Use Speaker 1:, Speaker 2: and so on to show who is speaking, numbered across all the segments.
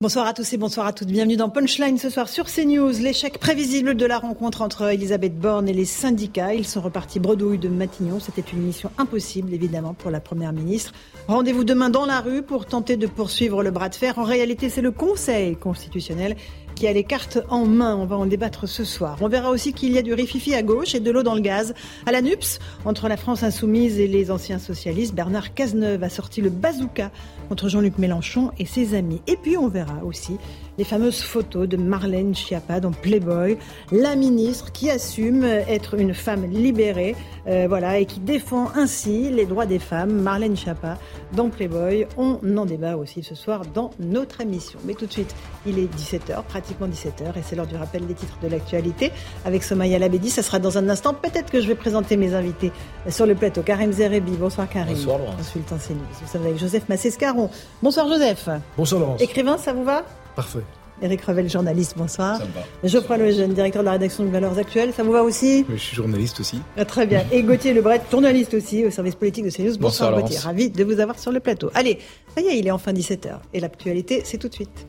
Speaker 1: Bonsoir à tous et bonsoir à toutes. Bienvenue dans Punchline ce soir sur CNews. L'échec prévisible de la rencontre entre Elisabeth Borne et les syndicats. Ils sont repartis bredouille de Matignon. C'était une mission impossible, évidemment, pour la Première ministre. Rendez-vous demain dans la rue pour tenter de poursuivre le bras de fer. En réalité, c'est le Conseil constitutionnel qui a les cartes en main. On va en débattre ce soir. On verra aussi qu'il y a du rififi à gauche et de l'eau dans le gaz. À la NUPS, entre la France insoumise et les anciens socialistes, Bernard Cazeneuve a sorti le bazooka contre Jean-Luc Mélenchon et ses amis. Et puis on verra aussi les fameuses photos de Marlène Schiappa dans Playboy, la ministre qui assume être une femme libérée, euh, voilà, et qui défend ainsi les droits des femmes. Marlène Schiappa dans Playboy. On en débat aussi ce soir dans notre émission. Mais tout de suite, il est 17h, pratiquement 17h, et c'est l'heure du rappel des titres de l'actualité avec Somaya Labedi. Ça sera dans un instant. Peut-être que je vais présenter mes invités sur le plateau. Karim Zerebi, bonsoir Karim.
Speaker 2: Bonsoir Laurent.
Speaker 1: Consultant CNews. Vous savez avec Joseph Massescaron. Bonsoir Joseph.
Speaker 2: Bonsoir Laurence.
Speaker 1: Écrivain, ça vous va?
Speaker 2: Parfait.
Speaker 1: Eric Revel, journaliste, bonsoir.
Speaker 2: Ça me va.
Speaker 1: Geoffroy Lejeune, directeur de la rédaction de Valeurs Actuelles, ça vous va aussi?
Speaker 2: Je suis journaliste aussi.
Speaker 1: Ah, Très bien. Et Gauthier Lebret, journaliste aussi au service politique de CNews. Bonsoir,
Speaker 3: Bonsoir,
Speaker 1: Gauthier, ravi de vous avoir sur le plateau. Allez, ça y est, il est enfin 17h. Et l'actualité, c'est tout de suite.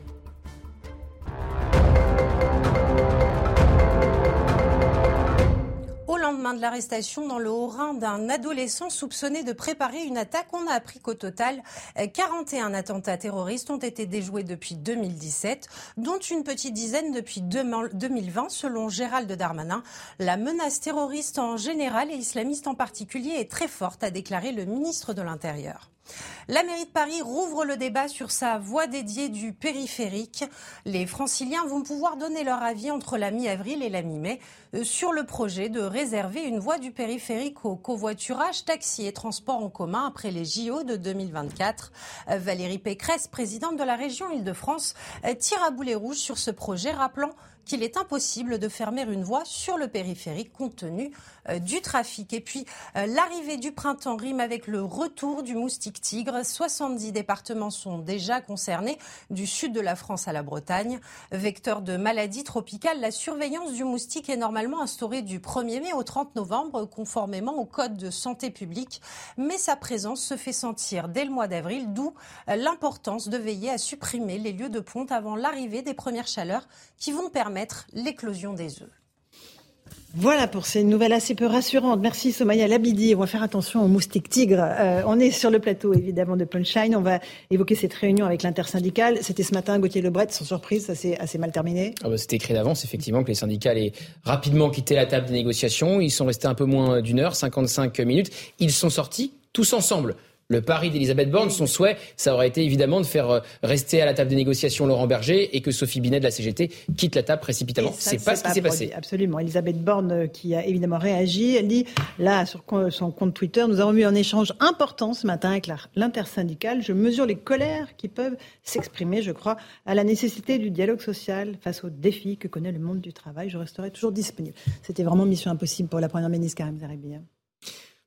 Speaker 4: De l'arrestation dans le Haut-Rhin d'un adolescent soupçonné de préparer une attaque, on a appris qu'au total, euh, 41 attentats terroristes ont été déjoués depuis 2017, dont une petite dizaine depuis 2020, selon Gérald Darmanin. La menace terroriste en général et islamiste en particulier est très forte, a déclaré le ministre de l'Intérieur. La mairie de Paris rouvre le débat sur sa voie dédiée du périphérique. Les franciliens vont pouvoir donner leur avis entre la mi-avril et la mi-mai euh, sur le projet de réserver une voie du périphérique au covoiturage, taxi et transport en commun après les JO de 2024. Euh, Valérie Pécresse, présidente de la région Île-de-France, euh, tire à boulet rouge sur ce projet, rappelant qu'il est impossible de fermer une voie sur le périphérique compte tenu euh, du trafic. Et puis, euh, l'arrivée du printemps rime avec le retour du moustique tigre. 70 départements sont déjà concernés, du sud de la France à la Bretagne. Vecteur de maladies tropicales, la surveillance du moustique est normalement instaurée du 1er mai au 30 novembre, conformément au Code de santé publique. Mais sa présence se fait sentir dès le mois d'avril, d'où euh, l'importance de veiller à supprimer les lieux de ponte avant l'arrivée des premières chaleurs qui vont permettre l'éclosion des œufs.
Speaker 1: Voilà pour ces nouvelles assez peu rassurantes. Merci Somaya Labidi. On va faire attention aux moustiques tigres. Euh, on est sur le plateau évidemment de Punchline. On va évoquer cette réunion avec l'intersyndicale. C'était ce matin, Gauthier Lebret, sans surprise, ça s'est assez mal terminé.
Speaker 3: Ah bah, C'était écrit d'avance, effectivement, que les syndicats allaient rapidement quitter la table des négociations. Ils sont restés un peu moins d'une heure, 55 minutes. Ils sont sortis tous ensemble. Le pari d'Elisabeth Borne, son souhait, ça aurait été évidemment de faire euh, rester à la table des négociations Laurent Berger et que Sophie Binet de la CGT quitte la table précipitamment. C'est pas ce qui s'est passé.
Speaker 1: Absolument. Elisabeth Borne euh, qui a évidemment réagi. Elle dit, là, sur son compte Twitter, nous avons eu un échange important ce matin avec l'intersyndicale. Je mesure les colères qui peuvent s'exprimer, je crois, à la nécessité du dialogue social face aux défis que connaît le monde du travail. Je resterai toujours disponible. C'était vraiment mission impossible pour la première ministre Karim Zeribi.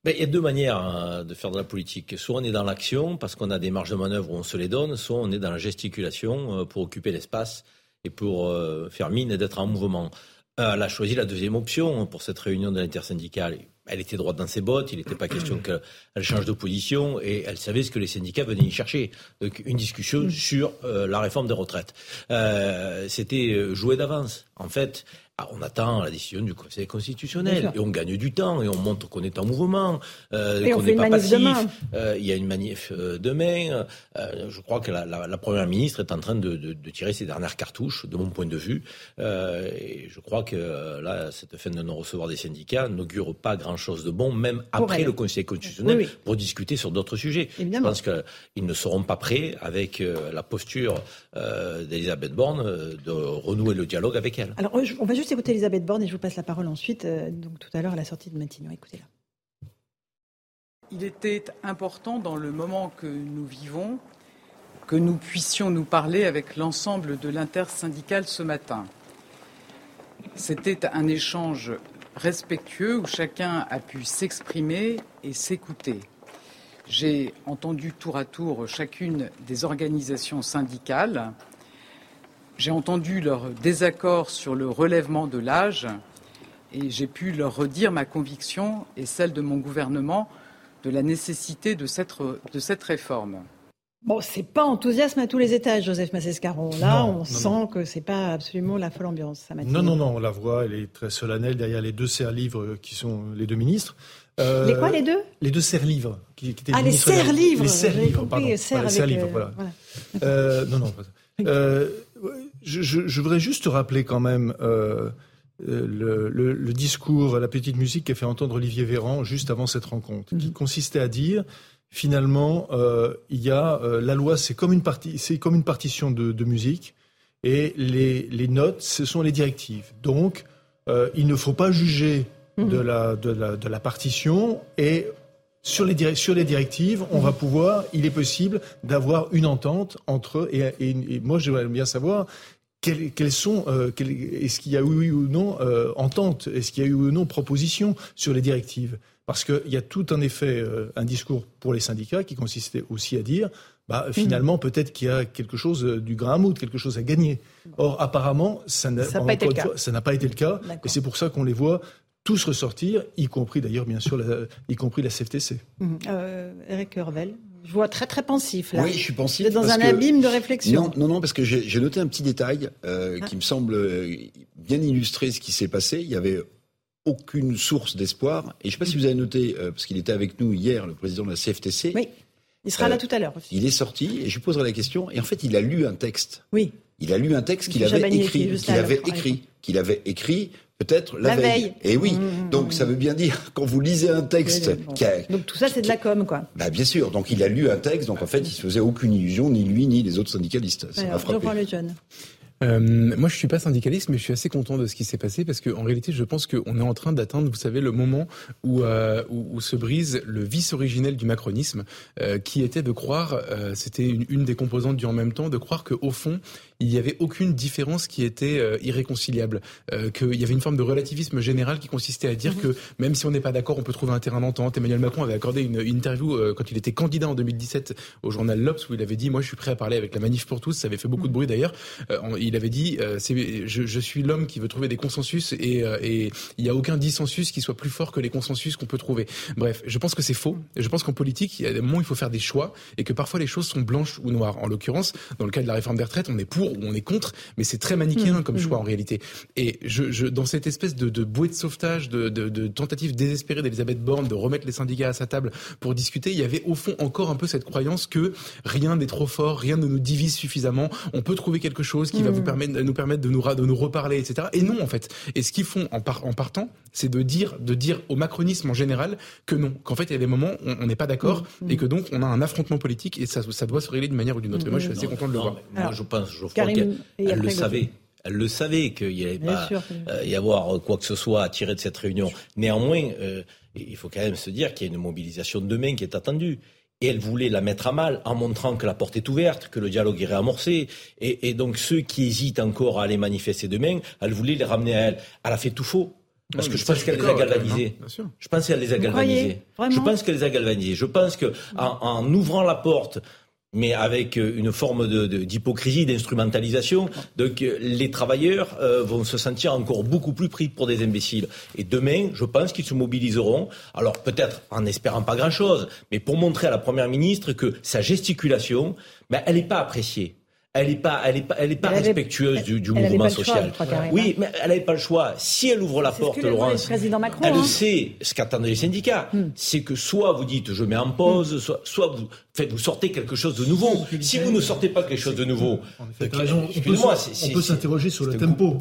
Speaker 5: Ben, il y a deux manières hein, de faire de la politique. Soit on est dans l'action parce qu'on a des marges de manœuvre où on se les donne, soit on est dans la gesticulation euh, pour occuper l'espace et pour euh, faire mine d'être en mouvement. Euh, elle a choisi la deuxième option pour cette réunion de l'intersyndicale. Elle était droite dans ses bottes, il n'était pas question qu'elle elle change de position et elle savait ce que les syndicats venaient y chercher. Donc une discussion sur euh, la réforme des retraites. C'était joué d'avance. En fait, on attend la décision du Conseil constitutionnel et on gagne du temps et on montre qu'on est en mouvement, euh, qu'on n'est pas passif. Euh, il y a une manif euh, demain. Euh, je crois que la, la- la première ministre est en train de, de- de tirer ses dernières cartouches, de mon point de vue. Et je crois que là, cette fin de non-recevoir des syndicats n'augure pas grand-chose de bon, même
Speaker 1: Pour
Speaker 5: après
Speaker 1: elle.
Speaker 5: le Conseil constitutionnel,
Speaker 1: Oui, oui.
Speaker 5: pour discuter sur d'autres sujets.
Speaker 1: Évidemment.
Speaker 5: Je pense qu'ils ne seront pas prêts, avec la posture d'Elisabeth Borne, de renouer le dialogue avec elle.
Speaker 1: Alors, on va juste écouter Elisabeth Borne et je vous passe la parole ensuite, euh, donc tout à l'heure à la sortie de Matignon. Écoutez-la.
Speaker 2: il était important dans le moment que nous vivons que nous puissions nous parler avec l'ensemble de l'intersyndicale ce matin. C'était un échange respectueux où chacun a pu s'exprimer et s'écouter. J'ai entendu tour à tour chacune des organisations syndicales. J'ai entendu leur désaccord sur le relèvement de l'âge et j'ai pu leur redire ma conviction et celle de mon gouvernement de la nécessité de cette, de cette réforme.
Speaker 1: Bon, c'est pas enthousiasme à tous les étages, Joseph Massescaron. Là, on sent que c'est pas absolument la folle ambiance. Ça
Speaker 6: non, non, non, on la voit, elle est très solennelle derrière les deux serres-livres qui sont les deux ministres.
Speaker 1: Euh, les quoi, les deux?
Speaker 6: Les deux serres-livres.
Speaker 1: Qui, qui étaient ah, les serres-livres
Speaker 6: Les serres-livres, pardon.
Speaker 1: Les serres-livres,
Speaker 6: euh, voilà. voilà. Euh, non, non. Euh, je, je, je, voudrais juste rappeler quand même euh, le, le, le, discours, la petite musique qu'a fait entendre Olivier Véran juste avant cette rencontre, qui mhm. consistait à dire finalement, euh, il y a euh, la loi, c'est comme une partie, c'est comme une partition de, de musique, et les, les, notes, ce sont les directives. Donc, euh, il ne faut pas juger de mhm. la, de la, de la partition et sur les, sur les directives, on va pouvoir, il est possible d'avoir une entente entre et, et, et moi j'aimerais bien savoir quelles, quelles sont, euh, est-ce qu'il y a eu ou non euh, entente, est-ce qu'il y a eu ou non proposition sur les directives? Parce qu'il y a tout un effet, euh, un discours pour les syndicats qui consistait aussi à dire, bah, mmh. finalement, peut-être qu'il y a quelque chose euh, du grain à moudre, quelque chose à gagner. Or, apparemment, ça n'a pas, pas, été le cas. Et c'est pour ça qu'on les voit tous ressortir, y compris d'ailleurs, bien sûr, la, y compris la CFTC.
Speaker 1: Mmh. Euh, Eric Hervel, je vois très très pensif là.
Speaker 7: Oui, je suis pensif.
Speaker 1: Vous êtes dans un abîme de réflexion.
Speaker 7: Non, non, non parce que j'ai noté un petit détail euh, ah. qui me semble bien illustrer ce qui s'est passé. Il y avait aucune source d'espoir. Et je ne sais pas si vous avez noté, euh, parce qu'il était avec nous hier, le président de la CFTC.
Speaker 1: Oui, il sera là euh, tout à l'heure.
Speaker 7: Il est sorti et je lui poserai la question. Et en fait, il a lu un texte.
Speaker 1: Oui.
Speaker 7: Il a lu un texte qu'il avait écrit, qu'il avait écrit, qu'il avait écrit peut-être la, veille. Et oui, mmh, mmh, donc mmh. ça veut bien dire quand vous lisez un texte. Qui a,
Speaker 1: donc tout ça c'est de la com, quoi.
Speaker 7: Bah bien sûr. Donc il a lu un texte, donc en fait il se faisait aucune illusion, ni lui ni les autres syndicalistes. Ça m'a frappé.
Speaker 1: le jeune.
Speaker 8: Euh, moi, je suis pas syndicaliste, mais je suis assez content de ce qui s'est passé parce qu'en réalité, je pense qu'on est en train d'atteindre, vous savez, le moment où, euh, où, où, se brise le vice originel du macronisme, euh, qui était de croire, euh, c'était une, une, des composantes du en même temps, de croire qu'au fond, il n'y avait aucune différence qui était euh, irréconciliable, euh, qu'il y avait une forme de relativisme général qui consistait à dire mmh. que même si on n'est pas d'accord, on peut trouver un terrain d'entente. Emmanuel Macron avait accordé une, une interview euh, quand il était candidat en 2017 au journal L'Obs où il avait dit moi je suis prêt à parler avec la manif pour tous. Ça avait fait beaucoup de bruit d'ailleurs. il avait dit c'est, je, je, suis l'homme qui veut trouver des consensus et, et il n'y a aucun dissensus qui soit plus fort que les consensus qu'on peut trouver. Bref, je pense que c'est faux. Je pense qu'en politique, il y a des moments où il faut faire des choix et que parfois les choses sont blanches ou noires. En l'occurrence, dans le cas de la réforme des retraites, on est pour ou on est contre, mais c'est très manichéen mmh, comme mmh. choix en réalité. Et je, je, dans cette espèce de, de bouée de sauvetage, de, de, de tentative désespérée d'Elisabeth Borne de remettre les syndicats à sa table pour discuter, il y avait au fond encore un peu cette croyance que rien n'est trop fort, rien ne nous divise suffisamment, on peut trouver quelque chose qui mmh. va vous permettre, nous permettre de nous, de nous reparler, etc. Et non, en fait. Et ce qu'ils font en, par, en partant, c'est de dire, de dire au macronisme en général que non, qu'en fait il y a des moments où on n'est pas d'accord et que donc on a un affrontement politique et ça, ça doit se régler d'une manière ou d'une autre. Et moi, je suis assez content de le voir.
Speaker 5: Moi, je pense, je crois elle le savait. Elle le savait qu'il n'y allait pas euh, y avoir quoi que ce soit à tirer de cette réunion. Néanmoins, euh, il faut quand même se dire qu'il y a une mobilisation de demain qui est attendue. Et elle voulait la mettre à mal en montrant que la porte est ouverte, que le dialogue est réamorcé. Et, et donc ceux qui hésitent encore à aller manifester demain, elle voulait les ramener à elle. Elle a fait tout faux. Parce que je pense qu'elle les a galvanisés. Je pense qu'elle les a galvanisés. Je pense qu'elle les a galvanisés. Je pense que en, en ouvrant la porte mais avec euh, une forme d'hypocrisie, de, d'instrumentalisation. Donc euh, les travailleurs euh, vont se sentir encore beaucoup plus pris pour des imbéciles. Et demain, je pense qu'ils se mobiliseront, alors peut-être en espérant pas grand-chose, mais pour montrer à la Première ministre que sa gesticulation, ben, elle n'est pas appréciée elle n'est pas, elle est pas, elle est pas respectueuse du, du mouvement social. oui, mais elle n'avait pas le choix. Si elle ouvre la porte, Laurence,
Speaker 1: Macron,
Speaker 5: elle hein. sait ce qu'attendent les syndicats. Hmm. C'est que soit vous dites je mets en pause, hmm. soit, soit vous faites, vous sortez quelque chose de nouveau. Si vous ne sortez pas quelque chose de nouveau,
Speaker 6: excusez-moi, on peut s'interroger sur le tempo.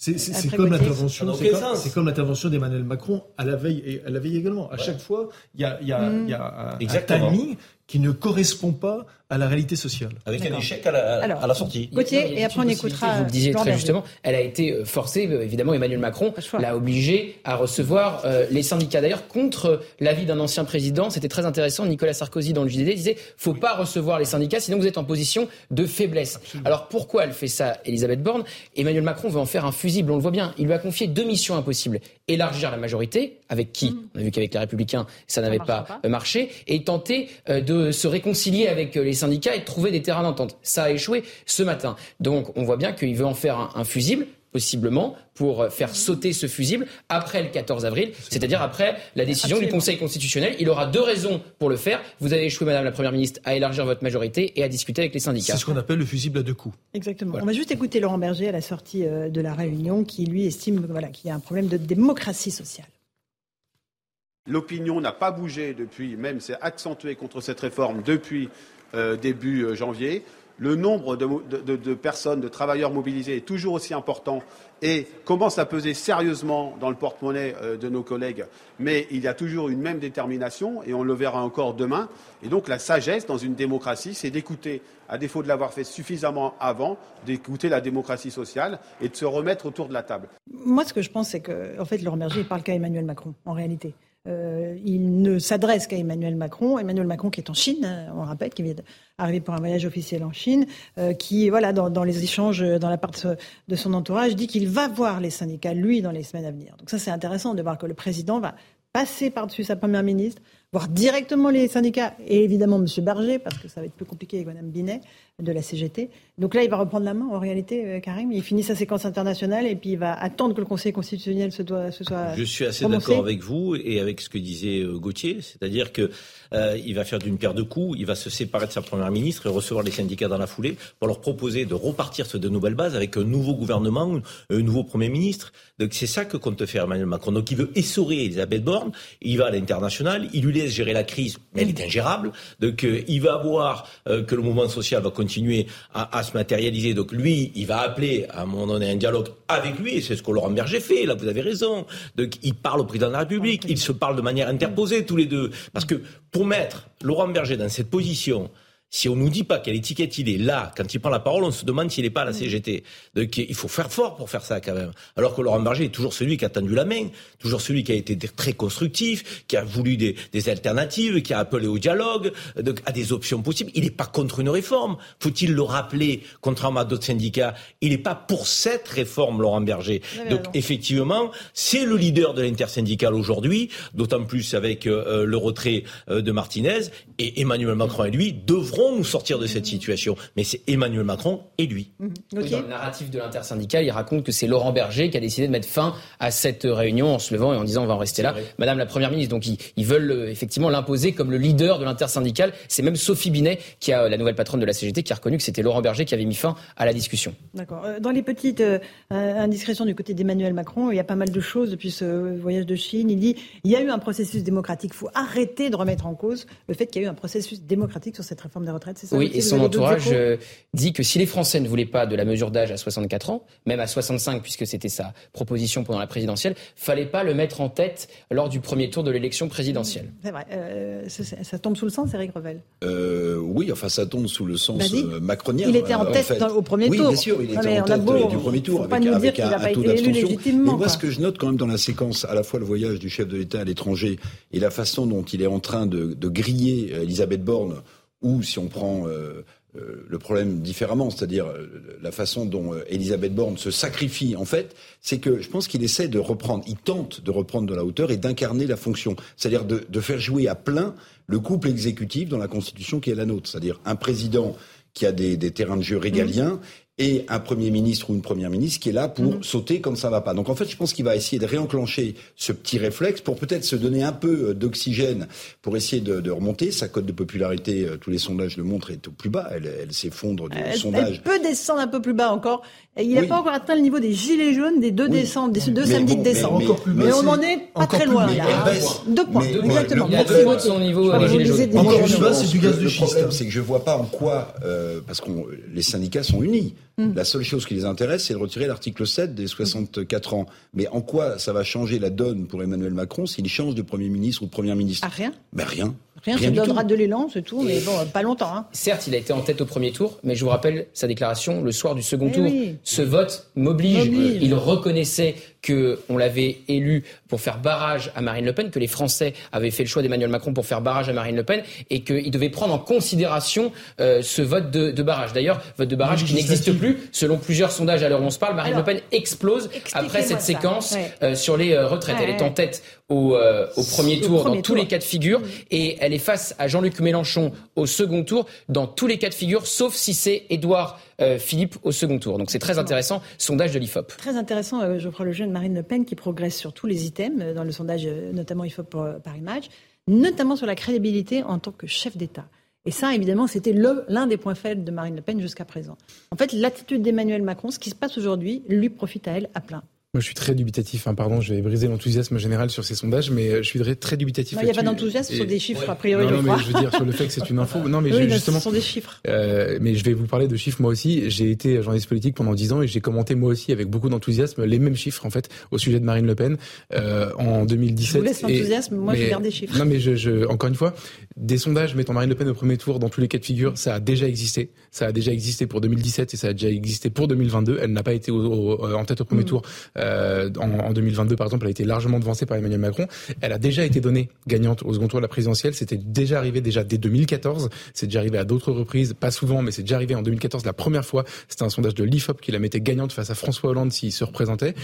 Speaker 6: C'est comme l'intervention, c'est comme l'intervention d'Emmanuel Macron à la veille et à la veille également. À chaque fois, il y a, y a, y a un, un timing qui ne correspond pas à la réalité sociale.
Speaker 5: Avec un échec à la,
Speaker 1: Alors,
Speaker 5: à la sortie.
Speaker 1: Gauthier, et après on écoutera.
Speaker 3: Vous le disiez
Speaker 1: Laurent
Speaker 3: très justement, elle a été euh, forcée, euh, évidemment, Emmanuel Macron l'a obligée à recevoir euh, les syndicats. D'ailleurs, contre euh, l'avis d'un ancien président, c'était très intéressant. Nicolas Sarkozy, dans le JDD, disait faut pas recevoir les syndicats, sinon vous êtes en position de faiblesse. Alors pourquoi elle fait ça, Elisabeth Borne? Emmanuel Macron veut en faire un fusible, on le voit bien. Il lui a confié deux missions impossibles élargir la majorité, avec qui? On a vu qu'avec les Républicains, ça n'avait pas,
Speaker 1: pas.
Speaker 3: euh, marché, et tenter euh, de se réconcilier avec euh, les syndicats et de trouver des terrains d'entente. Ça a échoué ce matin. Donc on voit bien qu'il veut en faire un, un fusible possiblement pour euh, faire sauter ce fusible après le 14 avril, c'est-à-dire après la décision du. Conseil constitutionnel. Il aura deux raisons pour le faire. Vous avez échoué, Madame la Première ministre, à élargir votre majorité et à discuter avec les syndicats.
Speaker 6: C'est ce qu'on appelle le fusible à deux coups.
Speaker 1: Exactement.
Speaker 6: Voilà.
Speaker 1: On va juste écouter Laurent Berger à la sortie euh, de la réunion, qui lui estime voilà, qu'il y a un problème de démocratie sociale.
Speaker 9: L'opinion n'a pas bougé depuis, même s'est accentuée contre cette réforme depuis début euh, janvier. Le nombre de, personnes, de travailleurs mobilisés est toujours aussi important et commence à peser sérieusement dans le porte-monnaie euh, de nos collègues. Mais il y a toujours une même détermination et on le verra encore demain. Et donc la sagesse dans une démocratie, c'est d'écouter, à défaut de l'avoir fait suffisamment avant, d'écouter la démocratie sociale et de se remettre autour de la table.
Speaker 1: Moi, ce que je pense, c'est que, en fait, Laurent Berger, parle qu'à Emmanuel Macron, en réalité. Euh, il ne s'adresse qu'à Emmanuel Macron. Emmanuel Macron qui est en Chine, hein, on rappelle, qui vient d'arriver pour un voyage officiel en Chine, euh, qui, voilà, dans, les échanges, euh, dans la part de, de son entourage, dit qu'il va voir les syndicats, lui, dans les semaines à venir. Donc ça, c'est intéressant de voir que le président va passer par-dessus sa première ministre, voir directement les syndicats et évidemment M. Berger, parce que ça va être plus compliqué avec Mme Binet de la CGT. Donc là, il va reprendre la main, en réalité, euh, Karim. Il finit sa séquence internationale et puis il va attendre que le Conseil constitutionnel se, doit, se soit.
Speaker 5: Je suis assez d'accord avec vous et avec ce que disait euh, Gauthier, c'est-à-dire que euh, il va faire d'une paire de coups, il va se séparer de sa première ministre et recevoir les syndicats dans la foulée pour leur proposer de repartir sur de nouvelles bases avec un nouveau gouvernement, un nouveau premier ministre. Donc c'est ça que compte faire Emmanuel Macron. Donc il veut essorer Elisabeth Borne, il va à l'international, il lui laisse gérer la crise, mais elle est ingérable. Donc euh, il va voir euh, que le mouvement social va continuer à, à se matérialiser. Donc lui, il va appeler à un moment donné un dialogue avec lui, et c'est ce que Laurent Berger fait, là vous avez raison. Donc il parle au président de la République, ils se parlent de manière interposée tous les deux. Parce que pour mettre Laurent Berger dans cette position, si on nous dit pas quelle étiquette il est là, quand il prend la parole, on se demande s'il n'est pas à la CGT. Donc il faut faire fort pour faire ça quand même. Alors que Laurent Berger est toujours celui qui a tendu la main, toujours celui qui a été très constructif, qui a voulu des, des alternatives, qui a appelé au dialogue, donc à des options possibles. Il n'est pas contre une réforme. Faut-il le rappeler, contrairement à d'autres syndicats, il n'est pas pour cette réforme, Laurent Berger. Donc effectivement, c'est le leader de l'intersyndicale aujourd'hui, d'autant plus avec euh, le retrait euh, de Martinez. Et Emmanuel Macron et lui devront nous sortir de cette situation. Mais c'est Emmanuel Macron et lui.
Speaker 1: Mhm.
Speaker 3: Oui, dans le narratif de l'intersyndicale, il raconte que c'est Laurent Berger qui a décidé de mettre fin à cette réunion en se levant et en disant on va en rester là. Madame la Première ministre, donc ils, ils veulent euh, effectivement l'imposer comme le leader de l'intersyndicale. C'est même Sophie Binet, qui a euh, la nouvelle patronne de la CGT, qui a reconnu que c'était Laurent Berger qui avait mis fin à la discussion.
Speaker 1: D'accord. Euh, Dans les petites euh, indiscrétions du côté d'Emmanuel Macron, il y a pas mal de choses depuis ce voyage de Chine. Il dit il y a eu un processus démocratique. Il faut arrêter de remettre en cause le fait qu'il y a eu un processus démocratique sur cette réforme des retraites. C'est ça
Speaker 3: Oui, et son entourage euh, dit que si les Français ne voulaient pas de la mesure d'âge à 64 ans, même à 65 puisque c'était sa proposition pendant la présidentielle, fallait pas le mettre en tête lors du premier tour de l'élection présidentielle.
Speaker 1: C'est vrai. Euh, ça, tombe sous le sens, Eric Revel?
Speaker 7: Euh, oui, enfin, ça tombe sous le sens euh, macronien.
Speaker 1: Il était en tête
Speaker 7: fait.
Speaker 1: dans- au premier
Speaker 7: oui,
Speaker 1: tour.
Speaker 7: bien sûr, il était
Speaker 1: mais
Speaker 7: en tête
Speaker 1: beau-
Speaker 7: du premier tour
Speaker 1: faut
Speaker 7: avec,
Speaker 1: pas nous dire
Speaker 7: avec
Speaker 1: qu'il
Speaker 7: un,
Speaker 1: n'a pas
Speaker 7: un taux
Speaker 1: été élu
Speaker 7: d'abstention.
Speaker 1: légitimement,
Speaker 7: Mais moi,
Speaker 1: quoi.
Speaker 7: ce que je note quand même dans la séquence, à la fois le voyage du chef de l'État à l'étranger et la façon dont il est en train de, de griller Elisabeth Borne, ou si on prend euh, euh, le problème différemment, c'est-à-dire euh, la façon dont Elisabeth Borne se sacrifie, en fait, c'est que je pense qu'il essaie de reprendre, il tente de reprendre de la hauteur et d'incarner la fonction, c'est-à-dire de, faire jouer à plein le couple exécutif dans la Constitution qui est la nôtre, c'est-à-dire un président qui a des, des terrains de jeu régaliens et un Premier ministre ou une Première ministre qui est là pour sauter quand ça va pas. Donc en fait, je pense qu'il va essayer de réenclencher ce petit réflexe pour peut-être se donner un peu euh, d'oxygène pour essayer de, de remonter. Sa cote de popularité, euh, tous les sondages le montrent, est au plus bas. Elle, elle s'effondre du
Speaker 1: Elle,
Speaker 7: sondage.
Speaker 1: elle peut descendre un peu plus bas encore. Il n'a
Speaker 7: Oui.
Speaker 1: pas encore atteint le niveau des gilets jaunes des 2
Speaker 7: Oui.
Speaker 1: décembre, des deux
Speaker 7: Mais
Speaker 1: samedis
Speaker 7: bon,
Speaker 1: de décembre.
Speaker 7: mais-
Speaker 6: Encore plus
Speaker 1: Mais
Speaker 6: bas,
Speaker 1: on
Speaker 6: c'est-
Speaker 1: en est pas très loin là. Hein. Deux points,
Speaker 7: Mais-
Speaker 1: exactement.
Speaker 3: Il y a
Speaker 1: Merci
Speaker 3: deux
Speaker 1: Gauthier.
Speaker 3: points de son niveau, gilets jaunes.
Speaker 6: Encore plus bas, c'est du gaz de
Speaker 7: le
Speaker 6: schiste.
Speaker 7: problème, c'est que je vois pas en quoi, euh, parce que les syndicats sont unis.
Speaker 1: Hmm.
Speaker 7: La seule chose qui les intéresse, c'est de retirer l'article 7 des 64 ans. Mais en quoi ça va changer la donne pour Emmanuel Macron s'il change de Premier ministre ou de Première ministre?
Speaker 1: Ah, rien
Speaker 7: Ben rien.
Speaker 1: Rien,
Speaker 3: Rien
Speaker 1: ça donnera
Speaker 3: tout.
Speaker 1: de l'élan, c'est tout, mais bon, pas longtemps. Hein.
Speaker 3: Certes, il a été en tête au premier tour, mais je vous rappelle sa déclaration le soir du second
Speaker 1: Eh
Speaker 3: tour.
Speaker 1: oui.
Speaker 3: Ce vote. M'oblige. Il reconnaissait que on l'avait élu pour faire barrage à Marine Le Pen, que les Français avaient fait le choix d'Emmanuel Macron pour faire barrage à Marine Le Pen, et qu'il devait prendre en considération euh, ce vote de, de barrage. D'ailleurs, vote de barrage qui n'existe plus. Selon plusieurs sondages à l'heure où on se parle, Marine
Speaker 1: Alors,
Speaker 3: Le Pen explose après cette
Speaker 1: ça.
Speaker 3: séquence
Speaker 1: Ouais.
Speaker 3: euh, sur les euh, retraites.
Speaker 1: Ouais,
Speaker 3: Elle est en tête au, euh, au premier
Speaker 1: Au
Speaker 3: tour
Speaker 1: premier
Speaker 3: dans tous les cas de figure, et elle est face à Jean-Luc Mélenchon au second tour dans tous les cas de figure, sauf si c'est Édouard Philippe au second tour. Donc c'est très intéressant. Sondage de l'IFOP.
Speaker 1: Très intéressant, euh, Geoffroy Lejeune, Marine Le Pen qui progresse sur tous les items euh, dans le sondage, euh, notamment IFOP euh, Paris Match, notamment sur la crédibilité en tant que chef d'État. Et ça, évidemment, c'était le- l'un des points faibles de Marine Le Pen jusqu'à présent. En fait, l'attitude d'Emmanuel Macron, ce qui se passe aujourd'hui, lui profite à elle à plein.
Speaker 8: Moi, je suis très dubitatif. Hein, pardon, je vais briser l'enthousiasme général sur ces sondages, mais euh, je suis très, très dubitatif.
Speaker 1: Il n'y a pas d'enthousiasme
Speaker 8: Et-
Speaker 1: sur des chiffres,
Speaker 8: Ouais.
Speaker 1: a priori,
Speaker 8: non, mais je veux dire sur le fait que c'est une info. Non, mais
Speaker 1: oui,
Speaker 8: je-
Speaker 1: là,
Speaker 8: justement,
Speaker 1: ce sont des chiffres.
Speaker 8: Euh, mais je vais vous parler de chiffres moi aussi. J'ai été journaliste politique pendant 10 ans et j'ai commenté moi aussi avec beaucoup d'enthousiasme les mêmes chiffres en fait au sujet de Marine Le Pen euh, en 2017.
Speaker 1: Je vous laisse l'enthousiasme, moi, je garde des chiffres.
Speaker 8: Non mais je, je, encore une fois, des sondages mettant Marine Le Pen au premier tour dans tous les cas de figure, ça a déjà existé. Ça a déjà existé pour 2017 et ça a déjà existé pour 2022. Elle n'a pas été au- au- en tête au premier
Speaker 1: Mm.
Speaker 8: tour euh, en, en 2022 par exemple. Elle a été largement devancée par Emmanuel Macron. Elle a déjà été donnée gagnante au second tour de la présidentielle. C'était déjà arrivé déjà dès 2014. C'est déjà arrivé à d'autres reprises, pas souvent, mais c'est déjà arrivé en 2014 la première fois. C'était un sondage de l'IFOP qui la mettait gagnante face à François Hollande s'il se représentait.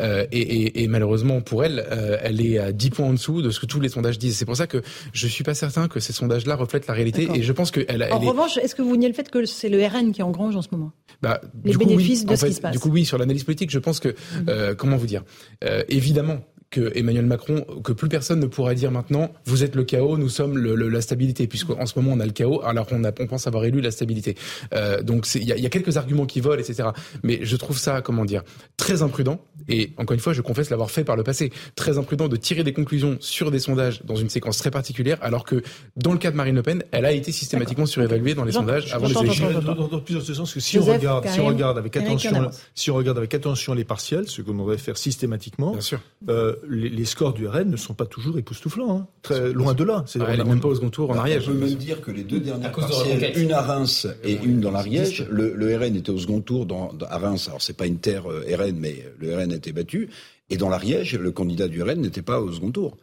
Speaker 8: Euh, et, et, et malheureusement pour elle, euh, elle est à 10 points en dessous de ce que tous les sondages disent. C'est pour ça que je suis pas certain que ces sondages-là reflètent la réalité. Et je pense qu'elle elle
Speaker 1: En
Speaker 8: est
Speaker 1: revanche, est-ce que vous niez le fait que c'est le RN qui engrange en ce moment?
Speaker 8: Bah,
Speaker 1: les
Speaker 8: du coup, oui.
Speaker 1: bénéfices de
Speaker 8: En
Speaker 1: ce qui se passe.
Speaker 8: Du coup, oui, sur l'analyse politique, je pense que, euh, comment vous dire, euh, évidemment que Emmanuel Macron, que plus personne ne pourra dire maintenant, vous êtes le chaos, nous sommes le, le- la stabilité, puisqu'en ce moment on a le chaos, alors on, a, on pense avoir élu la stabilité. Euh, donc il y a, il y a quelques arguments qui volent, etc. Mais je trouve ça, comment dire, très imprudent. Et encore une fois, je confesse l'avoir fait par le passé, très imprudent de tirer des conclusions sur des sondages dans une séquence très particulière, alors que dans le cas de Marine Le Pen, elle a été systématiquement surévaluée dans les sondages avant les élections.
Speaker 6: Dans, plusieurs sens, que si
Speaker 1: Joseph,
Speaker 6: on regarde, si on regarde avec attention, si on regarde avec attention les partiels, ce qu'on devrait faire systématiquement,
Speaker 8: Bien sûr.
Speaker 6: euh, les, les scores du RN ne sont pas toujours époustouflants, hein. très loin de là. C'est
Speaker 8: Ah, est même pas au second tour en
Speaker 7: On
Speaker 8: Ariège.
Speaker 7: peut même dire que les deux dernières
Speaker 3: de
Speaker 7: partielles, une à Reims et une dans l'Ariège, le, le RN était au second tour dans, dans- à Reims. Alors c'est pas une terre euh, RN, mais le RN a été battu. Et dans l'Ariège, le candidat du RN n'était pas au second tour.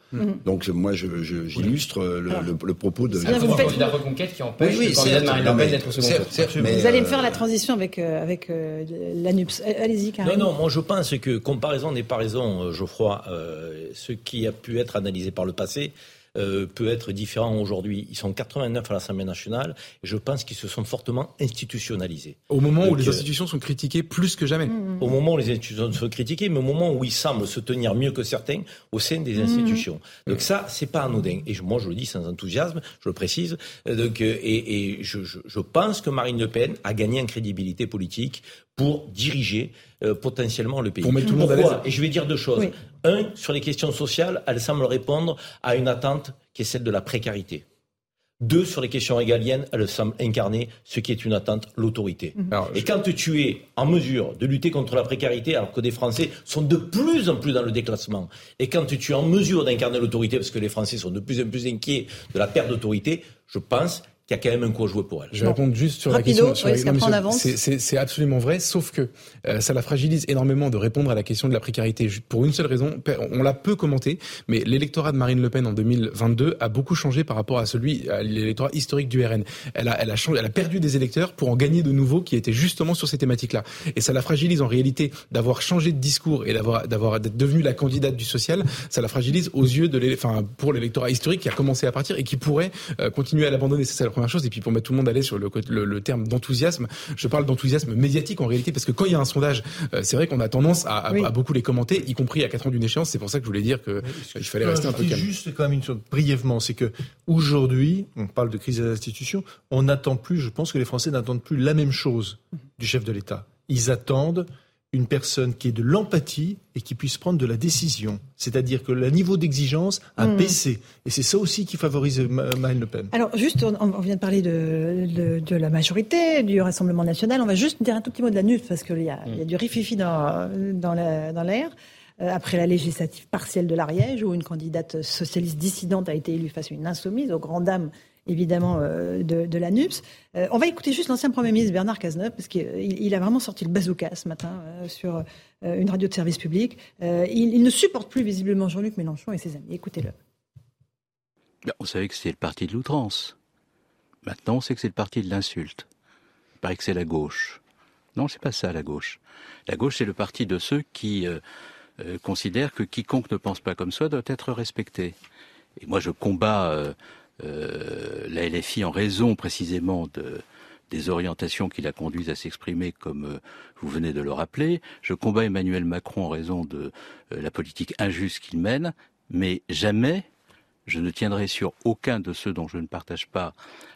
Speaker 7: Donc moi, j'illustre euh, le, le- le propos de.
Speaker 1: Là, vous
Speaker 3: C'est un
Speaker 1: faites-
Speaker 3: candidat reconquête qui empêche
Speaker 7: Oui, oui,
Speaker 3: le candidat de. Marine
Speaker 7: Non,
Speaker 3: Le Pen d'être au second tour.
Speaker 7: certes, mais,
Speaker 1: Vous allez me
Speaker 7: euh,
Speaker 1: faire la transition avec, euh, avec euh, l'ANUPS. Allez-y,
Speaker 5: Non,
Speaker 1: Karim.
Speaker 5: non, moi je pense que comparaison n'est pas raison, Geoffroy. Euh, ce qui a pu être analysé par le passé euh, peut être différent aujourd'hui. Ils sont 89 à l'Assemblée nationale et je pense qu'ils se sont fortement institutionnalisés.
Speaker 8: Au moment où les
Speaker 5: euh,
Speaker 8: institutions sont critiquées plus que jamais.
Speaker 5: Au moment où les institutions sont critiquées, mais au moment où ils semblent se tenir mieux que certains au sein des institutions. Donc ça, c'est pas anodin. Et je- moi, je le dis sans enthousiasme, je le précise. Euh, Donc, et, et je, je- je pense que Marine Le Pen a gagné en crédibilité politique pour diriger euh, potentiellement le pays.
Speaker 8: Pour mettre tout le monde à
Speaker 5: Pourquoi?
Speaker 8: L'aise.
Speaker 5: Et je vais dire deux choses.
Speaker 1: Oui.
Speaker 5: Un, sur les questions sociales, elle semble répondre à une attente qui est celle de la précarité. Deux, sur les questions régaliennes, elle semble incarner ce qui est une attente, l'autorité.
Speaker 8: Alors,
Speaker 5: Et
Speaker 8: je-
Speaker 5: quand tu es en mesure de lutter contre la précarité, alors que des Français sont de plus en plus dans le déclassement, et quand tu es en mesure d'incarner l'autorité, parce que les Français sont de plus en plus inquiets de la perte d'autorité, je pense qu'il y a quand même un coup à jouer pour elle.
Speaker 8: Je vais répondre juste sur
Speaker 1: Rapido,
Speaker 8: la question. Sur non,
Speaker 1: on
Speaker 8: sur-
Speaker 1: avance.
Speaker 8: c'est- C'est c'est absolument vrai, sauf que euh, ça la fragilise énormément de répondre à la question de la précarité. Pour une seule raison, on l'a peu commenté, mais l'électorat de Marine Le Pen en 2022 a beaucoup changé par rapport à celui, à l'électorat historique du RN. Elle a, elle a changé, elle a perdu des électeurs pour en gagner de nouveaux qui étaient justement sur ces thématiques-là. Et ça la fragilise en réalité d'avoir changé de discours et d'avoir, d'avoir, d'être devenue la candidate du social. Ça la fragilise aux yeux de l'élé- enfin, pour l'électorat historique qui a commencé à partir et qui pourrait euh, continuer à l'abandonner. C'est ça la première chose. Et puis pour mettre tout le monde à l'aise sur le, côté- le, le terme d'enthousiasme, je parle d'enthousiasme médiatique en réalité parce que quand il y a un sondage, euh, c'est vrai qu'on a tendance à, à-
Speaker 1: Oui.
Speaker 8: à beaucoup les commenter, y compris à quatre ans d'une échéance. C'est pour ça que je voulais dire que euh, il fallait rester un peu calme.
Speaker 6: Juste quand même une chose brièvement, c'est que aujourd'hui, on parle de crise des institutions, on n'attend plus, je pense que les Français n'attendent plus la même chose du chef de l'État. Ils attendent une personne qui ait de l'empathie et qui puisse prendre de la décision. C'est-à-dire que le niveau d'exigence a
Speaker 1: Mhm.
Speaker 6: baissé. Et c'est ça aussi qui favorise Ma- Marine Le Pen.
Speaker 1: Alors, juste, on, on vient de parler de, de, de la majorité, du Rassemblement national. On va juste dire un tout petit mot de la NUP, parce qu'il y, a- il y a du rififi dans, dans la- dans l'air. après la législative partielle de l'Ariège, où une candidate socialiste dissidente a été élue face à une insoumise, aux grandes dames évidemment de, de la NUPS. on va écouter juste l'ancien Premier ministre Bernard Cazeneuve, parce qu'il il a vraiment sorti le bazooka ce matin sur une radio de service public. Il, il, ne supporte plus visiblement Jean-Luc Mélenchon et ses amis. Écoutez-le.
Speaker 10: On savait que c'était le parti de l'outrance. Maintenant, on sait que c'est le parti de l'insulte. Il paraît que c'est la gauche. Non, c'est pas ça la gauche. La gauche, c'est le parti de ceux qui euh, euh, considèrent que quiconque ne pense pas comme soi doit être respecté. Et moi, je combats euh, la LFI en raison précisément de, des orientations qui la conduisent à s'exprimer comme vous venez de le rappeler. Je combats Emmanuel Macron en raison de la politique injuste qu'il mène, mais jamais je ne tiendrai sur aucun de ceux dont je ne partage pas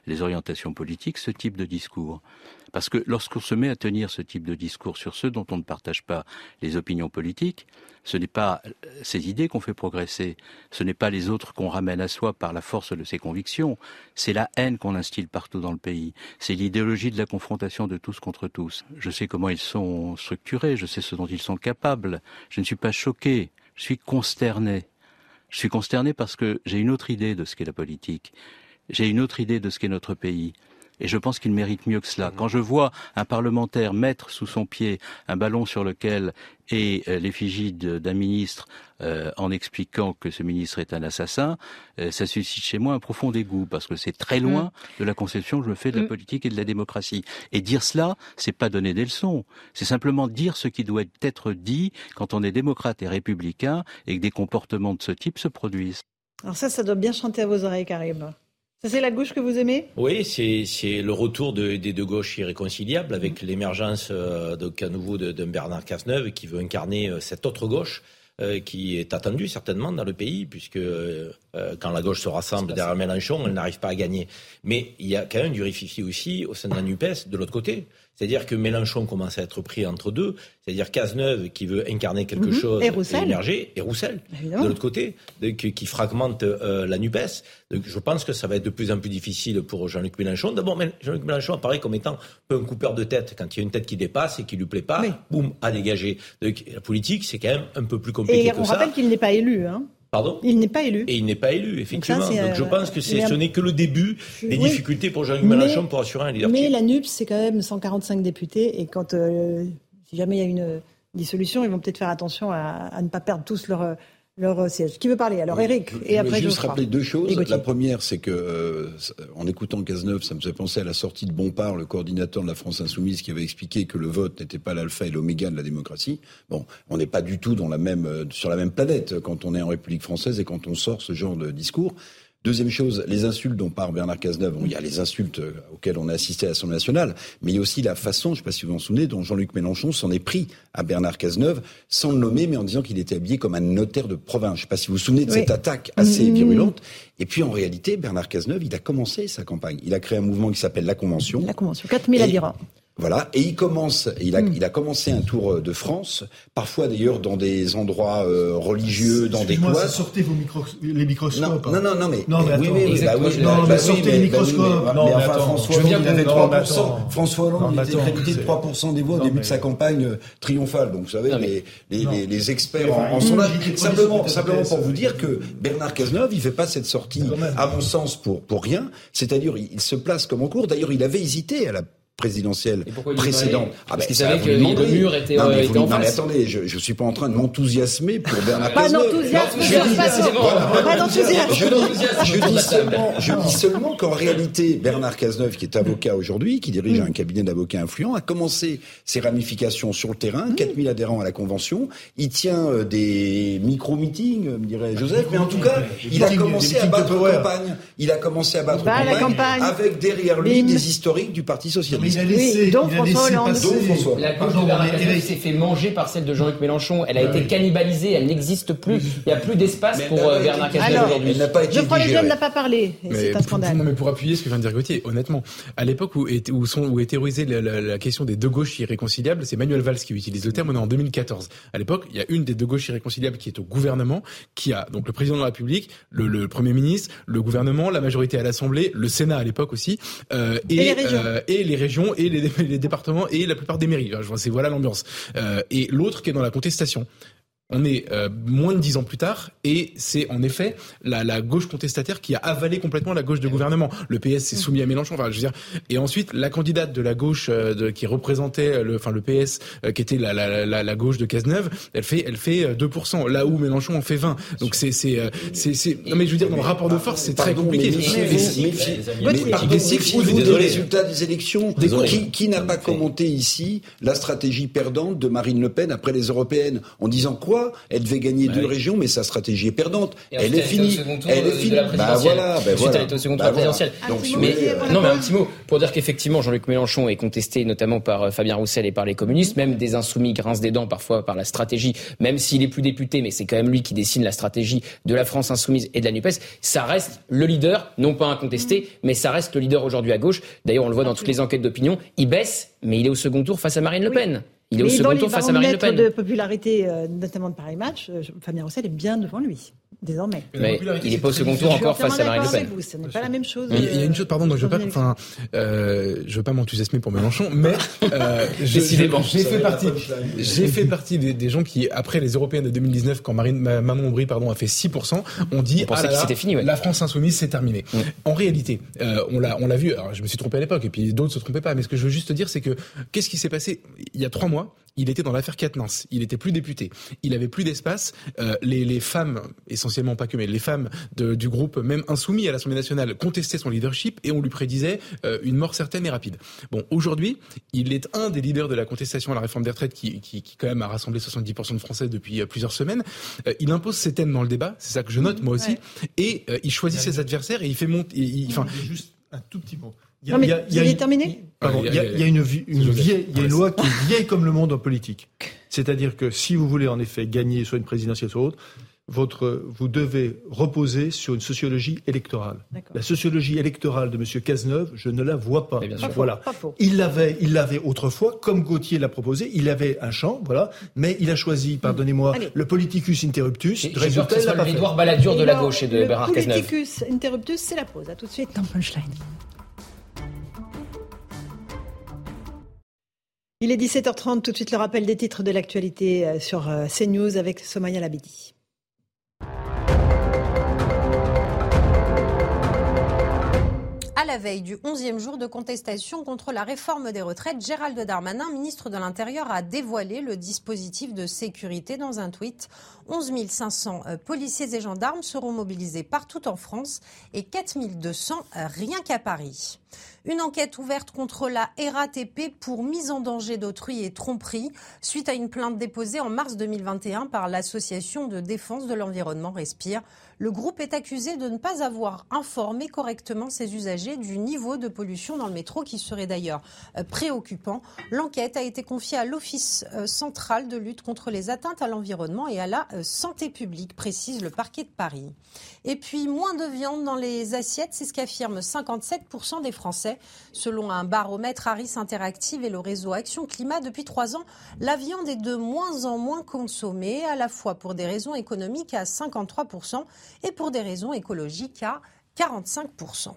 Speaker 10: les orientations politiques ce type de discours. Parce que lorsqu'on se met à tenir ce type de discours sur ceux dont on ne partage pas les opinions politiques, ce n'est pas ces idées qu'on fait progresser, ce n'est pas les autres qu'on ramène à soi par la force de ses convictions, c'est la haine qu'on instille partout dans le pays, c'est l'idéologie de la confrontation de tous contre tous. Je sais comment ils sont structurés, je sais ce dont ils sont capables, je ne suis pas choqué, je suis consterné. Je suis consterné parce que j'ai une autre idée de ce qu'est la politique. J'ai une autre idée de ce qu'est notre pays. Et je pense qu'il mérite mieux que cela. Quand je vois un parlementaire mettre sous son pied un ballon sur lequel est euh, l'effigie d'un ministre euh, en expliquant que ce ministre est un assassin, euh, ça suscite chez moi un profond dégoût parce que c'est très loin mm. de la conception que je me fais de la mm. politique et de la démocratie. Et dire cela, c'est pas donner des leçons, c'est simplement dire ce qui doit être dit quand on est démocrate et républicain et que des comportements de ce type se produisent.
Speaker 1: Alors ça, ça doit bien chanter à vos oreilles, Karim c'est la gauche que vous aimez?
Speaker 5: Oui, c'est le retour des deux gauches irréconciliables avec mmh. l'émergence euh, à nouveau d'un Bernard Cazeneuve qui veut incarner euh, cette autre gauche. Euh, qui est attendue certainement dans le pays, puisque quand la gauche se rassemble derrière Mélenchon, elle n'arrive pas à gagner. Mais il y a quand même du rififi aussi au sein de la NUPES de l'autre côté. C'est-à-dire que Mélenchon commence à être pris entre deux. C'est-à-dire Cazeneuve qui veut incarner quelque mhm. chose
Speaker 1: et, Roussel.
Speaker 5: émerger, et Roussel de l'autre côté, qui, fragmente euh, la Nupes. Donc, je pense que ça va être de plus en plus difficile pour Jean-Luc Mélenchon. D'abord, Jean-Luc Mélenchon apparaît comme étant un coupeur de tête. Quand il y a une tête qui dépasse et qui lui plaît pas, boum, à dégager. Donc, la politique, c'est quand même un peu plus compliqué
Speaker 1: et on rappelle qu'il n'est pas élu. Hein.
Speaker 5: Pardon
Speaker 1: il n'est pas élu.
Speaker 5: Et il n'est pas élu, effectivement. Donc, je euh, pense que ce n'est que le début des difficultés pour Jean-Luc Mélenchon pour assurer un leadership.
Speaker 1: Mais la NUPS, c'est quand même 145 députés. Et quand, euh, si jamais il y a une dissolution, ils vont peut-être faire attention à, à, ne pas perdre tous leur, leur euh, siège. Qui veut parler Alors Eric, et après
Speaker 7: je juste rappeler deux choses. La première, c'est que euh, en écoutant Cazeneuve, ça me fait penser à la sortie de Bompard, le coordinateur de la France Insoumise, qui avait expliqué que le vote n'était pas l'alpha et l'oméga de la démocratie. Bon, on n'est pas du tout dans la même, euh, sur la même planète quand on est en République française et quand on sort ce genre de discours. Deuxième chose, les insultes dont parle Bernard Cazeneuve. il y a les insultes euh, auxquelles on a assisté à l'Assemblée nationale, mais il y a aussi la façon, je ne sais pas si vous vous en souvenez, dont Jean-Luc Mélenchon s'en est pris à Bernard Cazeneuve, sans le nommer, mais en disant qu'il était habillé comme un notaire de province. Je ne sais pas si vous vous souvenez de cette attaque assez mmh. virulente. Et puis en réalité, Bernard Cazeneuve, il a commencé sa campagne. Il a créé un mouvement qui s'appelle La Convention.
Speaker 1: La Convention, 4000 adhérents.
Speaker 7: Voilà, et il commence, il a, hmm. il a commencé un tour euh, de France, parfois d'ailleurs dans des endroits euh, religieux, dans des cloîtres.
Speaker 6: sortez vos micro les microscopes.
Speaker 7: Non, non, non, mais,
Speaker 6: non, mais,
Speaker 7: oui,
Speaker 6: oui,
Speaker 7: bah, oui,
Speaker 6: non, mais sortez les microscopes.
Speaker 7: non, mais, enfin, François Hollande, il avait 3%. François Hollande, il était crédité de 3% des voix au début de sa campagne euh, triomphale. Donc, vous savez, les, les, les, experts en, sont là. Simplement, simplement pour vous dire que Bernard Cazeneuve, il fait pas cette sortie, à mon sens, pour, pour rien. C'est-à-dire, il se place comme en cours. D'ailleurs, il avait hésité à la présidentielle précédente.
Speaker 3: Ah, parce qu'il savait que le mur était,
Speaker 7: non,
Speaker 3: mais,
Speaker 7: était en face. attendez, je, je suis pas en train de m'enthousiasmer pour Bernard
Speaker 1: Pas d'enthousiasme, pas d'enthousiasme.
Speaker 7: Je dis seulement, je dis seulement qu'en réalité, Bernard Cazeneuve, qui est avocat aujourd'hui, qui dirige un cabinet d'avocats influents, a commencé ses ramifications sur le terrain, 4000 adhérents à la convention. Il tient euh, des micro-meetings, me dirait Joseph, mais en tout cas, il a commencé à battre campagne. Il a commencé à battre campagne avec derrière lui des historiques du Parti socialiste
Speaker 1: il a laissé, donc François Hollande.
Speaker 3: François. La gauche de Bernard s'est fait manger par celle de Jean-Luc Mélenchon. Elle a été cannibalisée, elle n'existe plus. Il n'y a plus d'espace pour euh, Bernard Cazeneuve aujourd'hui.
Speaker 1: Geoffroy Lejeune n'a pas parlé. C'est un scandale.
Speaker 8: Non, mais pour appuyer ce que vient de dire Gauthier, honnêtement, à l'époque où, est, où, sont, où est théorisée la, question des deux gauches irréconciliables, c'est Manuel Valls qui utilise le terme. On est en 2014. À l'époque, il y a une des deux gauches irréconciliables qui est au gouvernement, qui a donc le président de la République, le, le premier ministre, le gouvernement, la majorité à l'Assemblée, le Sénat à l'époque aussi,
Speaker 1: euh, et, et, les régions. Euh,
Speaker 8: et les régions et les, départements et la plupart des mairies. Voilà l'ambiance. Euh, et l'autre qui est dans la contestation. On est euh, moins de dix ans plus tard et c'est en effet la, la, gauche contestataire qui a avalé complètement la gauche de gouvernement. Le PS s'est soumis à Mélenchon. Enfin, je veux dire. Et ensuite, la candidate de la gauche euh, de, qui représentait le, enfin le PS, euh, qui était la, la, la, la, gauche de Cazeneuve, elle fait, elle fait 2%. Là où Mélenchon en fait 20. Donc c'est, c'est, c'est, non mais je veux dire, dans le rapport de force, c'est très compliqué.
Speaker 7: Méfiez-vous des résultats des élections. Qui, qui n'a pas commenté ici la stratégie perdante de Marine Le Pen après les européennes en disant quoi? Elle devait gagner deux régions, mais sa stratégie est perdante. Elle est finie. Elle est finie.
Speaker 3: Bah voilà, bah voilà. Elle est au second tour bah présidentiel. Donc, mais, non, mais un petit mot pour dire qu'effectivement, Jean-Luc Mélenchon est contesté notamment par euh, Fabien Roussel et par les communistes, même des insoumis grincent des dents parfois par la stratégie, même s'il est plus député, mais c'est quand même lui qui dessine la stratégie de la France insoumise et de la NUPES. Ça reste le leader, non pas incontesté, mais ça reste le leader aujourd'hui à gauche. D'ailleurs, on le voit dans toutes les enquêtes d'opinion. Il baisse, mais il est au second tour face à Marine Le Pen. Il est au second tour face à Marine Le Pen.
Speaker 1: de popularité, euh, notamment de Paris Match, euh, Fabien Roussel est bien devant lui désormais.
Speaker 3: Mais il n'est pas au second tour encore face à Marine Le Pen.
Speaker 1: Ce n'est pas la même chose.
Speaker 8: Il y a une chose, pardon, donc je veux pas, enfin, euh, je veux pas m'enthousiasmer pour Mélenchon, mais euh, j'ai fait partie, j'ai fait partie des, des, gens qui, après les européennes de 2019, quand Marine Manon Aubry, pardon, a fait 6%, on dit,
Speaker 3: on ah là, c'était fini, ouais.
Speaker 8: la France insoumise, c'est terminé. Mm. En réalité, euh, on l'a, on l'a vu. Alors, je me suis trompé à l'époque, et puis d'autres se trompaient pas. Mais ce que je veux juste dire, c'est que qu'est-ce qui s'est passé il y a trois mois il était dans l'affaire Quatennens. Il était plus député. Il avait plus d'espace. Euh, les, les, femmes, essentiellement pas que, mais les femmes de, du groupe, même insoumis à l'Assemblée nationale, contestaient son leadership et on lui prédisait euh, une mort certaine et rapide. Bon, aujourd'hui, il est un des leaders de la contestation à la réforme des retraites qui, qui, qui quand même a rassemblé 70% de Français depuis euh, plusieurs semaines. Euh, il impose ses thèmes dans le débat, c'est ça que je note moi aussi, ouais. et euh, il choisit ses adversaires et il fait monter. Enfin,
Speaker 6: juste un tout petit mot.
Speaker 1: Il il il une, terminé
Speaker 6: pardon, il y a, il une, une, une vieille, il y a une loi qui est vieille comme le monde en politique. C'est-à-dire que si vous voulez en effet gagner soit une présidentielle soit autre, votre, vous devez reposer sur une sociologie électorale. La sociologie électorale de M. Cazeneuve, je ne la vois pas.
Speaker 1: Pas
Speaker 6: voilà.
Speaker 1: Pas faux.
Speaker 6: Il l'avait, il l'avait autrefois, comme Gauthier l'a proposé. Il avait un champ, voilà, mais il a choisi, pardonnez-moi,
Speaker 1: Allez.
Speaker 6: le politicus interruptus.
Speaker 3: Soit l'Édouard Balladur de la gauche et de
Speaker 1: le
Speaker 3: Bernard Cazeneuve.
Speaker 1: Le politicus interruptus, c'est la pause. À tout de suite dans Punchline. Il est 17h30, tout de suite le rappel des titres de l'actualité sur CNews avec Somaya Labidi.
Speaker 4: À la veille du 11e jour de contestation contre la réforme des retraites, Gérald Darmanin, ministre de l'Intérieur, a dévoilé le dispositif de sécurité dans un tweet. 11 500 policiers et gendarmes seront mobilisés partout en France et 4 200 rien qu'à Paris. Une enquête ouverte contre la RATP pour mise en danger d'autrui et tromperie suite à une plainte déposée en mars 2021 par l'association de défense de l'environnement Respire. Le groupe est accusé de ne pas avoir informé correctement ses usagers du niveau de pollution dans le métro qui serait d'ailleurs préoccupant. L'enquête a été confiée à l'Office central de lutte contre les atteintes à l'environnement et à la santé publique, précise le parquet de Paris. Et puis moins de viande dans les assiettes, c'est ce qu'affirment 57% des Français. Selon un baromètre Harris Interactive et le réseau Action Climat, depuis trois ans, la viande est de moins en moins consommée, à la fois pour des raisons économiques à 53% et pour des raisons écologiques à 45%.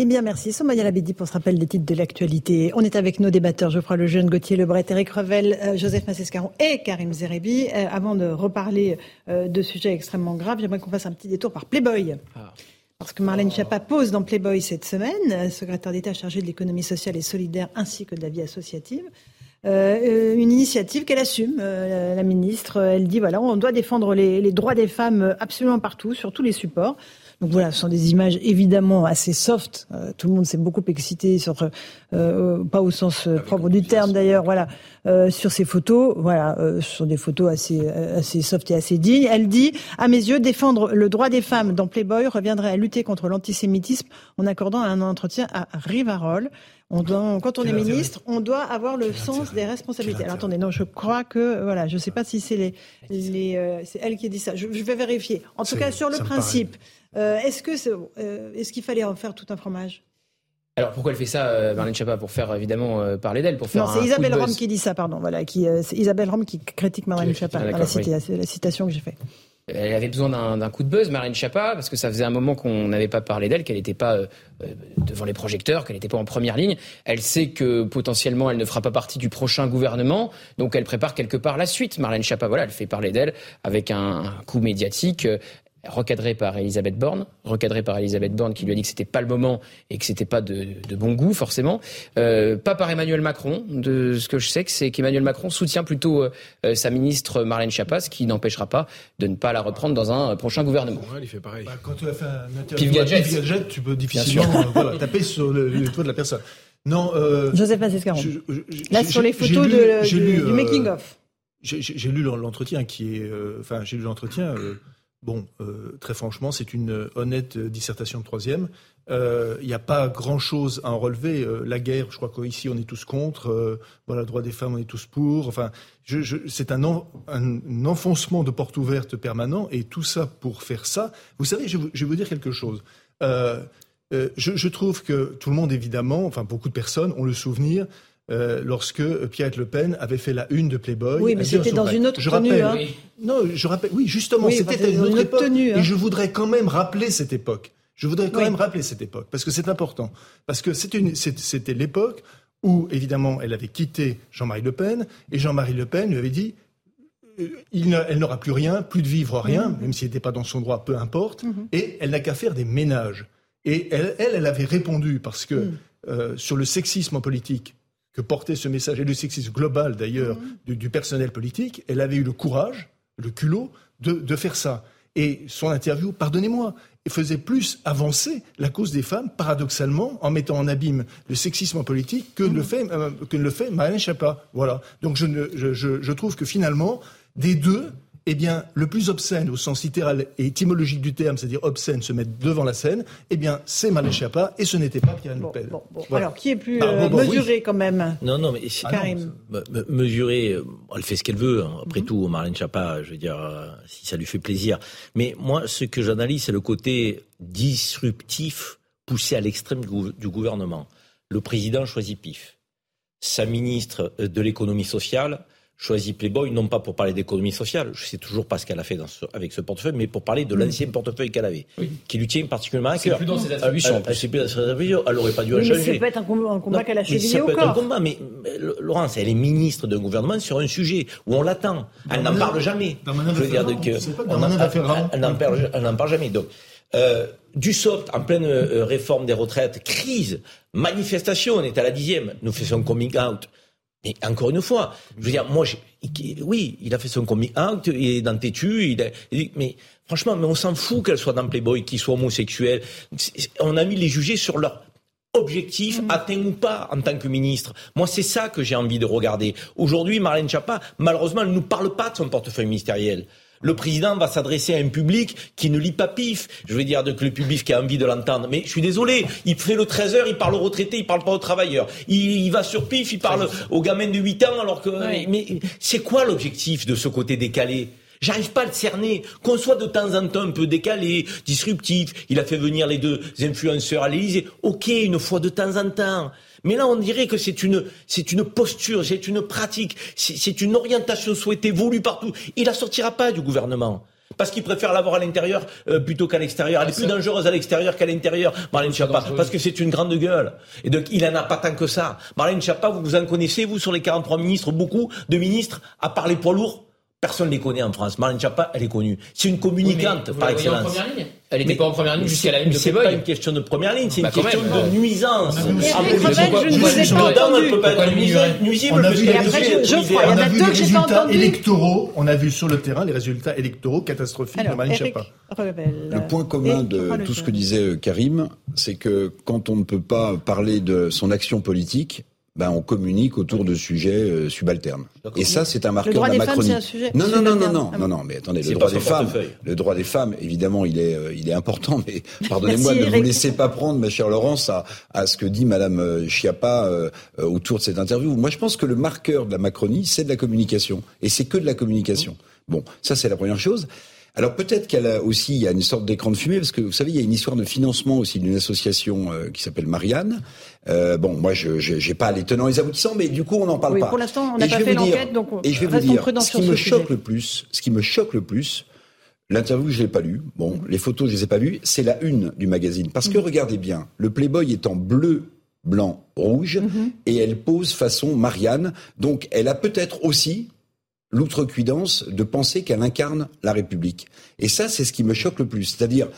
Speaker 1: Eh bien, merci Somaya Labidi pour ce rappel des titres de l'actualité. On est avec nos débatteurs Geoffroy Lejeune, Gauthier Lebret, Eric Revel, euh, Joseph Massescaron et Karim Zerebi. Euh, avant de reparler euh, de sujets extrêmement graves, j'aimerais qu'on fasse un petit détour par Playboy. Ah. Parce que Marlène Schiappa pose dans Playboy cette semaine, secrétaire d'État chargé de l'économie sociale et solidaire ainsi que de la vie associative. Euh, une initiative qu'elle assume, euh, la ministre. Elle dit voilà, on doit défendre les, droits des femmes absolument partout, sur tous les supports. Donc voilà, ce sont des images évidemment assez soft. Euh, tout le monde s'est beaucoup excité sur, euh, pas au sens propre du terme d'ailleurs, voilà, euh, sur ces photos. Voilà, ce sont des photos assez, assez soft et assez dignes. Elle dit, à mes yeux, défendre le droit des femmes dans Playboy reviendrait à lutter contre l'antisémitisme en accordant un entretien à Rivarol. On doit, quand on est ministre, on doit avoir le sens des responsabilités. Alors attendez, non, je crois que voilà, je ne sais pas si c'est les, les euh, c'est elle qui a dit ça. Je, je vais vérifier. En tout cas, sur le principe, euh, est-ce que c'est, euh, est-ce qu'il fallait en faire tout un fromage?
Speaker 3: Alors pourquoi elle fait ça, euh, Marlène Schiappa? Pour faire évidemment euh, parler d'elle, pour faire.
Speaker 1: Non, c'est Isabelle Rome qui dit ça, pardon. Voilà, qui, euh, c'est Isabelle Rome qui critique Marlène Schiappa. La, oui. la, citation que j'ai faite.
Speaker 3: elle avait besoin d'un coup de buzz, Marlène Schiappa, parce que ça faisait un moment qu'on n'avait pas parlé d'elle, qu'elle n'était pas devant les projecteurs, qu'elle n'était pas en première ligne. Elle sait que potentiellement elle ne fera pas partie du prochain gouvernement, donc elle prépare quelque part la suite. Marlène Schiappa, voilà, elle fait parler d'elle avec un, un coup médiatique recadré par Elisabeth Borne, recadré par Elisabeth Borne qui lui a dit que c'était pas le moment et que c'était pas de, de, bon goût forcément, euh, pas par Emmanuel Macron. De ce que je sais, c'est qu'Emmanuel Macron soutient plutôt euh, sa ministre Marlène Schiappa, ce qui n'empêchera pas de ne pas la reprendre dans un prochain gouvernement.
Speaker 6: Ouais, il fait pareil. Bah, quand tu as fait un interview gadget. gadget, tu peux difficilement euh, voilà, taper sur le, le toit de la personne. Non, euh,
Speaker 1: Joseph Massescaron. Là, sur les photos lu, de, du, du making of.
Speaker 6: J'ai lu l'entretien qui est, enfin, j'ai lu l'entretien. Bon, euh, très franchement, c'est une honnête dissertation de troisième. Il euh, n'y a pas grand-chose à en relever. Euh, la guerre, je crois qu'ici, on est tous contre. Euh, voilà, le droit des femmes, on est tous pour. Enfin, c'est un, un, enfoncement de porte ouverte permanent. Et tout ça pour faire ça. Vous savez, je, je vais vous dire quelque chose. Euh, je, trouve que tout le monde, évidemment, enfin beaucoup de personnes ont le souvenir euh, lorsque Pierre Le Pen avait fait la une de Playboy.
Speaker 1: Oui, mais c'était dans une autre
Speaker 6: je
Speaker 1: tenue.
Speaker 6: Rappelle, hein. Non, je rappelle. Oui, justement, c'était dans une autre époque. Tenue, hein. Et je voudrais quand même rappeler cette époque. Je voudrais quand oui. même rappeler cette époque parce que c'est important. Parce que c'était l'époque où, évidemment, elle avait quitté Jean-Marie Le Pen et Jean-Marie Le Pen lui avait dit euh, elle n'aura plus rien, plus de vivre, rien, mmh. même s'il n'était pas dans son droit, peu importe, mmh. et elle n'a qu'à faire des ménages. Et elle, elle, elle, avait répondu parce que mmh. euh, sur le sexisme en politique, que portait ce message, et le sexisme global d'ailleurs mmh. du, du, personnel politique, elle avait eu le courage, le culot de, de faire ça. Et son interview, pardonnez-moi, faisait plus avancer la cause des femmes, paradoxalement, en mettant en abîme le sexisme politique que, mmh. le, fait, euh, que le fait Marlène Schiappa. Voilà. Donc je, je, je, je trouve que finalement, des deux, eh bien, le plus obscène au sens littéral et étymologique du terme, c'est-à-dire obscène, se mettre devant la scène, eh bien, c'est Malé Schiappa et ce n'était pas Pierre
Speaker 1: bon,
Speaker 6: Le Pen.
Speaker 1: Bon, bon. Voilà. Alors, qui est plus bah, euh, mesuré oui. quand même
Speaker 5: Non, non, mais
Speaker 1: ah, Karim.
Speaker 5: Non, mesuré, euh, elle fait ce qu'elle veut. Hein. Après mm -hmm. tout, Marlène Schiappa, je veux dire, euh, si ça lui fait plaisir. Mais moi, ce que j'analyse, c'est le côté disruptif poussé à l'extrême du gouvernement. Le président choisit PIF. Sa ministre de l'économie sociale choisit Playboy, non pas pour parler d'économie sociale, je sais toujours pas ce qu'elle a fait dans ce, avec ce portefeuille, mais pour parler de l'ancien portefeuille qu'elle avait, oui. qui lui tient particulièrement à cœur.
Speaker 3: C'est plus dans ses attributions.
Speaker 5: Elle, plus dans ses attributions. Elle aurait pas dû changer.
Speaker 1: Mais ça peut être un combat, un combat qu'elle a chevillé au corps. Ça peut être un combat,
Speaker 5: mais Laurence, elle est ministre d'un gouvernement sur un sujet où on l'attend. Elle n'en parle jamais.
Speaker 6: Je veux dire, donc,
Speaker 5: elle n'en parle, parle jamais. Donc, euh, du soft en pleine euh, réforme des retraites, crise, manifestation, on est à la dixième, nous faisons coming out. Mais encore une fois, je veux dire, moi, oui, il a fait son coming out, il est dans Tétu, il, a, mais franchement, mais on s'en fout qu'elle soit dans Playboy, qu'il soit homosexuel. On a mis les juger sur leur objectif mmh. atteint ou pas en tant que ministre. Moi, c'est ça que j'ai envie de regarder. Aujourd'hui, Marlène Schiappa, malheureusement, elle ne nous parle pas de son portefeuille ministériel. Le président va s'adresser à un public qui ne lit pas pif. Je veux dire, que le public qui a envie de l'entendre. Mais je suis désolé, il fait le 13 heures, il parle aux retraités, il parle pas aux travailleurs. Il, il va sur pif, il parle aux gamins de 8 ans, alors que. Oui. Mais c'est quoi l'objectif de ce côté décalé? J'arrive pas à le cerner. Qu'on soit de temps en temps un peu décalé, disruptif. Il a fait venir les deux influenceurs à l'Élysée. Ok, une fois de temps en temps. Mais là, on dirait que c'est une, c'est une posture, c'est une pratique, c'est une orientation souhaitée, voulue partout. Il la sortira pas du gouvernement. Parce qu'il préfère l'avoir à l'intérieur euh, plutôt qu'à l'extérieur. Elle est plus dangereuse à l'extérieur qu'à l'intérieur, Marlène Schiappa, parce que c'est une grande gueule. Et donc, il en a pas tant que ça. Marlène Schiappa, vous vous en connaissez, vous, sur les 43 ministres, beaucoup de ministres, à part les poids lourds Personne ne les connaît en France. Marlène Schiappa, elle est connue. C'est une communicante
Speaker 3: oui,
Speaker 5: par excellence.
Speaker 3: En première ligne elle n'était pas en première ligne jusqu'à la ligne de
Speaker 5: C'est pas une question de première ligne, c'est
Speaker 3: bah
Speaker 5: une question
Speaker 3: même,
Speaker 5: de nuisance.
Speaker 1: Ah, je ne vous ai pas entendu.
Speaker 5: Elle peut pas être nuisible.
Speaker 6: On a vu les résultats électoraux. On a vu sur le terrain les résultats électoraux catastrophiques de Marlène Schiappa.
Speaker 7: Le point commun de tout ce que disait Karim, c'est que quand on ne peut pas parler de son action politique, ben, on communique autour de sujets euh, subalternes. Et ça, c'est un marqueur de la Macronie.
Speaker 1: Femmes, un sujet
Speaker 7: non, non, non, non, non, non, non, mais attendez, le droit des femmes, le droit des femmes, évidemment, il est, euh, il est important, mais pardonnez-moi, ne vous laissez pas prendre, ma chère Laurence, à, à ce que dit Madame Schiappa euh, autour de cette interview. Moi, je pense que le marqueur de la Macronie, c'est de la communication, et c'est que de la communication. Bon, ça, c'est la première chose. Alors peut-être qu'elle a aussi, il y a une sorte d'écran de fumée, parce que vous savez, il y a une histoire de financement aussi d'une association euh, qui s'appelle Marianne. Euh, bon, moi, je n'ai pas les tenants et les aboutissants, mais du coup, on n'en parle
Speaker 1: oui,
Speaker 7: pas.
Speaker 1: Pour l'instant, on n'a pas fait l'enquête, donc
Speaker 7: Et je vais vous dire, ce qui me choque le plus, ce qui me choque le plus, L'interview, je l'ai pas lu. Bon, les photos, je les ai pas vues. C'est la une du magazine. Parce que regardez bien, le Playboy est en bleu, blanc, rouge, et elle pose façon Marianne. Donc, elle a peut-être aussi l'outrecuidance de penser qu'elle incarne la République. Et ça, c'est ce qui me choque le plus. C'est-à-dire,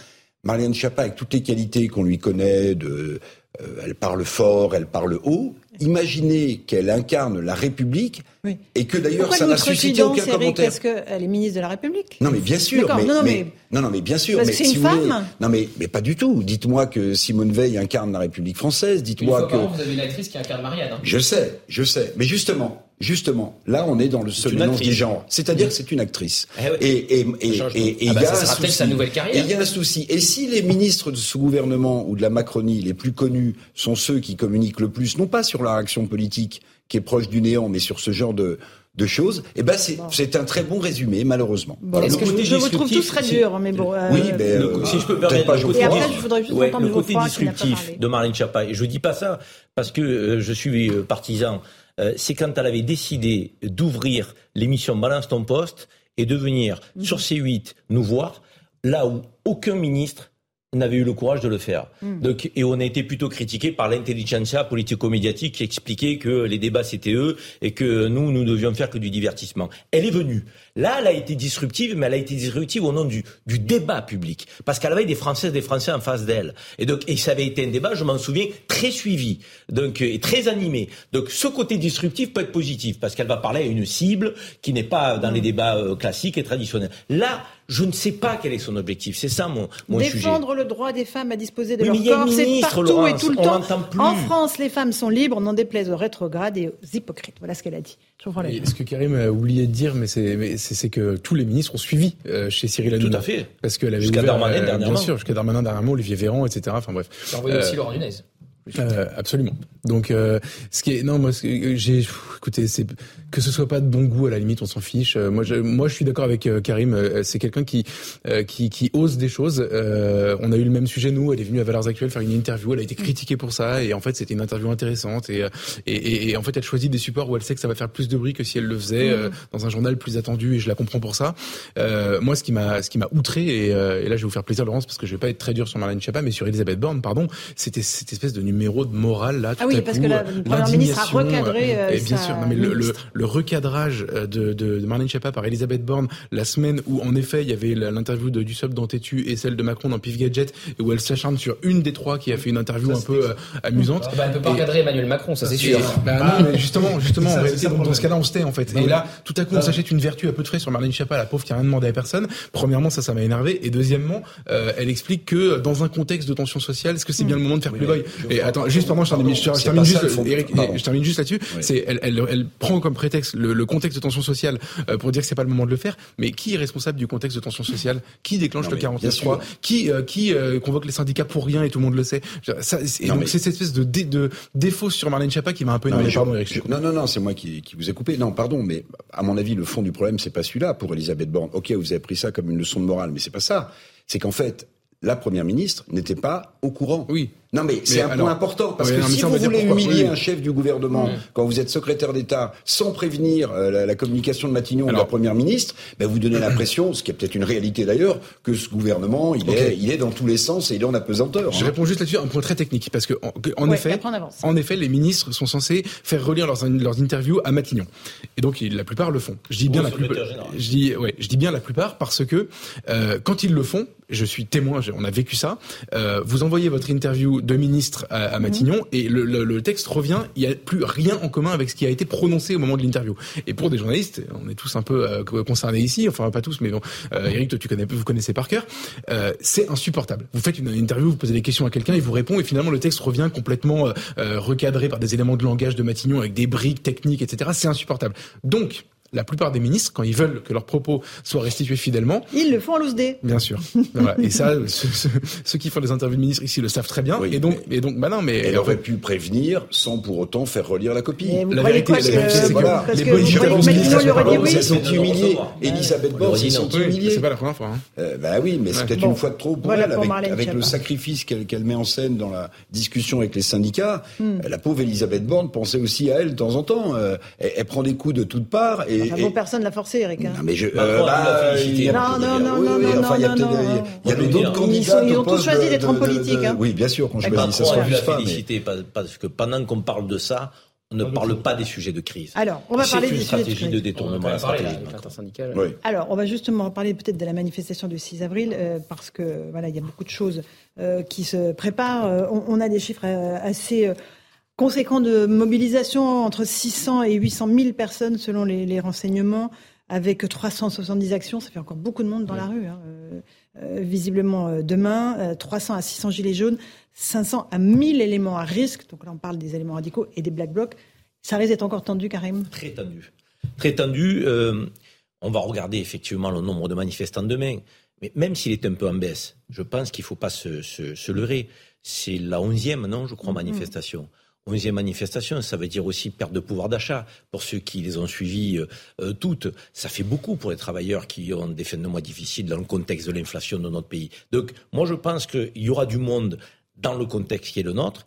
Speaker 7: Marianne Chapa, avec toutes les qualités qu'on lui connaît, de, euh, elle parle fort, elle parle haut. Imaginez qu'elle incarne la République
Speaker 1: Oui.
Speaker 7: et que d'ailleurs ça n'a suscité aucun
Speaker 1: Eric
Speaker 7: commentaire.
Speaker 1: Parce qu'elle est ministre de la République.
Speaker 7: Non mais bien sûr, mais,
Speaker 1: Non, non,
Speaker 7: mais-
Speaker 1: mais-
Speaker 7: non, non, mais bien sûr.
Speaker 1: Parce
Speaker 7: mais
Speaker 1: que c'est
Speaker 7: si
Speaker 1: une
Speaker 7: vous voulez-
Speaker 1: femme.
Speaker 7: non mais mais pas du tout. Dites-moi que Simone Veil incarne la République française. Dites-moi que
Speaker 3: vous avez une actrice qui incarne Marianne. hein.
Speaker 7: je sais, je sais. Mais justement, justement, là on est dans le seul
Speaker 5: actrice.
Speaker 7: des genres. C'est-à-dire que c'est une actrice.
Speaker 5: Eh ouais.
Speaker 7: Et et et et-
Speaker 3: Ah
Speaker 7: il y a un souci.
Speaker 3: sa nouvelle carrière.
Speaker 7: Et il y a un souci. Et si les ministres de ce gouvernement ou de la Macronie les plus connus sont ceux qui communiquent le plus, non pas sur leur action politique qui est proche du néant, mais sur ce genre de de choses, eh ben c'est c'est un très bon résumé, malheureusement.
Speaker 1: Bon,
Speaker 5: que
Speaker 1: je,
Speaker 5: côté
Speaker 1: vous trouve tous très
Speaker 5: c'est-
Speaker 1: durs, mais bon. euh,
Speaker 7: Oui, mais
Speaker 5: Le-
Speaker 7: euh,
Speaker 5: si je peux me permettre, le côté,
Speaker 1: Et après, je voudrais juste
Speaker 5: Ouais,
Speaker 1: entendre
Speaker 5: le côté disruptif de Marlène Schiappa. Et je dis pas ça parce que euh, je suis euh, partisan. Euh, c'est quand elle avait décidé d'ouvrir l'émission Balance ton poste et de venir
Speaker 1: Mhm.
Speaker 5: sur C8 nous voir là où aucun ministre n'avait eu le courage de le faire.
Speaker 1: Mhm.
Speaker 5: Donc, et on a été plutôt critiqué par l'intelligentsia politico-médiatique qui expliquait que les débats c'était eux et que nous, nous devions faire que du divertissement. Elle est venue. Là, elle a été disruptive, mais elle a été disruptive au nom du, du débat public. Parce qu'elle avait des Françaises, des Français en face d'elle. Et donc, et ça avait été un débat, je m'en souviens, très suivi. Donc, euh, et très animé. Donc, ce côté disruptif peut être positif parce qu'elle va parler à une cible qui n'est pas dans les débats euh, classiques et traditionnels. Là, je ne sais pas quel est son objectif. C'est ça mon, mon sujet.
Speaker 1: Défendre le droit des femmes à disposer de
Speaker 5: Oui,
Speaker 1: leur corps, c'est
Speaker 5: ministre,
Speaker 1: partout et
Speaker 5: Laurence,
Speaker 1: tout le
Speaker 5: on
Speaker 1: temps.
Speaker 5: plus.
Speaker 1: En France, les femmes sont libres, n'en déplaise aux rétrogrades et aux hypocrites. Voilà ce qu'elle a dit. Je comprends la
Speaker 8: Et ce que Karim a oublié de dire, mais c'est mais c'est c'est que tous les ministres ont suivi euh, chez Cyril Hanouna.
Speaker 5: Tout à fait.
Speaker 8: Parce qu'elle avait
Speaker 5: Jusqu'à
Speaker 8: ouvert,
Speaker 5: Darmanin
Speaker 8: euh,
Speaker 5: dernièrement.
Speaker 8: Bien sûr, jusqu'à Darmanin dernièrement, Olivier Véran, etc. Enfin bref.
Speaker 3: J'ai envoyé
Speaker 8: Euh,
Speaker 3: aussi Laurent Nunez.
Speaker 8: Euh, absolument. Donc, euh, ce qui est non, moi, que j'ai, écoutez, c'est que ce soit pas de bon goût à la limite, on s'en fiche. Euh, moi, je, moi, je suis d'accord avec euh, Karim. euh, c'est quelqu'un qui, euh, qui, qui ose des choses. Euh, on a eu le même sujet nous. Elle est venue à Valeurs Actuelles faire une interview. Elle a été critiquée pour ça, et en fait, c'était une interview intéressante. Et, euh, et, et, et en fait, elle choisit des supports où elle sait que ça va faire plus de bruit que si elle le faisait euh, dans un journal plus attendu. Et je la comprends pour ça. Euh, moi, ce qui m'a, ce qui m'a outré, et, euh, et là, je vais vous faire plaisir, Laurence, parce que je vais pas être très dur sur Marlène Schiappa, mais sur Elisabeth Borne, pardon. C'était cette espèce de numéro de morale là.
Speaker 1: Ah oui,
Speaker 8: à
Speaker 1: parce
Speaker 8: coup,
Speaker 1: que la
Speaker 8: euh,
Speaker 1: première ministre a recadré, euh,
Speaker 8: et bien sûr, non, mais le, le, le recadrage euh, de, de, de Marlène Schiappa par Elisabeth Borne la semaine où en effet il y avait l'interview de Dussopt dans Tétu et celle de Macron dans Pif Gadget et où elle s'acharne sur une des trois qui a fait une interview un peu euh, amusante.
Speaker 3: Bah, elle peut pas
Speaker 8: Et-
Speaker 3: encadrer Emmanuel Macron, ça c'est sûr.
Speaker 8: et- bah non, mais justement, justement,
Speaker 6: ça,
Speaker 8: en réalité, dans ce cas-là, on se tait, en fait. Et là, tout à coup, on s'achète une vertu à peu de frais sur Marlène Schiappa, la pauvre qui a rien demandé à personne. Premièrement, ça, ça m'a énervé. Et deuxièmement, euh, elle explique que dans un contexte de tension sociale, est-ce que c'est bien le moment de faire Playboy Et attends, juste, pardon, je termine, je, termine juste,
Speaker 7: ça.
Speaker 8: Eric, je termine juste là-dessus.
Speaker 7: Oui.
Speaker 8: C'est, elle, elle, elle prend comme prétexte le, le contexte de tension sociale euh, pour dire que c'est pas le moment de le faire. Mais qui est responsable du contexte de tension sociale? Qui déclenche
Speaker 7: Non,
Speaker 8: le
Speaker 7: mais bien
Speaker 8: 49.3
Speaker 7: sûr.
Speaker 8: Qui, euh, qui euh, convoque les syndicats pour rien et tout le monde le sait? Je- ça, Et
Speaker 7: Non,
Speaker 8: donc,
Speaker 7: mais-
Speaker 8: c'est cette espèce de, dé, de défaut sur Marlène Schiappa qui m'a un peu énervé.
Speaker 7: non, non, non, c'est moi qui, qui vous ai coupé. Non, pardon, mais à mon avis, le fond du problème, c'est pas celui-là pour Elisabeth Borne. Ok, vous avez pris ça comme une leçon de morale, mais c'est pas ça. C'est qu'en fait, la première ministre n'était pas au courant.
Speaker 8: Oui.
Speaker 7: Non, mais c'est un
Speaker 8: alors-
Speaker 7: point important parce que
Speaker 8: non,
Speaker 7: si vous voulez humilier
Speaker 8: Oui.
Speaker 7: un chef du gouvernement quand vous êtes secrétaire d'État sans prévenir euh, la, la communication de Matignon ou de la première ministre, ben vous donnez l'impression, ce qui est peut-être une réalité d'ailleurs, que ce gouvernement, il est, il est dans tous les sens et il est en apesanteur.
Speaker 8: Je
Speaker 7: hein.
Speaker 8: réponds juste là-dessus un point très technique parce que en, que- en
Speaker 1: Ouais,
Speaker 8: effet, en effet, les ministres sont censés faire relire leurs, leurs interviews à Matignon et donc la plupart le font. Je dis bien la plupart. Je dis ouais, je dis bien la plupart parce que euh, quand ils le font, je suis témoin, on a vécu ça. euh, vous envoyez votre interview de ministre à, à Matignon et le, le- le texte revient, il y a plus rien en commun avec ce qui a été prononcé au moment de l'interview. Et pour des journalistes, on est tous un peu euh, concernés ici, enfin pas tous, mais bon, euh, Eric, toi tu connais, vous connaissez par cœur, euh, c'est insupportable. Vous faites une interview, vous posez des questions à quelqu'un, il vous répond et finalement le texte revient complètement euh, euh, recadré par des éléments de langage de Matignon avec des briques techniques, etc. C'est insupportable. Donc la plupart des ministres, quand ils veulent que leurs propos soient restitués fidèlement,
Speaker 1: Ils le font à loose day.
Speaker 8: Bien sûr. Voilà. Et ça, ceux, ceux- ceux qui font des interviews de ministres ici le savent très bien.
Speaker 7: Oui,
Speaker 8: et donc, et donc, bah non, mais
Speaker 7: Elle aurait pu prévenir sans pour autant faire relire la copie.
Speaker 8: La vérité, la
Speaker 1: que-
Speaker 8: vérité, c'est que
Speaker 7: voilà.
Speaker 1: parce
Speaker 8: les
Speaker 1: que
Speaker 8: bonnes
Speaker 1: que
Speaker 8: ministres sont
Speaker 5: recevoir.
Speaker 7: Elisabeth
Speaker 5: On
Speaker 7: Borne s'est sentie humiliée.
Speaker 8: c'est pas la première fois. Hein.
Speaker 7: Euh, bah oui, mais c'est peut-être une fois de trop pour elle, avec, le sacrifice qu'elle met en scène dans la discussion avec les syndicats.
Speaker 1: Hmm.
Speaker 7: Euh, La pauvre Elisabeth Borne pensait aussi à elle de temps en temps. Euh, elle, elle prend des coups de toutes parts et, Et,
Speaker 1: Enfin,
Speaker 7: et-
Speaker 1: bon, personne l'a forcé, Eric. hein.
Speaker 7: non, mais je, euh, bah,
Speaker 1: Non, non, non,
Speaker 7: oui,
Speaker 1: non,
Speaker 7: oui,
Speaker 1: non,
Speaker 7: enfin, il y a d'autres candidats.
Speaker 1: ils ont tous choisi d'être en politique, hein.
Speaker 7: Oui, bien sûr, qu'on
Speaker 1: D'accord.
Speaker 7: choisit, ça se refuse
Speaker 5: l'a
Speaker 7: pas.
Speaker 5: félicité pa- parce que pendant qu'on parle de ça, on ne parle pas des sujets de crise.
Speaker 1: Alors, on va
Speaker 5: C'est
Speaker 1: parler
Speaker 5: une
Speaker 1: des sujets de
Speaker 5: stratégie
Speaker 1: crise.
Speaker 5: de détournement la
Speaker 3: parler
Speaker 5: stratégie.
Speaker 7: Oui.
Speaker 1: Alors, on va justement reparler peut-être de la manifestation du 6 avril, euh, parce que voilà, il y a beaucoup de choses euh, qui se préparent. Euh, on, on a des chiffres euh, assez conséquents de mobilisation, entre 600 et 800 000 personnes selon les, les renseignements, avec 370 actions. Ça fait encore beaucoup de monde dans la rue. hein. Euh, euh, visiblement euh, demain, euh, 300 à 600 gilets jaunes, 500 à 1000 éléments à risque. Donc là, on parle des éléments radicaux et des black blocs. Ça risque d'être encore tendu, Karim?
Speaker 5: Très tendu. Très tendu. euh, on va regarder effectivement le nombre de manifestants demain. Mais même s'il est un peu en baisse, je pense qu'il ne faut pas se, se, se leurrer. C'est la onzième, non, je crois, manifestation. Onzième manifestation, ça veut dire aussi perte de pouvoir d'achat. Pour ceux qui les ont suivies euh, euh, toutes, ça fait beaucoup pour les travailleurs qui ont des fins de mois difficiles dans le contexte de l'inflation de notre pays. Donc, moi, je pense qu'il y aura du monde dans le contexte qui est le nôtre.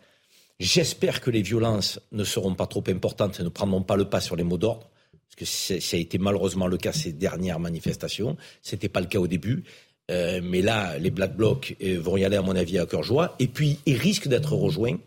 Speaker 5: J'espère que les violences ne seront pas trop importantes et ne prendront pas le pas sur les mots d'ordre, parce que ça a été malheureusement le cas ces dernières manifestations. C'était pas le cas au début. Euh, mais là, les Black Blocs vont y aller, à mon avis, à cœur joie. Et puis, ils risquent d'être rejoints,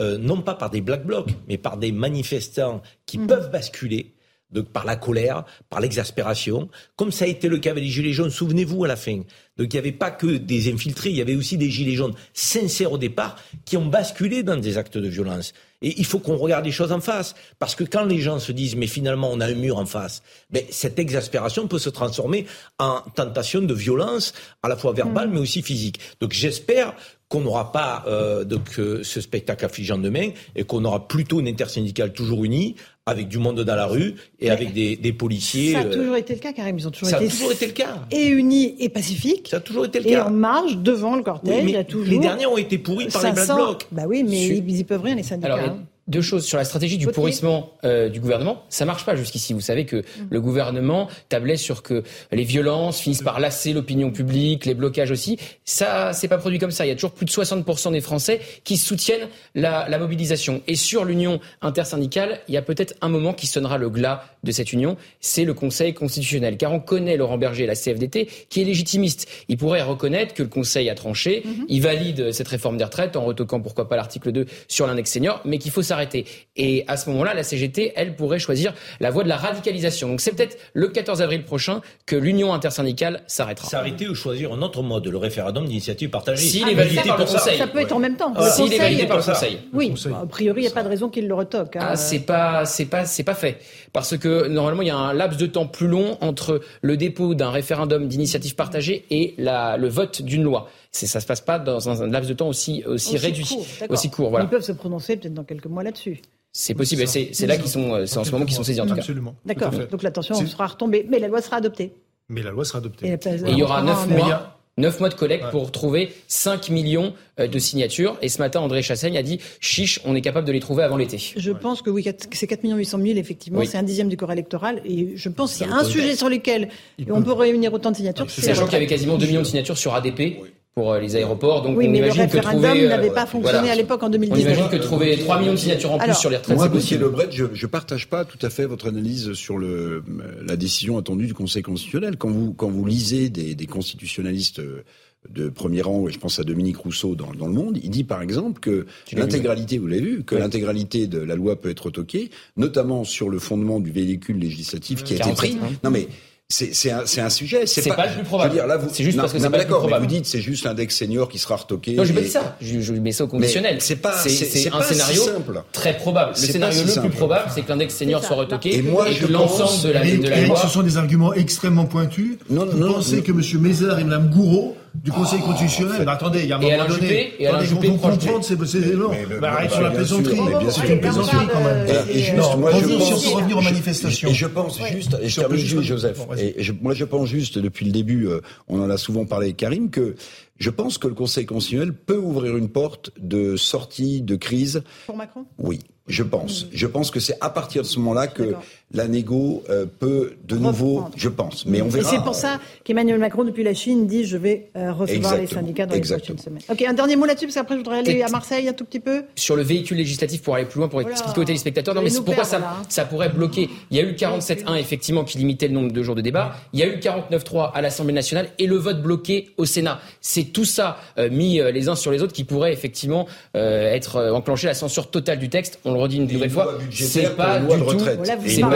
Speaker 5: euh, non pas par des Black Blocs, mais par des manifestants qui peuvent basculer donc par la colère, par l'exaspération, comme ça a été le cas avec les Gilets jaunes, souvenez-vous à la fin. Donc il n'y avait pas que des infiltrés, il y avait aussi des Gilets jaunes sincères au départ qui ont basculé dans des actes de violence. Et il faut qu'on regarde les choses en face. Parce que quand les gens se disent, mais finalement on a un mur en face, ben, cette exaspération peut se transformer en tentation de violence, à la fois verbale mais aussi physique. Donc j'espère qu'on n'aura pas euh, donc, euh, ce spectacle affligeant demain et qu'on aura plutôt une intersyndicale toujours unie, avec du monde dans la rue et avec des, des policiers.
Speaker 1: Ça a
Speaker 5: euh,
Speaker 1: toujours été le cas, Karim. Ils ont toujours
Speaker 5: ça a
Speaker 1: été
Speaker 5: toujours été le cas.
Speaker 1: et unis et pacifiques.
Speaker 5: Ça a toujours été le
Speaker 1: Et
Speaker 5: cas.
Speaker 1: en marge devant le
Speaker 5: Oui,
Speaker 1: cortège,
Speaker 5: mais
Speaker 1: il y a toujours
Speaker 5: les derniers ont été pourris par les Black
Speaker 1: 500
Speaker 5: Blocs.
Speaker 1: Bah oui, mais ils, ils y peuvent rien les syndicats.
Speaker 3: Alors,
Speaker 1: hein.
Speaker 3: Deux choses sur la stratégie du pourrissement euh, du gouvernement. Ça marche pas jusqu'ici. Vous savez que le gouvernement tablait sur que les violences finissent par lasser l'opinion publique, les blocages aussi. Ça, c'est pas produit comme ça. Il y a toujours plus de 60% des Français qui soutiennent la, la mobilisation. Et sur l'union intersyndicale, il y a peut-être un moment qui sonnera le glas de cette union. C'est le Conseil constitutionnel. Car on connaît Laurent Berger, la CFDT, qui est légitimiste. Il pourrait reconnaître que le Conseil a tranché. Il valide cette réforme des retraites en retoquant pourquoi pas l'article 2 sur l'index senior, mais qu'il faut s'arrêter. Et à ce moment-là, la CGT, elle pourrait choisir la voie de la radicalisation. Donc c'est peut-être le 14 avril prochain que l'union intersyndicale s'arrêtera.
Speaker 5: S'arrêter ou choisir un autre mode, le référendum d'initiative partagée.
Speaker 3: S'il
Speaker 1: Ah,
Speaker 3: est validé par le
Speaker 5: ça.
Speaker 3: Conseil.
Speaker 1: Ça peut être en même temps.
Speaker 5: Ah,
Speaker 3: S'il est
Speaker 1: Conseil-
Speaker 3: validé par le. Conseil.
Speaker 1: Oui,
Speaker 6: Conseil.
Speaker 1: a priori, il n'y a pas de raison qu'il le retoque. hein.
Speaker 3: Ah, c'est pas, c'est pas, c'est pas fait. Parce que normalement, il y a un laps de temps plus long entre le dépôt d'un référendum d'initiative partagée et la, le vote d'une loi. Ça se passe pas dans un, un laps de temps aussi, aussi, réduit,
Speaker 1: court,
Speaker 3: aussi court. Voilà.
Speaker 1: Ils peuvent se prononcer peut-être dans quelques mois là-dessus.
Speaker 3: C'est possible.
Speaker 6: C'est
Speaker 3: là qu'ils sont, euh, c'est en ce moment qu'ils sont saisis en tout cas.
Speaker 6: Absolument.
Speaker 1: D'accord. Donc l'attention
Speaker 6: C'est-
Speaker 1: sera retombée. Mais la loi sera adoptée.
Speaker 6: Mais la loi sera adoptée.
Speaker 1: Et, la-
Speaker 3: Et il y aura neuf mois.
Speaker 6: a-
Speaker 3: 9 mois de collecte
Speaker 6: Ouais.
Speaker 3: pour trouver 5 millions euh, de signatures. Et ce matin, André Chassaigne a dit chiche, on est capable de les trouver avant l'été.
Speaker 1: Je pense que oui, quatre- c'est 4 800 000, effectivement.
Speaker 3: Oui.
Speaker 1: C'est un dixième du corps électoral. Et je pense qu'il y a un sujet sur lequel on
Speaker 6: peut-
Speaker 1: réunir autant de signatures.
Speaker 6: Ah,
Speaker 1: la
Speaker 3: Sachant qu'il y avait quasiment 2 millions de signatures sur ADP pour euh, les aéroports. Donc
Speaker 1: Oui,
Speaker 3: on
Speaker 1: mais le
Speaker 3: imagine que
Speaker 1: référendum
Speaker 3: trouver. euh,
Speaker 1: n'avait pas fonctionné
Speaker 3: voilà.
Speaker 1: à l'époque en
Speaker 3: On
Speaker 1: 2019.
Speaker 3: imagine que trouver 3 millions de signatures en plus
Speaker 1: Alors,
Speaker 3: sur les retraites,
Speaker 7: Moi,
Speaker 3: c'est possible.
Speaker 7: Lebret, je ne partage pas tout à fait votre analyse sur le, la décision attendue du Conseil constitutionnel. Quand vous, quand vous lisez des, des constitutionnalistes euh, de premier rang, et je pense à Dominique Rousseau dans, dans Le Monde, il dit par exemple que l'intégralité, vous l'avez vu, que
Speaker 3: Oui.
Speaker 7: l'intégralité de la loi peut être retoquée, notamment sur le fondement du véhicule législatif qui a été
Speaker 3: 47,
Speaker 7: pris.
Speaker 3: hein.
Speaker 7: Non mais c'est un, c'est un sujet.
Speaker 3: C'est pas le plus
Speaker 7: je veux
Speaker 3: probable.
Speaker 7: dire, là, vous-
Speaker 3: C'est juste
Speaker 7: non,
Speaker 3: parce que c'est pas le plus
Speaker 7: mais
Speaker 3: probable.
Speaker 7: vous dites c'est juste l'index senior qui sera retoqué.
Speaker 3: Non, pas
Speaker 7: et-
Speaker 3: dit ça. Je, je mets ça au conditionnel.
Speaker 7: C'est pas-
Speaker 3: c'est, un
Speaker 7: pas si
Speaker 3: scénario
Speaker 7: simple.
Speaker 3: très probable. Le scénario
Speaker 7: pas si
Speaker 3: le plus probable, c'est que l'index senior soit retoqué
Speaker 7: Et moi,
Speaker 3: et
Speaker 7: je
Speaker 3: que l'ensemble
Speaker 7: pense-
Speaker 3: de la, de la loi.
Speaker 6: ce sont des arguments extrêmement pointus.
Speaker 7: Non,
Speaker 6: Vous
Speaker 7: non,
Speaker 6: pensez
Speaker 7: non.
Speaker 6: que M. Mézard et Mme Gouraud du Conseil constitutionnel, mais attendez, il y a un
Speaker 3: Et
Speaker 6: moment
Speaker 3: Alain
Speaker 6: donné,
Speaker 3: et Alain
Speaker 6: attendez,
Speaker 3: Juppé
Speaker 6: comprendre ces, éléments.
Speaker 7: Mais le-
Speaker 6: Bah, arrête
Speaker 7: bah,
Speaker 6: sur la plaisanterie. C'est une plaisanterie quand même.
Speaker 7: Et, et juste, moi, je pense,
Speaker 6: sur- revenir aux
Speaker 7: je-
Speaker 6: manifestations.
Speaker 7: Et je pense juste, et je termine Joseph. Moi, je pense juste depuis le début, euh, on en a souvent parlé avec Karim, que je pense que le Conseil constitutionnel peut ouvrir une porte de sortie de crise.
Speaker 1: Pour Macron?
Speaker 7: Oui, je pense. Je pense que c'est à partir de ce moment-là que. La négo euh, peut de nouveau,
Speaker 1: Reprendre.
Speaker 7: je pense. Mais on
Speaker 1: Et
Speaker 7: verra.
Speaker 1: c'est pour ça qu'Emmanuel Macron, depuis la Chine, dit je vais euh, recevoir les syndicats dans les prochaines semaines. Ok, un dernier mot là-dessus, parce qu'après je voudrais aller
Speaker 3: Et-
Speaker 1: à Marseille un tout petit peu.
Speaker 3: sur le véhicule législatif pour aller plus loin, pour
Speaker 1: Voilà.
Speaker 3: expliquer aux téléspectateurs. Non, mais pourquoi
Speaker 1: perdre,
Speaker 3: ça,
Speaker 1: là, hein.
Speaker 3: ça pourrait bloquer. Il y a eu le 47.1, effectivement, qui limitait le nombre de jours de débat. Il y a eu le 49.3 à l'Assemblée nationale et le vote bloqué au Sénat. C'est tout ça euh, mis euh, les uns sur les autres qui pourrait effectivement euh, être euh, enclenché la censure totale du texte. On le redit une
Speaker 7: Et
Speaker 3: nouvelle fois. C'est pas du
Speaker 7: de
Speaker 3: tout.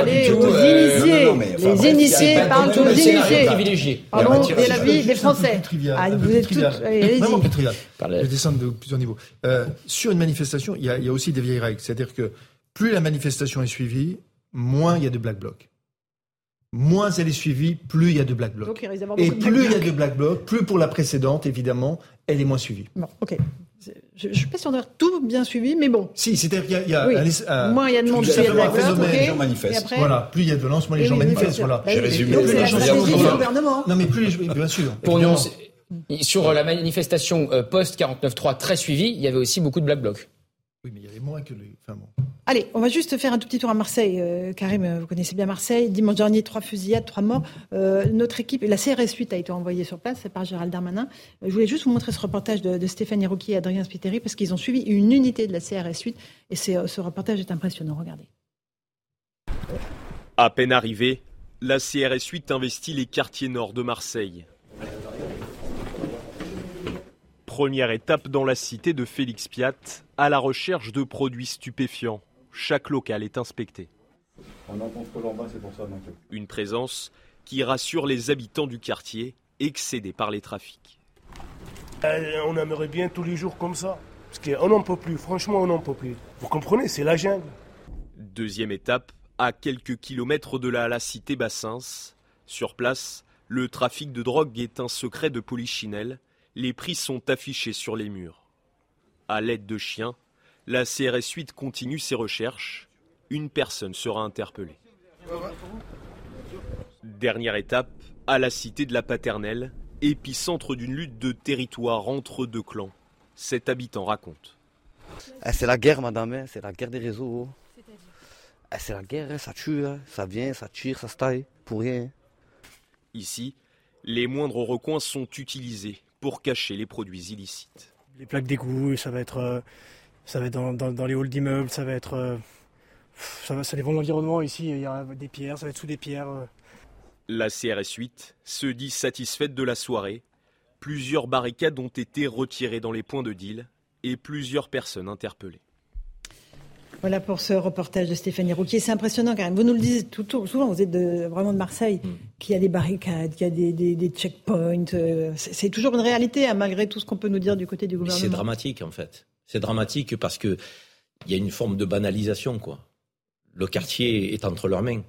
Speaker 3: Tout,
Speaker 1: aux initiés.
Speaker 7: non, non, mais enfin,
Speaker 1: les
Speaker 7: bref,
Speaker 1: initiés parlent aux initiés. Pardon, et la vie des Français. Ah, vous êtes allez-y.
Speaker 6: Vraiment plus trivial. Je descendre de plusieurs niveaux. Euh, sur une manifestation, il y, a, aussi des vieilles règles. C'est-à-dire que plus la manifestation est suivie, moins il y a de black blocs. Moins elle est suivie, plus il y a de black blocs.
Speaker 1: Donc, il
Speaker 6: Et plus il y a de black blocs, plus pour la précédente, évidemment, elle est moins suivie.
Speaker 1: Bon, ok. Je ne suis pas sûre d'avoir tout bien suivi, mais bon.
Speaker 6: Si, c'est-à-dire qu'il y a, il y a
Speaker 1: Oui.
Speaker 6: un- un-
Speaker 1: Moins il y a de monde, plus il y a de
Speaker 6: un phénomène,
Speaker 1: ok.
Speaker 7: les gens manifestent.
Speaker 1: Après
Speaker 6: Voilà, plus il y a de violence, moins les gens
Speaker 1: oui,
Speaker 6: manifestent. Voilà.
Speaker 1: Bah
Speaker 7: J'ai
Speaker 1: oui,
Speaker 7: résumé.
Speaker 1: donc, la
Speaker 6: sont
Speaker 1: stratégie du gouvernement.
Speaker 6: Non, mais plus les gens, bien sûr.
Speaker 3: Pour nuancer, sur la manifestation euh, post-49.3 très suivie, il y avait aussi beaucoup de black blocs.
Speaker 6: Oui, mais il y avait moins que les. Enfin bon.
Speaker 1: Allez, on va juste faire un tout petit tour à Marseille. Euh, Karim, euh, vous connaissez bien Marseille. Dimanche dernier, trois fusillades, trois morts. Euh, notre équipe, la CRS 8 a été envoyée sur place, par Gérald Darmanin. Je voulais juste vous montrer ce reportage de, Stéphanie Rouquier et Adrien Spiteri parce qu'ils ont suivi une unité de la CRS 8 et ce reportage est impressionnant. Regardez.
Speaker 11: À peine arrivé, la CRS 8 investit les quartiers nord de Marseille. Première étape dans la cité de Félix Piat, à la recherche de produits stupéfiants. Chaque local est inspecté.
Speaker 12: On en contrôle en bas, c'est pour ça. Donc.
Speaker 11: Une présence qui rassure les habitants du quartier, excédés par les trafics.
Speaker 13: Euh, on aimerait bien tous les jours comme ça. Parce qu'on n'en peut plus, franchement, on n'en peut plus. Vous comprenez, c'est la jungle.
Speaker 11: Deuxième étape, à quelques kilomètres de là, la cité Bassins. Sur place, le trafic de drogue est un secret de polichinelle. Les prix sont affichés sur les murs. À l'aide de chiens, la CRS 8 continue ses recherches. Une personne sera interpellée. Dernière étape, à la cité de la Paternelle, épicentre d'une lutte de territoire entre deux clans. Cet habitant raconte.
Speaker 14: Eh, c'est la guerre, madame, hein, c'est la guerre des réseaux. Eh, c'est la guerre, ça tue, ça vient, ça tire, ça se taille, pour rien.
Speaker 11: Ici, les moindres recoins sont utilisés pour cacher les produits illicites.
Speaker 15: Les plaques d'égout, ça va être, euh, ça va être dans, dans- dans les halls d'immeubles, ça va être, euh, ça, va, ça dépend de l'environnement. Ici, il y a des pierres, ça va être sous des pierres. euh.
Speaker 11: La CRS 8 se dit satisfaite de la soirée. Plusieurs barricades ont été retirées dans les points de deal et plusieurs personnes interpellées.
Speaker 1: Voilà pour ce reportage de Stéphanie Rouquier. C'est impressionnant quand même. Vous nous le dites tout, tout- souvent, vous êtes de, vraiment de Marseille, qu'il y a des barricades, qu'il y a des, des- des checkpoints. euh, C'est toujours une réalité, hein, malgré tout ce qu'on peut nous dire du côté du gouvernement.
Speaker 5: c'est dramatique en fait. C'est dramatique parce que il y a une forme de banalisation quoi. Le quartier est entre leurs mains,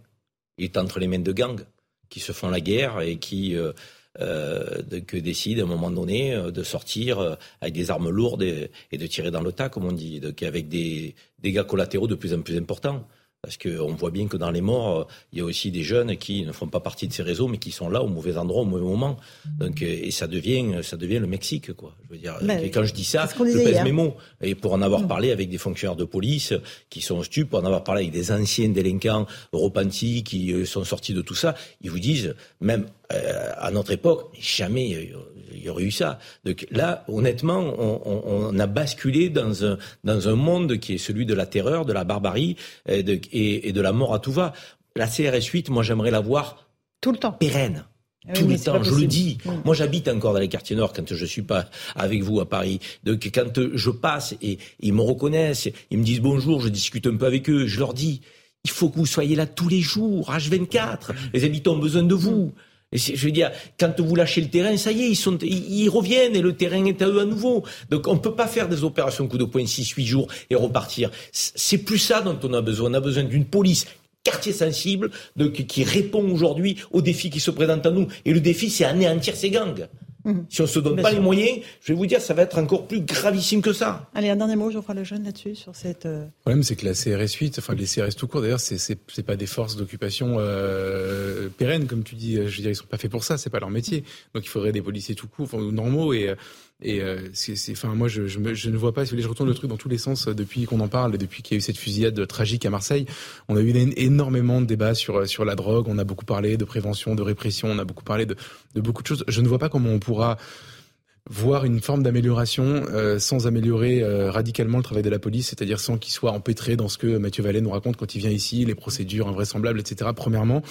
Speaker 5: il est entre les mains de gangs qui se font la guerre et qui euh, euh, décident à un moment donné euh, de sortir avec des armes lourdes et, de tirer dans le tas comme on dit, avec des dégâts collatéraux de plus en plus importants. Parce qu'on voit bien que dans les morts, euh, il y a aussi des jeunes qui ne font pas partie de ces réseaux, mais qui sont là au mauvais endroit, au mauvais moment. Donc, euh, et ça devient, ça devient le Mexique, quoi. Je veux dire,
Speaker 1: Bah
Speaker 5: et quand je dis ça, je pèse
Speaker 1: hier.
Speaker 5: mes mots. Et pour en avoir parlé avec des fonctionnaires de police qui sont stupes, pour en avoir parlé avec des anciens délinquants repentis qui euh, sont sortis de tout ça, ils vous disent, même euh, à notre époque, jamais euh, il y aurait eu ça. Donc là, honnêtement, on, on- on a basculé dans un, dans un monde qui est celui de la terreur, de la barbarie et de, et- et de la mort à tout va. La CRS 8, moi j'aimerais la voir
Speaker 1: tout le temps
Speaker 5: pérenne.
Speaker 1: Ah oui,
Speaker 5: Tout le temps, je le dis.
Speaker 1: Mm.
Speaker 5: Moi, j'habite encore dans les quartiers nord quand je suis pas avec vous à Paris. Donc, quand euh, je passe et ils me reconnaissent, ils me disent bonjour, je discute un peu avec eux, je leur dis, il faut que vous soyez là tous les jours, H24. Les habitants ont besoin de vous. Je veux dire, quand vous lâchez le terrain, ça y est, ils, reviennent et le terrain est à eux à nouveau. Donc on ne peut pas faire des opérations coup de poing 6-8 jours et repartir. C'est plus ça dont on a besoin. On a besoin d'une police quartier sensible qui répond aujourd'hui aux défis qui se présentent à nous. Et le défi, c'est anéantir ces gangs.
Speaker 1: Mhm.
Speaker 5: Si on se donne
Speaker 1: Bien
Speaker 5: pas
Speaker 1: sûr.
Speaker 5: les moyens, je vais vous dire, ça va être encore plus gravissime que ça.
Speaker 1: Allez, un dernier mot, Geoffroy Lejeune, là-dessus, sur cette. euh,
Speaker 8: Le problème, c'est que la CRS 8, enfin les CRS tout court, d'ailleurs, c'est c'est c'est pas des forces d'occupation euh, pérennes, comme tu dis. Je veux dire, ils sont pas faits pour ça, c'est pas leur métier. Donc il faudrait des policiers tout court, enfin, normaux et Et euh, c'est, enfin, moi, je, je, je, ne vois pas. Si je retourne le truc dans tous les sens euh, depuis qu'on en parle depuis qu'il y a eu cette fusillade tragique à Marseille. On a eu énormément de débats sur sur la drogue. On a beaucoup parlé de prévention, de répression. On a beaucoup parlé de, de beaucoup de choses. Je ne vois pas comment on pourra voir une forme d'amélioration euh, sans améliorer euh, radicalement le travail de la police, c'est-à-dire sans qu'il soit empêtré dans ce que Mathieu Vallet nous raconte quand il vient ici, les procédures invraisemblables, etc. Premièrement,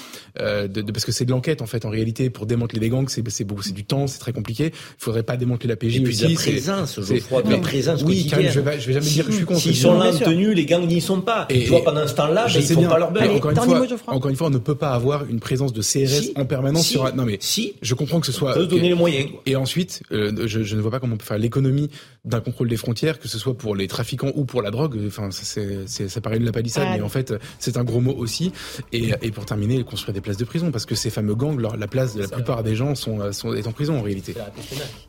Speaker 8: euh, de, de, parce que c'est de l'enquête en fait. En réalité, pour démanteler les gangs, c'est c'est c'est du temps, c'est très compliqué. Il faudrait pas démanteler la PJ
Speaker 5: Et puis
Speaker 8: aussi.
Speaker 5: la présence, je crois, de la présence
Speaker 8: oui,
Speaker 5: quotidienne.
Speaker 8: je vais, je vais jamais dire que je suis contre.
Speaker 5: S'ils sont là en tenue, les gangs n'y sont pas. Et, tu vois, pendant ce temps-là, ben, ils font
Speaker 8: bien.
Speaker 5: pas leur beurre.
Speaker 8: Encore une fois, encore une fois, on ne peut pas avoir une présence de CRS
Speaker 5: Si.
Speaker 8: en permanence
Speaker 5: Si.
Speaker 8: sur. un- Non mais
Speaker 5: Si.
Speaker 8: je comprends que ce soit.
Speaker 5: se donner les moyens.
Speaker 8: Et ensuite, euh, je, ne vois pas comment on peut faire l'économie d'un contrôle des frontières, que ce soit pour les trafiquants ou pour la drogue. Enfin, ça, c'est, c'est- ça paraît de la palissade,
Speaker 1: Ouais.
Speaker 8: mais en fait, c'est un gros mot aussi. Et, et pour terminer, construire des places de prison, parce que ces fameux gangs, leur- la place de la plupart des gens sont, euh, sont est en prison en réalité.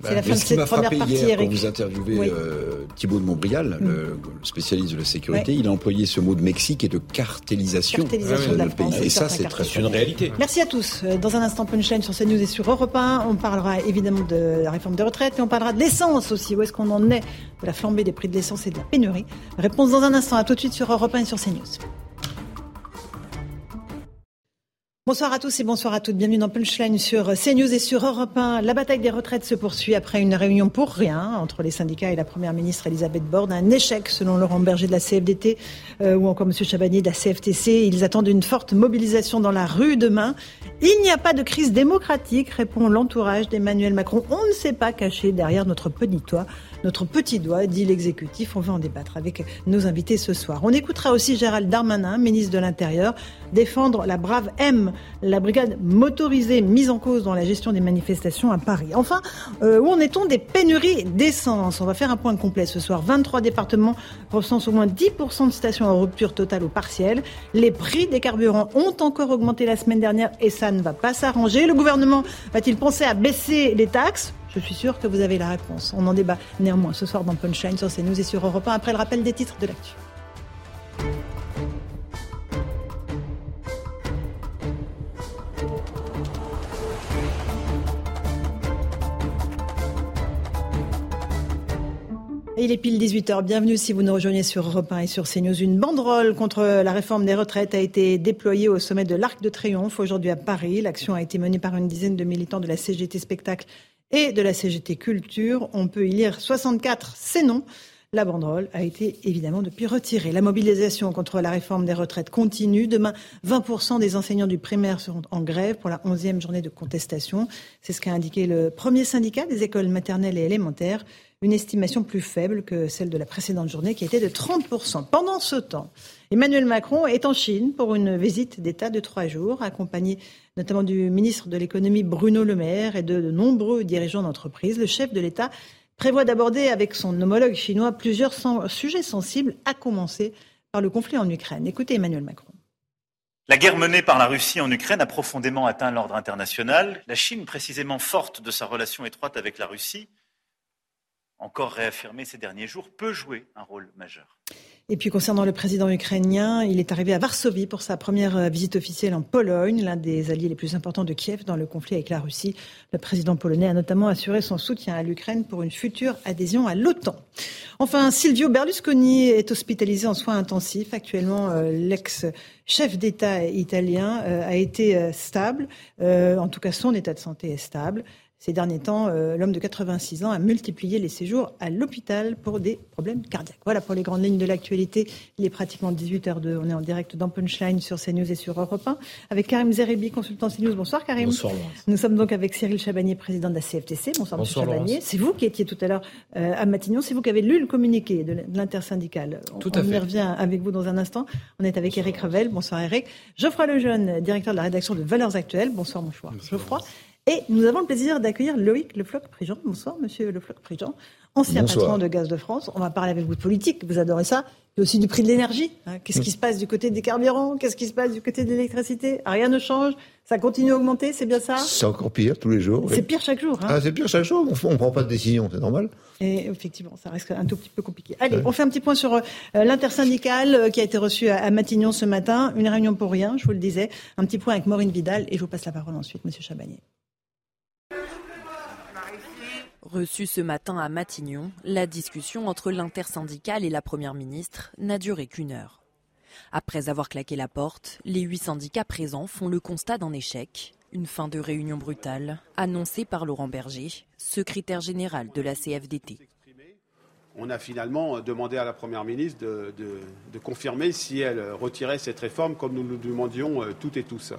Speaker 1: C'est la
Speaker 7: Mais
Speaker 1: fin de
Speaker 7: ce qui
Speaker 1: cette
Speaker 7: m'a
Speaker 1: première
Speaker 7: frappé
Speaker 1: partie,
Speaker 7: hier
Speaker 1: Eric.
Speaker 7: quand vous interviewez
Speaker 1: Oui.
Speaker 7: euh, Thibault de Montbrial, le, le spécialiste de la sécurité,
Speaker 1: Ouais.
Speaker 7: il a employé ce mot de Mexique et de cartélisation,
Speaker 1: Cartélisation
Speaker 7: euh,
Speaker 1: de la
Speaker 7: le pays. Et ça, c'est très
Speaker 5: une réalité.
Speaker 1: Merci à tous. Euh, Dans un instant, Punchline sur CNews et sur Europe 1. On parlera évidemment de la réforme des retraites et on parlera de l'essence aussi. Où est-ce qu'on en est de la flambée des prix de l'essence et de la pénurie Réponse dans un instant. À tout de suite sur Europe 1 et sur CNews. Bonsoir à tous et bonsoir à toutes. Bienvenue dans Punchline sur CNews et sur Europe 1. La bataille des retraites se poursuit après une réunion pour rien entre les syndicats et la première ministre Elisabeth Borne. Un échec selon Laurent Berger de la CFDT euh, ou encore M. Chabanier de la CFTC. Ils attendent une forte mobilisation dans la rue demain. Il n'y a pas de crise démocratique, répond l'entourage d'Emmanuel Macron. On ne s'est pas caché derrière notre petit doigt. Notre petit doigt, dit l'exécutif. On va en débattre avec nos invités ce soir. On écoutera aussi Gérald Darmanin, ministre de l'Intérieur, défendre la brave M, la brigade motorisée mise en cause dans la gestion des manifestations à Paris. Enfin, euh, où en est-on des pénuries d'essence? On va faire un point complet ce soir. 23 départements recensent au moins 10% de stations en rupture totale ou partielle. Les prix des carburants ont encore augmenté la semaine dernière et ça ne va pas s'arranger. Le gouvernement va-t-il penser à baisser les taxes? Je suis sûr que vous avez la réponse. On en débat néanmoins ce soir dans Punchline sur CNews et sur Europe 1 après le rappel des titres de l'actu. Il est pile 18h. Bienvenue si vous nous rejoignez sur Europe 1 et sur CNews. Une banderole contre la réforme des retraites a été déployée au sommet de l'Arc de Triomphe aujourd'hui à Paris. L'action a été menée par une dizaine de militants de la CGT Spectacle et de la CGT Culture. On peut y lire 64 c'est non. La banderole a été évidemment depuis retirée. La mobilisation contre la réforme des retraites continue. Demain, 20% des enseignants du primaire seront en grève pour la 11e journée de contestation. C'est ce qu'a indiqué le premier syndicat des écoles maternelles et élémentaires. Une estimation plus faible que celle de la précédente journée qui était de 30%. Pendant ce temps, Emmanuel Macron est en Chine pour une visite d'État de trois jours, accompagné notamment du ministre de l'économie Bruno Le Maire et de, nombreux dirigeants d'entreprise. Le chef de l'État prévoit d'aborder avec son homologue chinois plusieurs sujets sensibles, à commencer par le conflit en Ukraine. Écoutez Emmanuel Macron.
Speaker 16: La guerre menée par la Russie en Ukraine a profondément atteint l'ordre international. La Chine, précisément forte de sa relation étroite avec la Russie, encore réaffirmée ces derniers jours, peut jouer un rôle majeur.
Speaker 1: Et puis concernant le président ukrainien, il est arrivé à Varsovie pour sa première euh, visite officielle en Pologne, l'un des alliés les plus importants de Kiev dans le conflit avec la Russie. Le président polonais a notamment assuré son soutien à l'Ukraine pour une future adhésion à l'OTAN. Enfin, Silvio Berlusconi est hospitalisé en soins intensifs. Actuellement, euh, l'ex-chef d'État italien euh, a été stable. En tout cas, son état de santé est stable. Ces derniers temps, euh, l'homme de 86 ans a multiplié les séjours à l'hôpital pour des problèmes cardiaques. Voilà pour les grandes lignes de l'actualité. Il est pratiquement 18h02. On est en direct dans Punchline sur CNews et sur Europe 1 avec Karim Zeribi, consultant CNews. Bonsoir Karim.
Speaker 5: Bonsoir, Laurence.
Speaker 1: Nous sommes donc avec Cyril Chabanier, président de la CFTC. Bonsoir,
Speaker 5: Bonsoir,
Speaker 1: Monsieur Chabanier. C'est vous qui étiez tout à l'heure euh, à Matignon. C'est vous qui avez lu le communiqué de l'intersyndicale. On,
Speaker 8: Tout à
Speaker 1: on y revient avec vous dans un instant. On est avec Eric Revel. Bonsoir Eric. Geoffroy Lejeune, directeur de la rédaction de Valeurs Actuelles. Bonsoir mon choix. Geoffroy. Et nous avons le plaisir d'accueillir Loïc Le Floch-Prigent. Bonsoir, monsieur Le Floch-Prigent, ancien
Speaker 7: Bonsoir.
Speaker 1: patron de Gaz de France. On va parler avec vous de politique, vous adorez ça, et aussi du prix de l'énergie. hein. Qu'est-ce qui se passe du côté des carburants? Qu'est-ce qui se passe du côté de l'électricité? Rien ne change, ça continue à augmenter, c'est bien ça?
Speaker 17: C'est encore pire tous les jours. oui.
Speaker 1: C'est pire chaque jour. hein.
Speaker 17: Ah, c'est pire chaque jour. On ne prend pas de décision, c'est normal.
Speaker 1: Et effectivement, ça reste un tout petit peu compliqué. Allez,
Speaker 17: Ouais.
Speaker 1: on fait un petit point sur euh, l'intersyndicale euh, qui a été reçue à, à Matignon ce matin. Une réunion pour rien, je vous le disais. Un petit point avec Maureen Vidal et je vous passe la parole ensuite, monsieur Chabanier.
Speaker 18: Reçue ce matin à Matignon, la discussion entre l'intersyndicale et la Première ministre n'a duré qu'une heure. Après avoir claqué la porte, les huit syndicats présents font le constat d'un échec. Une fin de réunion brutale, annoncée par Laurent Berger, secrétaire général de la CFDT.
Speaker 9: On a finalement demandé à la Première ministre de, confirmer si elle retirait cette réforme comme nous le demandions euh, toutes et tous.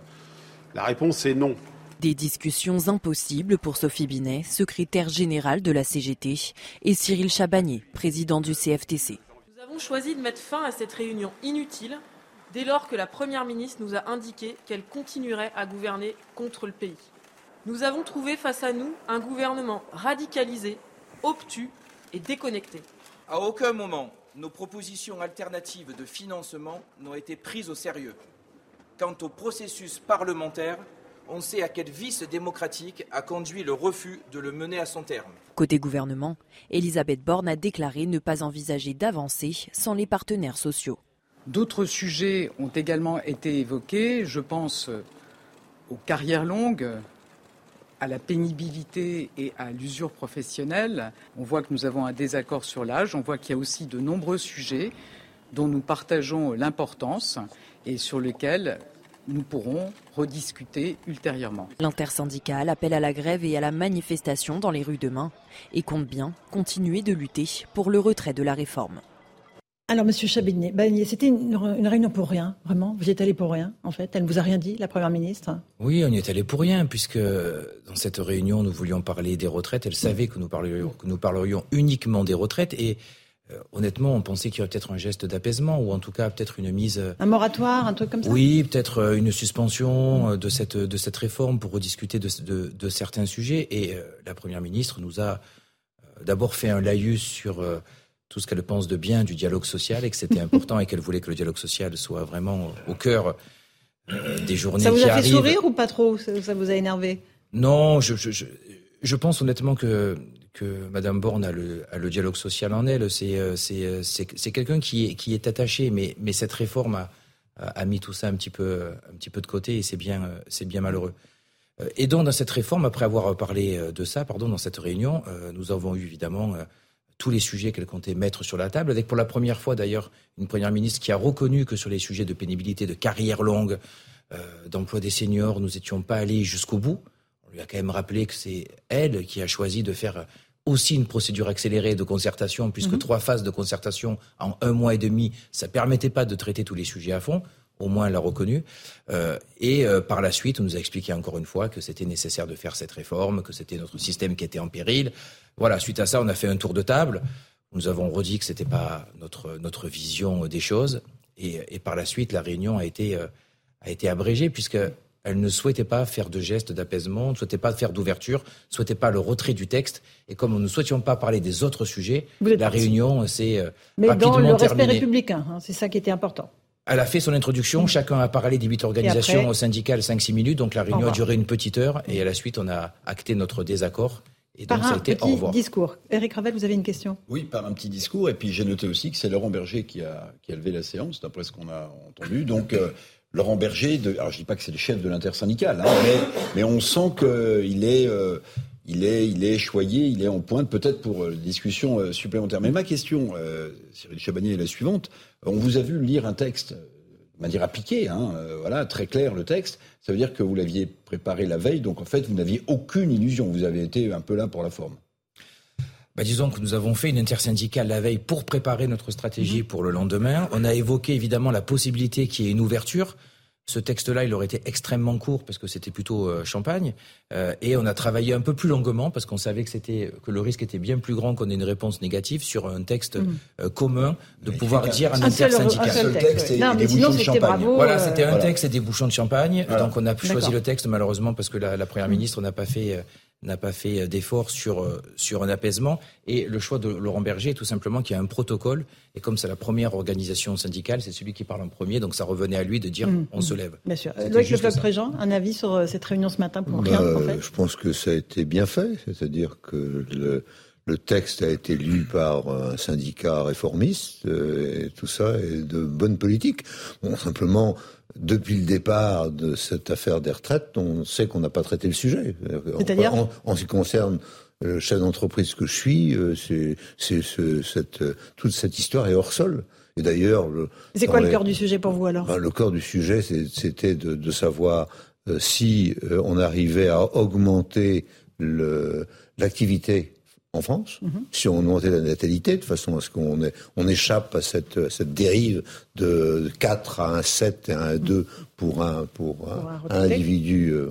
Speaker 9: La réponse est non.
Speaker 18: Des discussions impossibles pour Sophie Binet, secrétaire générale de la CGT, et Cyril Chabagnier, président du CFTC.
Speaker 19: Nous avons choisi de mettre fin à cette réunion inutile dès lors que la Première ministre nous a indiqué qu'elle continuerait à gouverner contre le pays. Nous avons trouvé face à nous un gouvernement radicalisé, obtus et déconnecté.
Speaker 20: À aucun moment, nos propositions alternatives de financement n'ont été prises au sérieux. Quant au processus parlementaire, on sait à quel vice démocratique a conduit le refus de le mener à son terme.
Speaker 18: Côté gouvernement, Elisabeth Borne a déclaré ne pas envisager d'avancer sans les partenaires sociaux.
Speaker 2: D'autres sujets ont également été évoqués. Je pense aux carrières longues, à la pénibilité et à l'usure professionnelle. On voit que nous avons un désaccord sur l'âge. On voit qu'il y a aussi de nombreux sujets dont nous partageons l'importance et sur lesquels nous pourrons rediscuter ultérieurement.
Speaker 18: L'intersyndicale appelle à la grève et à la manifestation dans les rues demain et compte bien continuer de lutter pour le retrait de la réforme.
Speaker 1: Alors, Monsieur Chabagnier, Bagnier, c'était une, une réunion pour rien, vraiment. Vous y êtes allé pour rien, en fait. Elle ne vous a rien dit, la Première ministre?
Speaker 21: Oui, on y est allé pour rien, puisque dans cette réunion, nous voulions parler des retraites. Elle savait que nous parlerions, que nous parlerions uniquement des retraites. Et euh, honnêtement, on pensait qu'il y aurait peut-être un geste d'apaisement, ou en tout cas peut-être une mise. euh,
Speaker 1: Un moratoire, un truc comme ça?
Speaker 21: Oui, peut-être euh, une suspension euh, de cette, de cette réforme pour rediscuter de, de, de certains sujets. Et euh, la Première ministre nous a euh, d'abord fait un laïus sur euh, tout ce qu'elle pense de bien du dialogue social et que c'était important et qu'elle voulait que le dialogue social soit vraiment au cœur euh, des journées
Speaker 1: Ça vous a fait
Speaker 21: arrivent.
Speaker 1: sourire ou pas trop? Ça, ça vous a énervé?
Speaker 21: Non, je, je, je, je pense honnêtement que, que Madame Borne a le, dialogue social en elle. C'est, euh, euh, quelqu'un qui est, attaché, mais, cette réforme a, mis tout ça un petit peu, de côté et c'est bien, euh, malheureux. Et donc, dans cette réforme, après avoir parlé de ça, pardon, dans cette réunion, nous avons eu évidemment tous les sujets qu'elle comptait mettre sur la table, avec pour la première fois d'ailleurs une première ministre qui a reconnu que sur les sujets de pénibilité, de carrière longue, d'emploi des seniors, nous n'étions pas allés jusqu'au bout. On lui a quand même rappelé que c'est elle qui a choisi de faire aussi une procédure accélérée de concertation, puisque
Speaker 22: Mhm.
Speaker 21: trois phases de concertation en un mois et demi, ça permettait pas de traiter tous les sujets à fond. Au moins, elle l'a reconnu. Euh, et euh, par la suite, on nous a expliqué encore une fois que c'était nécessaire de faire cette réforme, que c'était notre système qui était en péril. Voilà, suite à ça, on a fait un tour de table. Nous avons redit que c'était pas notre, notre vision des choses. Et, et par la suite, la réunion a été, euh, a été abrégée, puisque elle ne souhaitait pas faire de gestes d'apaisement, ne souhaitait pas faire d'ouverture, ne souhaitait pas le retrait du texte. Et comme nous ne souhaitions pas parler des autres sujets, la
Speaker 1: parti.
Speaker 21: réunion s'est euh,
Speaker 1: Mais
Speaker 21: rapidement
Speaker 1: dans le respect
Speaker 21: terminée.
Speaker 1: républicain, hein, c'est ça qui était important.
Speaker 21: Elle a fait son introduction, chacun a parlé des huit organisations
Speaker 1: après
Speaker 21: syndicales 5-6 minutes, donc la réunion a duré une petite heure et à la suite on a acté notre désaccord et donc
Speaker 1: Par
Speaker 21: ça a
Speaker 1: un
Speaker 21: été au
Speaker 1: petit
Speaker 21: revoir.
Speaker 1: discours. Eric Ravel, vous avez une question?
Speaker 7: Oui, par un petit discours. Et puis j'ai noté aussi que c'est Laurent Berger qui a, qui a levé la séance, d'après ce qu'on a entendu. Donc euh, Laurent Berger, de, alors je dis pas que c'est le chef de l'intersyndicale, hein, mais, mais on sent qu'il est, euh, il est, il est choyé, il est en pointe, peut-être pour euh, discussion euh, supplémentaire. Mais ma question, euh, Cyril Chabagnier, est la suivante. On vous a vu lire un texte euh, de manière appliquée, hein, voilà, très clair le texte. Ça veut dire que vous l'aviez préparé la veille, donc en fait vous n'aviez aucune illusion. Vous avez été un peu là pour la forme.
Speaker 21: Bah, disons que nous avons fait une intersyndicale la veille pour préparer notre stratégie pour le lendemain. On a évoqué évidemment la possibilité qu'il y ait une ouverture. Ce texte-là, il aurait été extrêmement court parce que c'était plutôt euh, champagne. Euh, et on a travaillé un peu plus longuement parce qu'on savait que c'était que le risque était bien plus grand qu'on ait une réponse négative sur un texte
Speaker 1: Mhm.
Speaker 21: euh, commun de pouvoir dire un,
Speaker 1: Un seul-
Speaker 21: intersyndical.
Speaker 1: un seul texte, oui. Non, mais sinon, c'était bravo,
Speaker 21: Voilà, c'était un
Speaker 1: voilà.
Speaker 21: texte et des bouchons de champagne.
Speaker 1: Voilà.
Speaker 21: Donc on a choisi le texte malheureusement parce que la, la première ministre n'a pas fait euh, n'a pas fait d'effort sur euh, sur un apaisement et le choix de Laurent Berger est tout simplement qu'il y a un protocole et comme c'est la première organisation syndicale, c'est celui qui parle en premier donc ça revenait à lui de dire
Speaker 1: Mhm.
Speaker 21: on se lève.
Speaker 1: Bien sûr. Loïc Le
Speaker 21: juste
Speaker 1: Bloc
Speaker 21: ça.
Speaker 1: Préjean, un avis sur euh, cette réunion ce matin pour
Speaker 17: Bah,
Speaker 1: rien, en fait?
Speaker 17: Je pense que ça a été bien fait, c'est-à-dire que le, le texte a été lu par un syndicat réformiste, euh, et tout ça est de bonne politique. Bon, simplement, depuis le départ de cette affaire des retraites, on sait qu'on n'a pas traité le sujet.
Speaker 1: C'est-à-dire
Speaker 17: en, en ce qui concerne le chef d'entreprise que je suis, euh, c'est, c'est ce- cette, euh, toute cette histoire est hors sol. Et d'ailleurs, le,
Speaker 1: C'est quoi le cœur du sujet pour vous alors?
Speaker 17: Ben, le cœur du sujet, c'était de, de savoir euh, si euh, on arrivait à augmenter le- l'activité en France,
Speaker 1: Mhm.
Speaker 17: si on augmentait la natalité, de façon à ce qu'on on échappe à cette, à cette dérive de 4 à un 7 et un 2 pour un, pour un,
Speaker 1: un
Speaker 17: un
Speaker 1: retraité.
Speaker 17: individu. euh,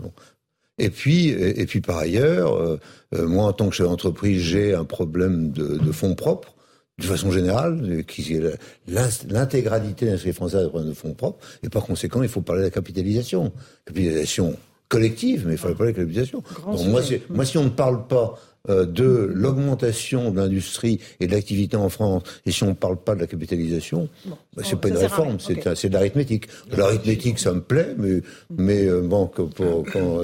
Speaker 17: et puis, et, et puis par ailleurs, euh, euh, moi en tant que chef d'entreprise, j'ai un problème de, de fonds propres, de façon générale, qui est l'in- l'intégralité de l'industrie française a un problème de fonds propres, et par conséquent, il faut parler de la capitalisation. Capitalisation collective, mais il faut parler de la capitalisation. Donc, moi, c'est- moi, si on ne parle pas de l'augmentation de l'industrie et de l'activité en France, et si on ne parle pas de la capitalisation, bah, c'est pas une réforme, c'est de l'arithmétique. L'arithmétique, ça me plaît, mais, mais euh, bon,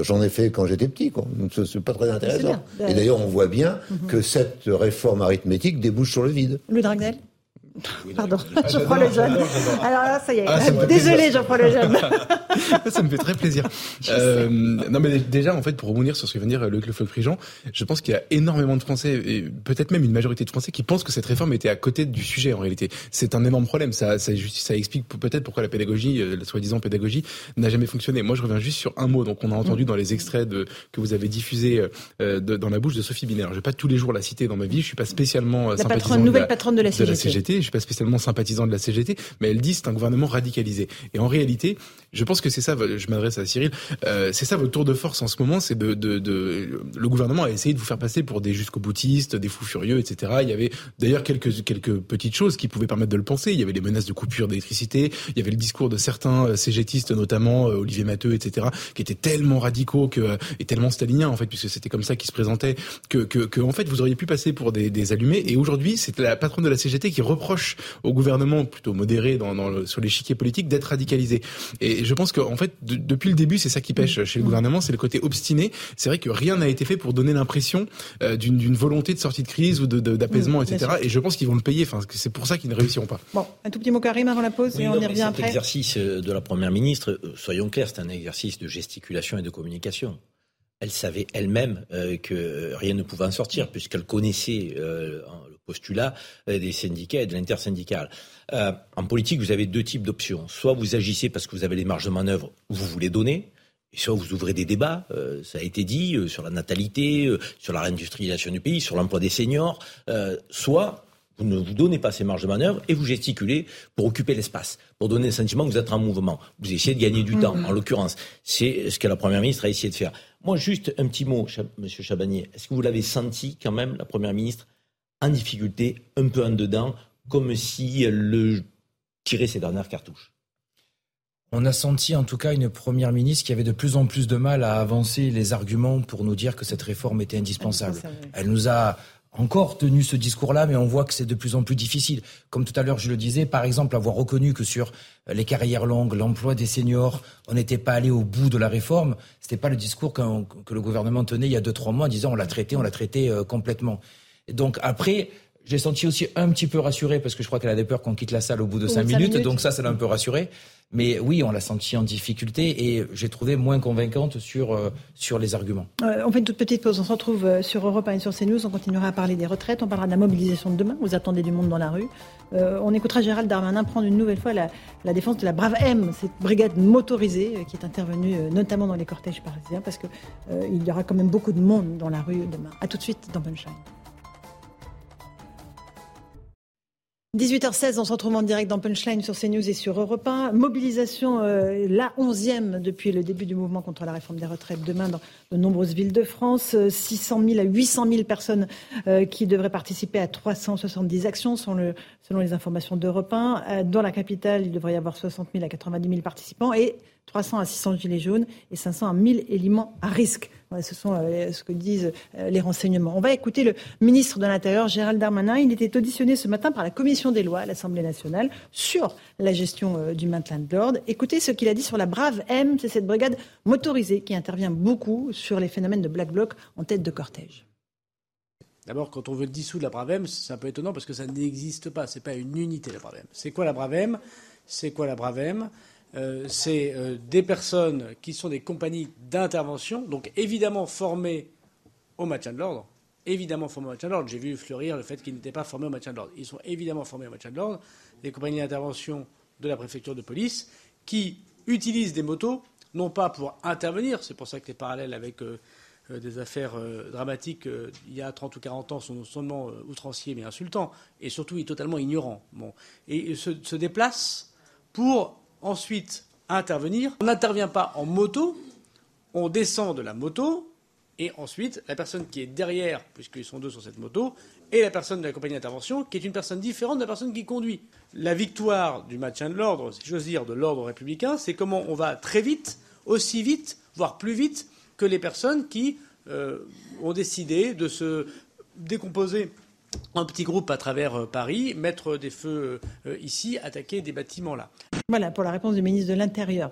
Speaker 17: j'en ai fait quand j'étais petit, quoi. Donc, c'est- pas très intéressant. Et d'ailleurs, on voit bien que cette réforme arithmétique débouche sur le vide.
Speaker 1: Louis Dragnel Pardon, Jean-Paul
Speaker 8: j'adore,
Speaker 1: Lejeune.
Speaker 8: j'adore.
Speaker 1: Alors là, ça y est.
Speaker 8: Ah, ça
Speaker 1: Désolé,
Speaker 8: plaisir.
Speaker 1: Jean-Paul Lejeune.
Speaker 8: ça me fait très plaisir. Euh, non, mais déjà, en fait, pour rebondir sur ce que vient de dire Luc Le Floch-Prigent, je pense qu'il y a énormément de Français, et peut-être même une majorité de Français, qui pensent que cette réforme était à côté du sujet, en réalité. C'est un énorme problème. Ça, ça, ça explique peut-être pourquoi la pédagogie, euh, la soi-disant pédagogie, n'a jamais fonctionné. Moi, je reviens juste sur un mot. Donc, on a entendu dans les extraits de, que vous avez diffusés euh, de- dans la bouche de Sophie Binaire. Je vais pas tous les jours la citer dans ma vie. Je suis pas spécialement euh,
Speaker 1: La patronne,
Speaker 8: de
Speaker 1: nouvelle
Speaker 8: la-
Speaker 1: patronne de la CGT.
Speaker 8: Je suis pas spécialement sympathisant de la CGT, mais elle dit c'est un gouvernement radicalisé. Et en réalité, je pense que c'est ça. Je m'adresse à Cyril. euh, c'est ça votre tour de force en ce moment, c'est de, de, de le gouvernement a essayé de vous faire passer pour des jusqu'au boutistes, des fous furieux, etc. Il y avait d'ailleurs quelques quelques petites choses qui pouvaient permettre de le penser. Il y avait les menaces de coupure d'électricité. Il y avait le discours de certains euh, CGTistes, notamment euh, Olivier Matteux, etc., qui étaient tellement radicaux que euh, et tellement staliniens en fait, puisque c'était comme ça qu'ils se présentaient, que, que, que en fait vous auriez pu passer pour des, des allumés. Et aujourd'hui, c'est la patronne de la CGT qui reproche au gouvernement plutôt modéré dans, dans le- sur l'échiquier politique d'être radicalisé. Je pense qu'en fait, de- depuis le début, c'est ça qui pêche chez le gouvernement, c'est le côté obstiné. C'est vrai que rien n'a été fait pour donner l'impression euh, d'une volonté de sortie de crise ou de- de- d'apaisement,
Speaker 1: bien
Speaker 8: etc. Et je pense qu'ils vont le payer. Enfin, c'est pour ça qu'ils ne réussiront pas.
Speaker 1: Bon, un tout petit mot Karim avant la pause
Speaker 5: Oui,
Speaker 1: et
Speaker 5: non,
Speaker 1: on y revient
Speaker 5: cet
Speaker 1: après.
Speaker 5: exercice euh, de la Première ministre, euh, soyons clairs, c'est un exercice de gesticulation et de communication. Elle savait elle-même euh, que rien ne pouvait en sortir, puisqu'elle connaissait euh, postulat des syndicats et de l'intersyndical. Euh, en politique, vous avez deux types d'options. Soit vous agissez parce que vous avez les marges de manœuvre, vous voulez donner, et soit vous ouvrez des débats, euh, ça a été dit, euh, sur la natalité, euh, sur la réindustrialisation du pays, sur l'emploi des seniors, soit vous ne vous donnez pas ces marges de manœuvre et vous gesticulez pour occuper l'espace, pour donner le sentiment que vous êtes en mouvement. Vous essayez de gagner du temps, en l'occurrence. C'est ce que la Première ministre a essayé de faire. Moi, juste un petit mot, Monsieur Chabanier. Est-ce que vous l'avez senti quand même, la Première ministre, en difficulté, un peu en dedans, comme si elle le tirait ses dernières cartouches
Speaker 21: On a senti en tout cas une première ministre qui avait de plus en plus de mal à avancer les arguments pour nous dire que cette réforme était indispensable. Elle nous a encore tenu ce discours-là, mais on voit que c'est de plus en plus difficile. Comme tout à l'heure, je le disais, par exemple, avoir reconnu que sur les carrières longues, l'emploi des seniors, on n'était pas allé au bout de la réforme. C'était pas le discours que le gouvernement tenait il y a deux trois mois en disant on l'a traité, on l'a traité euh, complètement. Et donc après. J'ai senti aussi un petit peu rassuré parce que je crois qu'elle a des peurs qu'on quitte la salle au bout de cinq minutes,
Speaker 1: minutes.
Speaker 21: donc ça, ça l'a un peu rassuré. Mais oui, on l'a senti en difficulté et j'ai trouvé moins convaincante sur, euh, sur les arguments.
Speaker 1: Euh, on fait une toute petite pause. On se retrouve euh, sur Europe 1 et sur CNews. On continuera à parler des retraites. On parlera de la mobilisation de demain. Vous attendez du monde dans la rue. Euh, on écoutera Gérald Darmanin prendre une nouvelle fois la, la défense de la Brave M, cette brigade motorisée qui est intervenue notamment dans les cortèges parisiens, parce euh, il y aura quand même beaucoup de monde dans la rue demain. À tout de suite dans Punchline. 18h16, on se retrouve en direct dans Punchline sur CNews et sur Europe 1. Mobilisation, euh, la 11e depuis le début du mouvement contre la réforme des retraites demain dans de nombreuses villes de France. Euh, 600 000 à 800 000 personnes euh, qui devraient participer à 370 actions selon, le, selon les informations d'Europe 1. Euh, dans la capitale, il devrait y avoir 60 000 à 90 000 participants et 300 à 600 gilets jaunes et 500 à 1000 éléments à risque. Ce sont euh, ce que disent euh, les renseignements. On va écouter le ministre de l'Intérieur, Gérald Darmanin. Il était auditionné ce matin par la Commission des lois à l'Assemblée nationale sur la gestion euh, du maintien de l'ordre. Écoutez ce qu'il a dit sur la Brave M, c'est cette brigade motorisée qui intervient beaucoup sur les phénomènes de Black Bloc en tête de cortège.
Speaker 23: D'abord, quand on veut dissoudre la Bravem, c'est un peu étonnant parce que ça n'existe pas. C'est pas une unité la Bravem. C'est quoi la Bravem C'est quoi la Bravem euh, C'est euh, des personnes qui sont des compagnies d'intervention, donc évidemment formées au maintien de l'ordre. Évidemment formées au maintien de l'ordre. J'ai vu fleurir le fait qu'ils n'étaient pas formés au maintien de l'ordre. Ils sont évidemment formés au maintien de l'ordre. Des compagnies d'intervention de la préfecture de police qui utilisent des motos, non pas pour intervenir, c'est pour ça que les parallèles avec euh, des affaires dramatiques il y a 30 ou 40 ans sont non seulement outranciers mais insultants, et surtout totalement ignorants. Bon. Et ils se, se déplacent pour ensuite intervenir. On n'intervient pas en moto, on descend de la moto, et ensuite, la personne qui est derrière, puisqu'ils sont deux sur cette moto, et la personne de la compagnie d'intervention, qui est une personne différente de la personne qui conduit. La victoire du maintien de l'ordre, si j'ose dire, de l'ordre républicain, c'est comment on va très vite, aussi vite, voire plus vite que les personnes qui euh, ont décidé de se décomposer en petits groupes à travers euh, Paris, mettre des feux euh, ici, attaquer des bâtiments là.
Speaker 1: Voilà pour la réponse du ministre de l'Intérieur.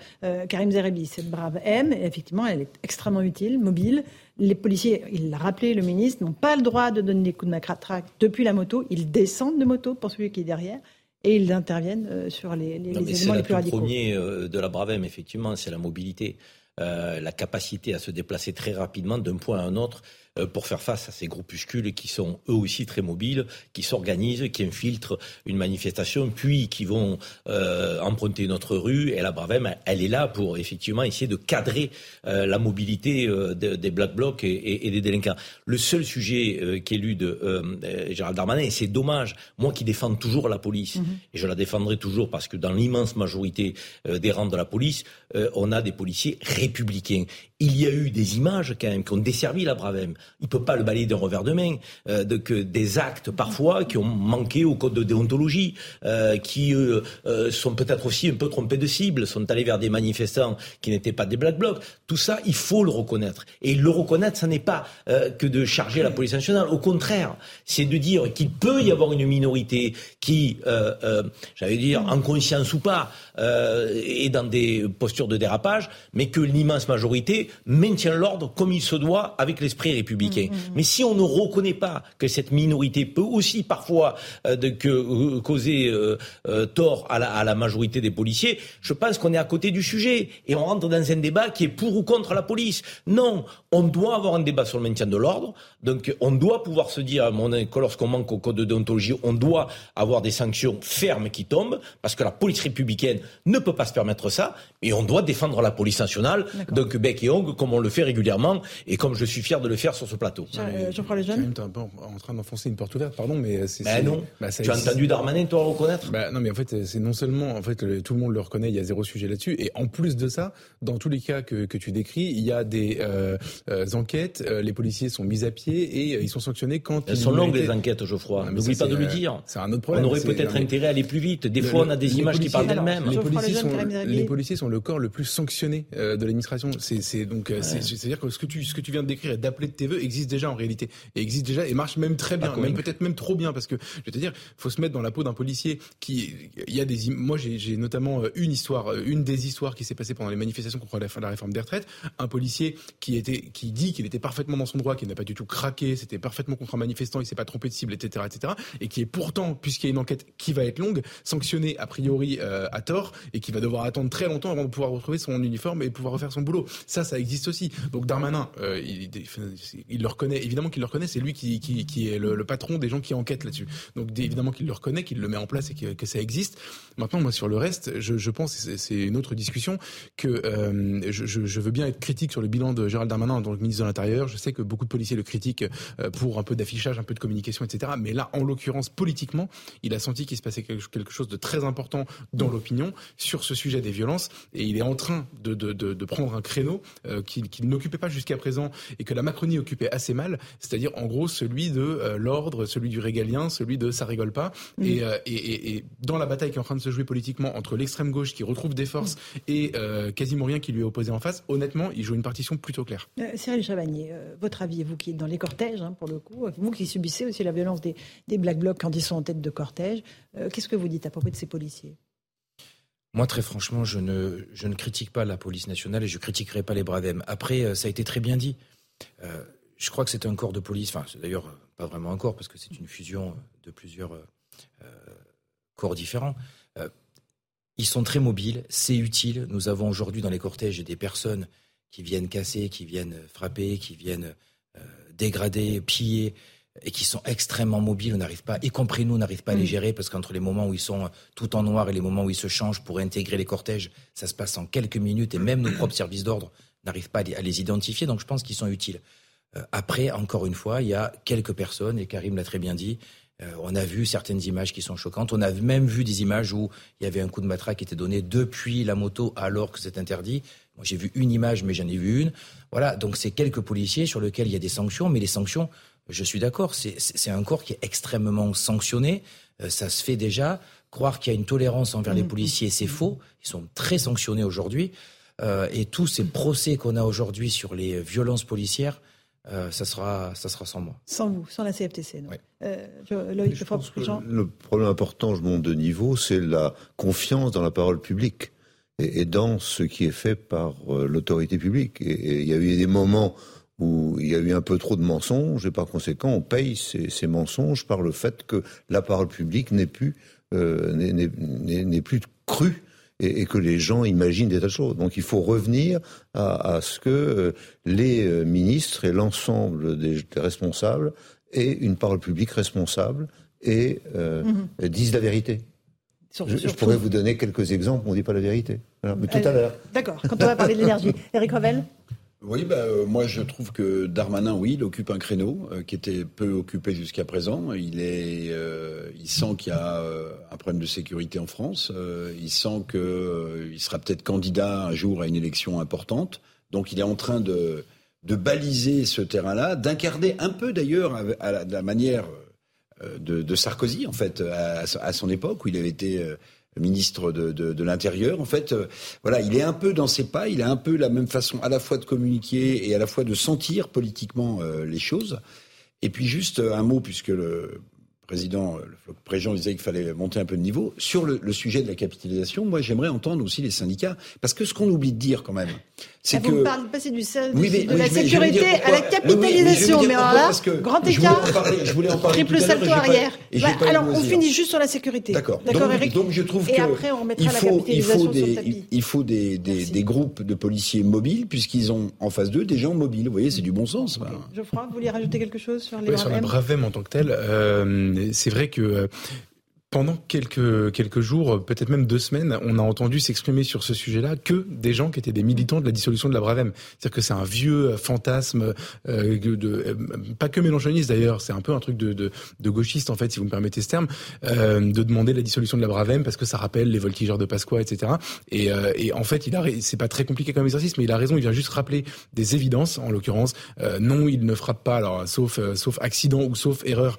Speaker 1: Karim Zerebi, cette brave M, effectivement, elle est extrêmement utile, mobile. Les policiers, il l'a rappelé, le ministre, n'ont pas le droit de donner des coups de matraque depuis la moto. Ils descendent de moto pour celui qui est derrière et ils interviennent euh, sur les, les, éléments les plus radicaux.
Speaker 5: Le premier euh, de la Bravem, effectivement, c'est la mobilité. Euh, la capacité à se déplacer très rapidement d'un point à un autre euh, pour faire face à ces groupuscules qui sont eux aussi très mobiles, qui s'organisent, qui infiltrent une manifestation, puis qui vont euh, emprunter notre rue. Et la Bravem, elle est là pour effectivement essayer de cadrer euh, la mobilité des Black Blocs et, des délinquants. Le seul sujet qui est lu de Gérald Darmanin, et c'est dommage, moi qui défends toujours la police, mhm. et je la défendrai toujours parce que dans l'immense majorité des rangs de la police, on a des policiers républicains il y a eu des images quand même qui ont desservi la Bravem. Il ne peut pas le balayer d'un revers de main. Euh, des actes parfois qui ont manqué au code de déontologie, euh, qui euh, sont peut-être aussi un peu trompés de cible, sont allés vers des manifestants qui n'étaient pas des black blocs. Tout ça, il faut le reconnaître. Et le reconnaître, ce n'est pas que de charger la police nationale. Au contraire, c'est de dire qu'il peut y avoir une minorité qui, j'allais dire, en conscience ou pas, est dans des postures de dérapage, mais que l'immense majorité maintient l'ordre comme il se doit avec l'esprit républicain. Mm, mm, mm. Mais si on ne reconnaît pas que cette minorité peut aussi parfois euh, de, que, euh, causer euh, tort à la, à la, majorité des policiers, je pense qu'on est à côté du sujet et on rentre dans un débat qui est pour ou contre la police. Non, on doit avoir un débat sur le maintien de l'ordre. Donc on doit pouvoir se dire que lorsqu'on manque au code de déontologie, on doit avoir des sanctions fermes qui tombent parce que la police républicaine ne peut pas se permettre ça et on doit défendre la police nationale. Donc bec et comme on le fait régulièrement et comme je suis fier de le faire sur ce plateau.
Speaker 1: Je prends les jeunes.
Speaker 8: en train d'enfoncer une porte ouverte, pardon, mais c'est.
Speaker 5: Ben non. Bah, tu as entendu Darmanin, toi, reconnaître?
Speaker 8: Bah, Non, mais en fait, c'est non seulement, en fait, tout le monde le reconnaît, il y a zéro sujet là-dessus, et en plus de ça, dans tous les cas que, que tu décris, il y a des euh, euh, enquêtes, euh, les policiers sont mis à pied et ils sont sanctionnés quand.
Speaker 5: Elles sont longues les enquêtes, Geoffroy. N'oublie pas de le dire.
Speaker 8: C'est un autre problème.
Speaker 5: On aurait peut-être intérêt à aller plus vite. Des fois, on a des images qui parlent d'elles-mêmes.
Speaker 8: Les policiers sont, les policiers sont le corps le plus sanctionné de l'administration. C'est donc c'est-à-dire que ce que tu ce que tu viens de décrire et d'appeler de tes voeux existe déjà en réalité et existe déjà et marche même très bien, même peut-être même trop bien parce que je vais te dire, faut se mettre dans la peau d'un policier qui il y a des moi j'ai notamment euh, une histoire, euh, une des histoires qui s'est passée pendant les manifestations contre la, la réforme des retraites, un policier qui était qui dit qu'il était parfaitement dans son droit, qu'il n'a pas du tout c'était parfaitement contre un manifestant, il s'est pas trompé de cible, etc., etc. Et qui est pourtant, puisqu'il y a une enquête qui va être longue, sanctionné a priori euh, à tort et qui va devoir attendre très longtemps avant de pouvoir retrouver son uniforme et pouvoir refaire son boulot. Ça, ça existe aussi. Donc Darmanin, euh, il, le reconnaît, évidemment qu'il le reconnaît, c'est lui qui, est le, patron des gens qui enquêtent là-dessus. Donc évidemment qu'il le reconnaît, qu'il le met en place et que, que, ça existe. Maintenant, moi, sur le reste, je, pense, c'est une autre discussion, que euh, je, je, veux bien être critique sur le bilan de Gérald Darmanin, donc ministre de l'Intérieur. Je sais que beaucoup de policiers le critiquent euh, pour un peu d'affichage, un peu de communication, etc. Mais là, en l'occurrence, politiquement, il a senti qu'il se passait quelque chose de très important dans l'opinion sur ce sujet des violences et il est en train de, de, de, de prendre un créneau euh, qu'il n'occupait pas jusqu'à présent et que la Macronie occupait assez mal, c'est-à-dire en gros celui de euh, l'ordre, celui du régalien, celui de ça rigole pas. Mm. Et, et, et, dans la bataille qui est en train de se jouer politiquement entre l'extrême gauche qui retrouve des forces mm. et euh, quasiment rien qui lui est opposé en face, honnêtement, il joue une partition plutôt claire.
Speaker 1: Cyril Chavagnier, votre avis, vous qui êtes dans les cortèges, hein, pour le coup, vous qui subissez aussi la violence des, des Black Blocs quand ils sont en tête de cortège, qu'est-ce que vous dites à propos de ces policiers?
Speaker 21: Moi, très franchement, je ne, je ne critique pas la police nationale et je critiquerai pas les Bravem. Après, ça a été très bien dit. Euh, je crois que c'est un corps de police, enfin, c'est d'ailleurs pas vraiment un corps, parce que c'est une fusion de plusieurs corps différents. ils sont très mobiles, c'est utile. Nous avons aujourd'hui dans les cortèges des personnes qui viennent casser, qui viennent frapper, qui viennent dégrader, piller et qui sont extrêmement mobiles. On n'arrive pas, y compris nous, on n'arrive pas à les mm. gérer parce qu'entre les moments où ils sont tout en noir et les moments où ils se changent pour intégrer les cortèges, ça se passe en quelques minutes et même nos propres services d'ordre n'arrivent pas à les identifier. Donc je pense qu'ils sont utiles. Euh, après, encore une fois, il y a quelques personnes, et Karim l'a très bien dit, euh, on a vu certaines images qui sont choquantes. On a même vu des images où il y avait un coup de matraque qui était donné depuis la moto alors que c'est interdit. Moi, j'ai vu une image, mais j'en ai vu une. Voilà, donc c'est quelques policiers sur lesquels il y a des sanctions, mais les sanctions, je suis d'accord, c'est un corps qui est extrêmement sanctionné. Euh, ça se fait déjà. Croire qu'il y a une tolérance envers les mm, policiers, c'est mm. faux. Ils sont très sanctionnés aujourd'hui. Euh, et tous ces procès qu'on a aujourd'hui sur les violences policières, euh, ça, sera, ça sera sans moi.
Speaker 1: Sans vous, sans la CFTC. Non.
Speaker 17: le problème important, je monte de niveau, c'est la confiance dans la parole publique et, dans ce qui est fait par l'autorité publique. et il y a eu des moments où il y a eu un peu trop de mensonges et par conséquent on paye ces, mensonges par le fait que la parole publique n'est plus euh, n'est plus crue et, que les gens imaginent des tas de choses. Donc il faut revenir à, ce que euh, les euh, ministres et l'ensemble des, responsables aient une parole publique responsable et mhm. disent la vérité. Je, pourrais vous donner quelques exemples, on ne dit pas la vérité. mais tout à l'heure.
Speaker 1: D'accord, quand on va parler de l'énergie. Eric Revel
Speaker 7: oui, bah, euh, moi je trouve que Darmanin, oui, il occupe un créneau euh, qui était peu occupé jusqu'à présent. Il est, euh, il sent qu'il y a un problème de sécurité en France. il sent qu'il sera peut-être candidat un jour à une élection importante. Donc il est en train de, de baliser ce terrain-là, d'incarner un peu d'ailleurs à, la manière de, de, Sarkozy en fait à, à, son époque où il avait été ministre de, l'Intérieur. En fait, euh, voilà, il est un peu dans ses pas, il a un peu la même façon à la fois de communiquer et à la fois de sentir politiquement euh, les choses. Et puis juste euh, un mot, puisque le président, le président disait qu'il fallait monter un peu de niveau. Sur le, le sujet de la capitalisation, moi j'aimerais entendre aussi les syndicats, parce que ce qu'on oublie de dire quand même,
Speaker 1: c'est ah, que... Vous parlez passer du, de la sécurité à la capitalisation, mais, alors là, grand écart, je voulais en parler triple salto arrière. Bah, alors on finit juste sur la sécurité.
Speaker 7: D'accord. D'accord, Eric. Donc je trouve
Speaker 1: et après on la
Speaker 7: il faut des,
Speaker 1: sur le tapis.
Speaker 7: Il faut des, des, des groupes de policiers mobiles, puisqu'ils ont en face d'eux des gens mobiles. Vous voyez, c'est du bon sens. Okay.
Speaker 1: Geoffroy, vous voulez rajouter quelque chose sur les ouais,
Speaker 8: Sur la Bravem en tant que telle, euh, c'est vrai que euh, pendant quelques, quelques jours, peut-être même deux semaines, on a entendu s'exprimer sur ce sujet-là que des gens qui étaient des militants de la dissolution de la Bravem. C'est-à-dire que c'est un vieux fantasme, euh, de, euh, pas que mélanchoniste d'ailleurs, c'est un peu un truc de, de, de, gauchiste en fait, si vous me permettez ce terme, euh, de demander la dissolution de la Bravem parce que ça rappelle les voltigeurs de Pasqua, etc. Et, euh, et en fait, il a, c'est pas très compliqué comme exercice, mais il a raison, il vient juste rappeler des évidences, en l'occurrence. Euh, non, il ne frappe pas, alors sauf, sauf accident ou sauf erreur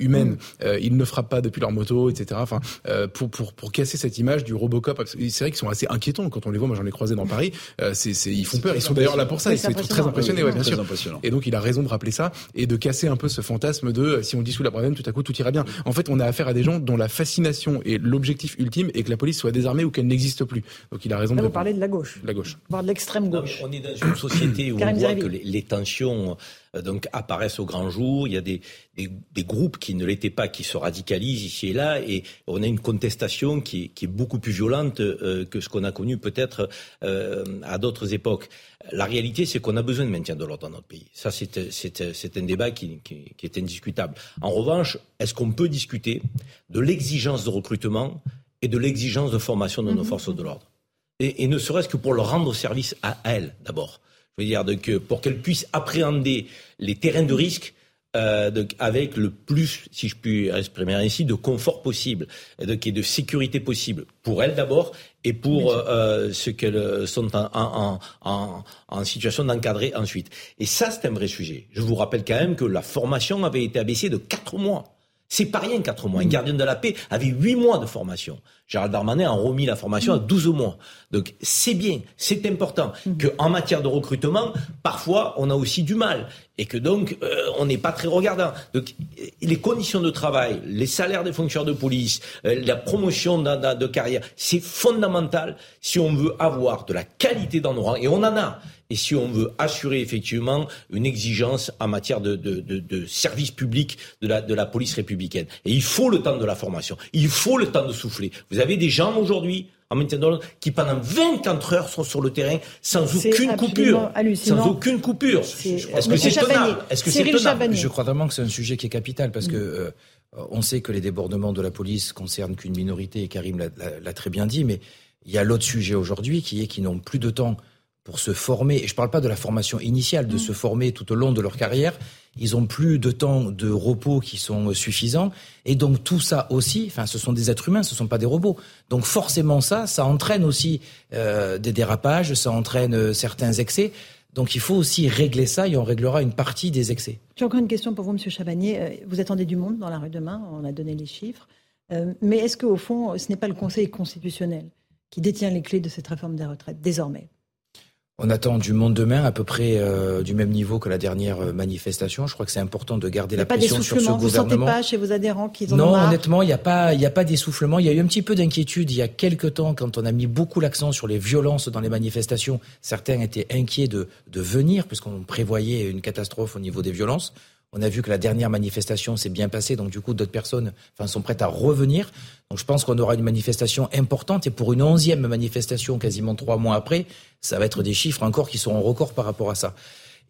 Speaker 8: humaine, mmh. il ne frappe pas depuis leur moto etc. Enfin, euh, pour, pour, pour casser cette image du Robocop, c'est vrai qu'ils sont assez inquiétants quand on les voit. Moi, j'en ai croisé dans Paris. Euh, c'est, c'est, ils font peur. Ils sont d'ailleurs là pour ça. ils sont très impressionnés, ouais, bien sûr. Et donc, il a raison de rappeler ça et de casser un peu ce fantasme de euh, si on dissout la Bravem, tout à coup, tout ira bien. En fait, on a affaire à des gens dont la fascination et l'objectif ultime est que la police soit désarmée ou qu'elle n'existe plus. Donc, il a raison
Speaker 1: Là,
Speaker 8: de.
Speaker 1: Vous parlez de la gauche.
Speaker 8: La gauche.
Speaker 1: Voire de l'extrême gauche.
Speaker 5: on est dans une société où on voit que les, les tensions donc apparaissent au grand jour. Il y a des, des, des groupes qui ne l'étaient pas, qui se radicalisent ici et là, et on a une contestation qui est, qui est beaucoup plus violente euh, que ce qu'on a connu peut-être euh, à d'autres époques. La réalité, c'est qu'on a besoin de maintien de l'ordre dans notre pays. Ça, c'est un débat qui, qui, qui est indiscutable. En revanche, est-ce qu'on peut discuter de l'exigence de recrutement et de l'exigence de formation de nos mmh. forces de l'ordre? Et, et, ne serait-ce que pour leur rendre service à elles, d'abord. Je veux dire, donc, pour qu'elles puissent appréhender les terrains de risque euh, donc, avec le plus, si je puis exprimer ainsi, de confort possible donc, et de sécurité possible pour elles d'abord et pour euh, ceux qu'elles sont en, en, en, en situation d'encadrer ensuite. Et ça, c'est un vrai sujet. Je vous rappelle quand même que la formation avait été abaissée de quatre mois. C'est pas rien, quatre mois. Un gardien de la paix avait huit mois de formation. Gérald Darmanin a remis la formation à 12 mois. Donc c'est bien, c'est important que en matière de recrutement, parfois on a aussi du mal et que donc euh, on n'est pas très regardant. Donc les conditions de travail, les salaires des fonctionnaires de police, euh, la promotion de, de- de carrière, c'est fondamental si on veut avoir de la qualité dans nos rangs et on en a. Et si on veut assurer effectivement une exigence en matière de, de, de, de service public de la, de la police républicaine. Et il faut le temps de la formation, il faut le temps de souffler. Vous avez des gens aujourd'hui en maintien de l'ordre qui pendant 24 heures sont sur le terrain sans aucune coupure.
Speaker 1: hallucinant.
Speaker 5: Sans aucune coupure. Est-ce que c'est tenable Est-ce que c'est tenable.
Speaker 21: Je crois vraiment que c'est un sujet qui est capital parce que euh, on sait que les débordements de la police concernent qu'une minorité et Karim l'a très bien dit, mais il y a l'autre sujet aujourd'hui qui est qu'ils n'ont plus de temps pour se former. Et je ne parle pas de la formation initiale, de se former tout au long de leur carrière. Ils ont plus de temps de repos qui sont euh, suffisants. Et donc tout ça aussi, enfin, ce sont des êtres humains, ce ne sont pas des robots. Donc forcément ça, ça entraîne aussi euh, des dérapages, ça entraîne euh, certains excès. Donc il faut aussi régler ça et on réglera une partie des excès.
Speaker 1: J'ai encore une question pour vous, Monsieur Chabanier. Vous attendez du monde dans la rue demain, on a donné les chiffres. Euh, mais est-ce qu'au fond, ce n'est pas le Conseil constitutionnel qui détient les clés de cette réforme des retraites, désormais?
Speaker 21: On attend du monde demain à peu près euh, du même niveau que la dernière euh, manifestation. Je crois que c'est important de garder la
Speaker 1: pas
Speaker 21: pression sur ce
Speaker 1: Vous ne sentez
Speaker 21: gouvernement.
Speaker 1: pas chez vos adhérents qu'ils en ont
Speaker 21: Non,
Speaker 1: marre
Speaker 21: honnêtement, il n'y a pas, il y a pas d'essoufflement. Il y a eu un petit peu d'inquiétude il y a quelques temps quand on a mis beaucoup l'accent sur les violences dans les manifestations. Certains étaient inquiets de, de venir puisqu'on prévoyait une catastrophe au niveau des violences. On a vu que la dernière manifestation s'est bien passée, donc du coup d'autres personnes enfin, sont prêtes à revenir. Donc je pense qu'on aura une manifestation importante et pour une onzième manifestation quasiment trois mois après, ça va être des chiffres encore qui seront records par rapport à ça.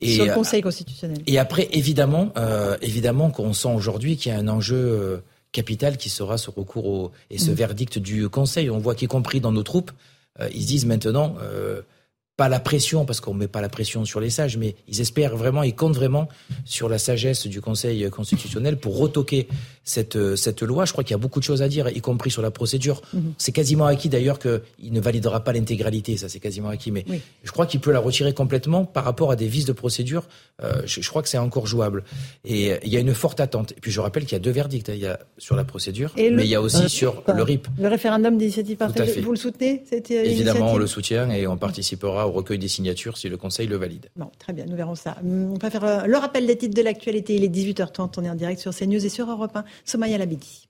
Speaker 1: Sur le
Speaker 21: euh,
Speaker 1: Conseil constitutionnel.
Speaker 21: et après, évidemment, euh, évidemment qu'on sent aujourd'hui qu'il y a un enjeu euh, capital qui sera ce recours au, et ce
Speaker 1: Mhm.
Speaker 21: verdict du Conseil. On voit qu'y compris dans nos troupes, euh, ils se disent maintenant, euh, pas la pression, parce qu'on met pas la pression sur les sages, mais ils espèrent vraiment, ils comptent vraiment sur la sagesse du Conseil constitutionnel pour retoquer cette, euh, cette loi. Je crois qu'il y a beaucoup de choses à dire, y compris sur la procédure.
Speaker 1: Mhm.
Speaker 21: C'est quasiment acquis d'ailleurs qu'il ne validera pas l'intégralité, ça c'est quasiment acquis, mais
Speaker 1: Oui.
Speaker 21: je crois qu'il peut la retirer complètement par rapport à des vices de procédure. Euh, je, je crois que c'est encore jouable. Et euh, il y a une forte attente. Et puis je rappelle qu'il y a deux verdicts. hein. Il y a sur la procédure,
Speaker 1: Et le-
Speaker 21: mais il y a aussi
Speaker 1: Euh,
Speaker 21: sur le RIP.
Speaker 1: Le référendum d'initiative partagée, vous le soutenez cette
Speaker 21: Évidemment, on le soutient et on participera au recueil des signatures si le Conseil le valide.
Speaker 1: Bon, très bien, nous verrons ça. Hum, On va faire euh, le rappel des titres de l'actualité. Il est 18h30, on est en direct sur CNews et sur Europe 1. Somaya Labidi.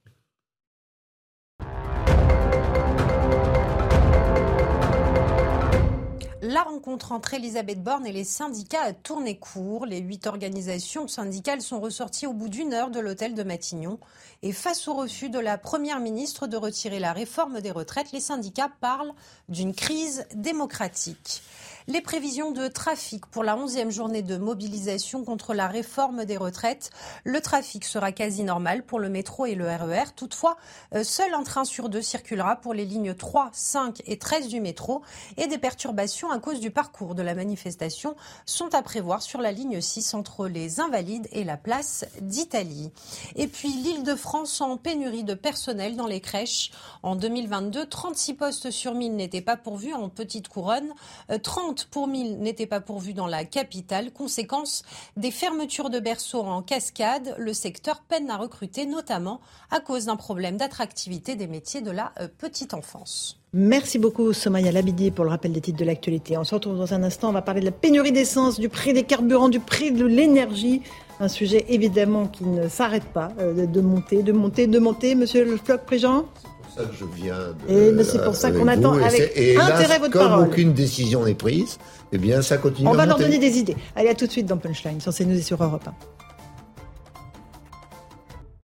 Speaker 4: La rencontre entre Elisabeth Borne et les syndicats a tourné court. Les huit organisations syndicales sont ressorties au bout d'une heure de l'hôtel de Matignon. Et face au refus de la Première ministre de retirer la réforme des retraites, les syndicats parlent d'une crise démocratique. Les prévisions de trafic pour la 11e journée de mobilisation contre la réforme des retraites. Le trafic sera quasi normal pour le métro et le RER. Toutefois, euh, seul un train sur deux circulera pour les lignes 3, 5 et 13 du métro et des perturbations à cause du parcours de la manifestation sont à prévoir sur la ligne 6 entre les Invalides et la place d'Italie. Et puis l'île de France en pénurie de personnel dans les crèches. En 2022, 36 postes sur 1000 n'étaient pas pourvus en petite couronne. Euh, 30 pour 1000 n'étaient pas pourvus dans la capitale. Conséquence des fermetures de berceaux en cascade. Le secteur peine à recruter, notamment à cause d'un problème d'attractivité des métiers de la euh, petite enfance.
Speaker 1: Merci beaucoup Somaya Labidi pour le rappel des titres de l'actualité. On se retrouve dans un instant, on va parler de la pénurie d'essence, du prix des carburants, du prix de l'énergie. Un sujet évidemment qui ne s'arrête pas euh, de monter, de monter, de monter. Monsieur Le
Speaker 17: Floch-Prigent ça que je viens de-
Speaker 1: Et ben, c'est pour ça qu'on attend avec
Speaker 17: et
Speaker 1: intérêt votre
Speaker 17: comme
Speaker 1: parole.
Speaker 17: aucune décision n'est prise, eh bien, ça continue
Speaker 1: On
Speaker 17: à
Speaker 1: va leur
Speaker 17: monter.
Speaker 1: donner des idées. Allez, à tout de suite dans Punchline, sur CNews et sur Europe 1.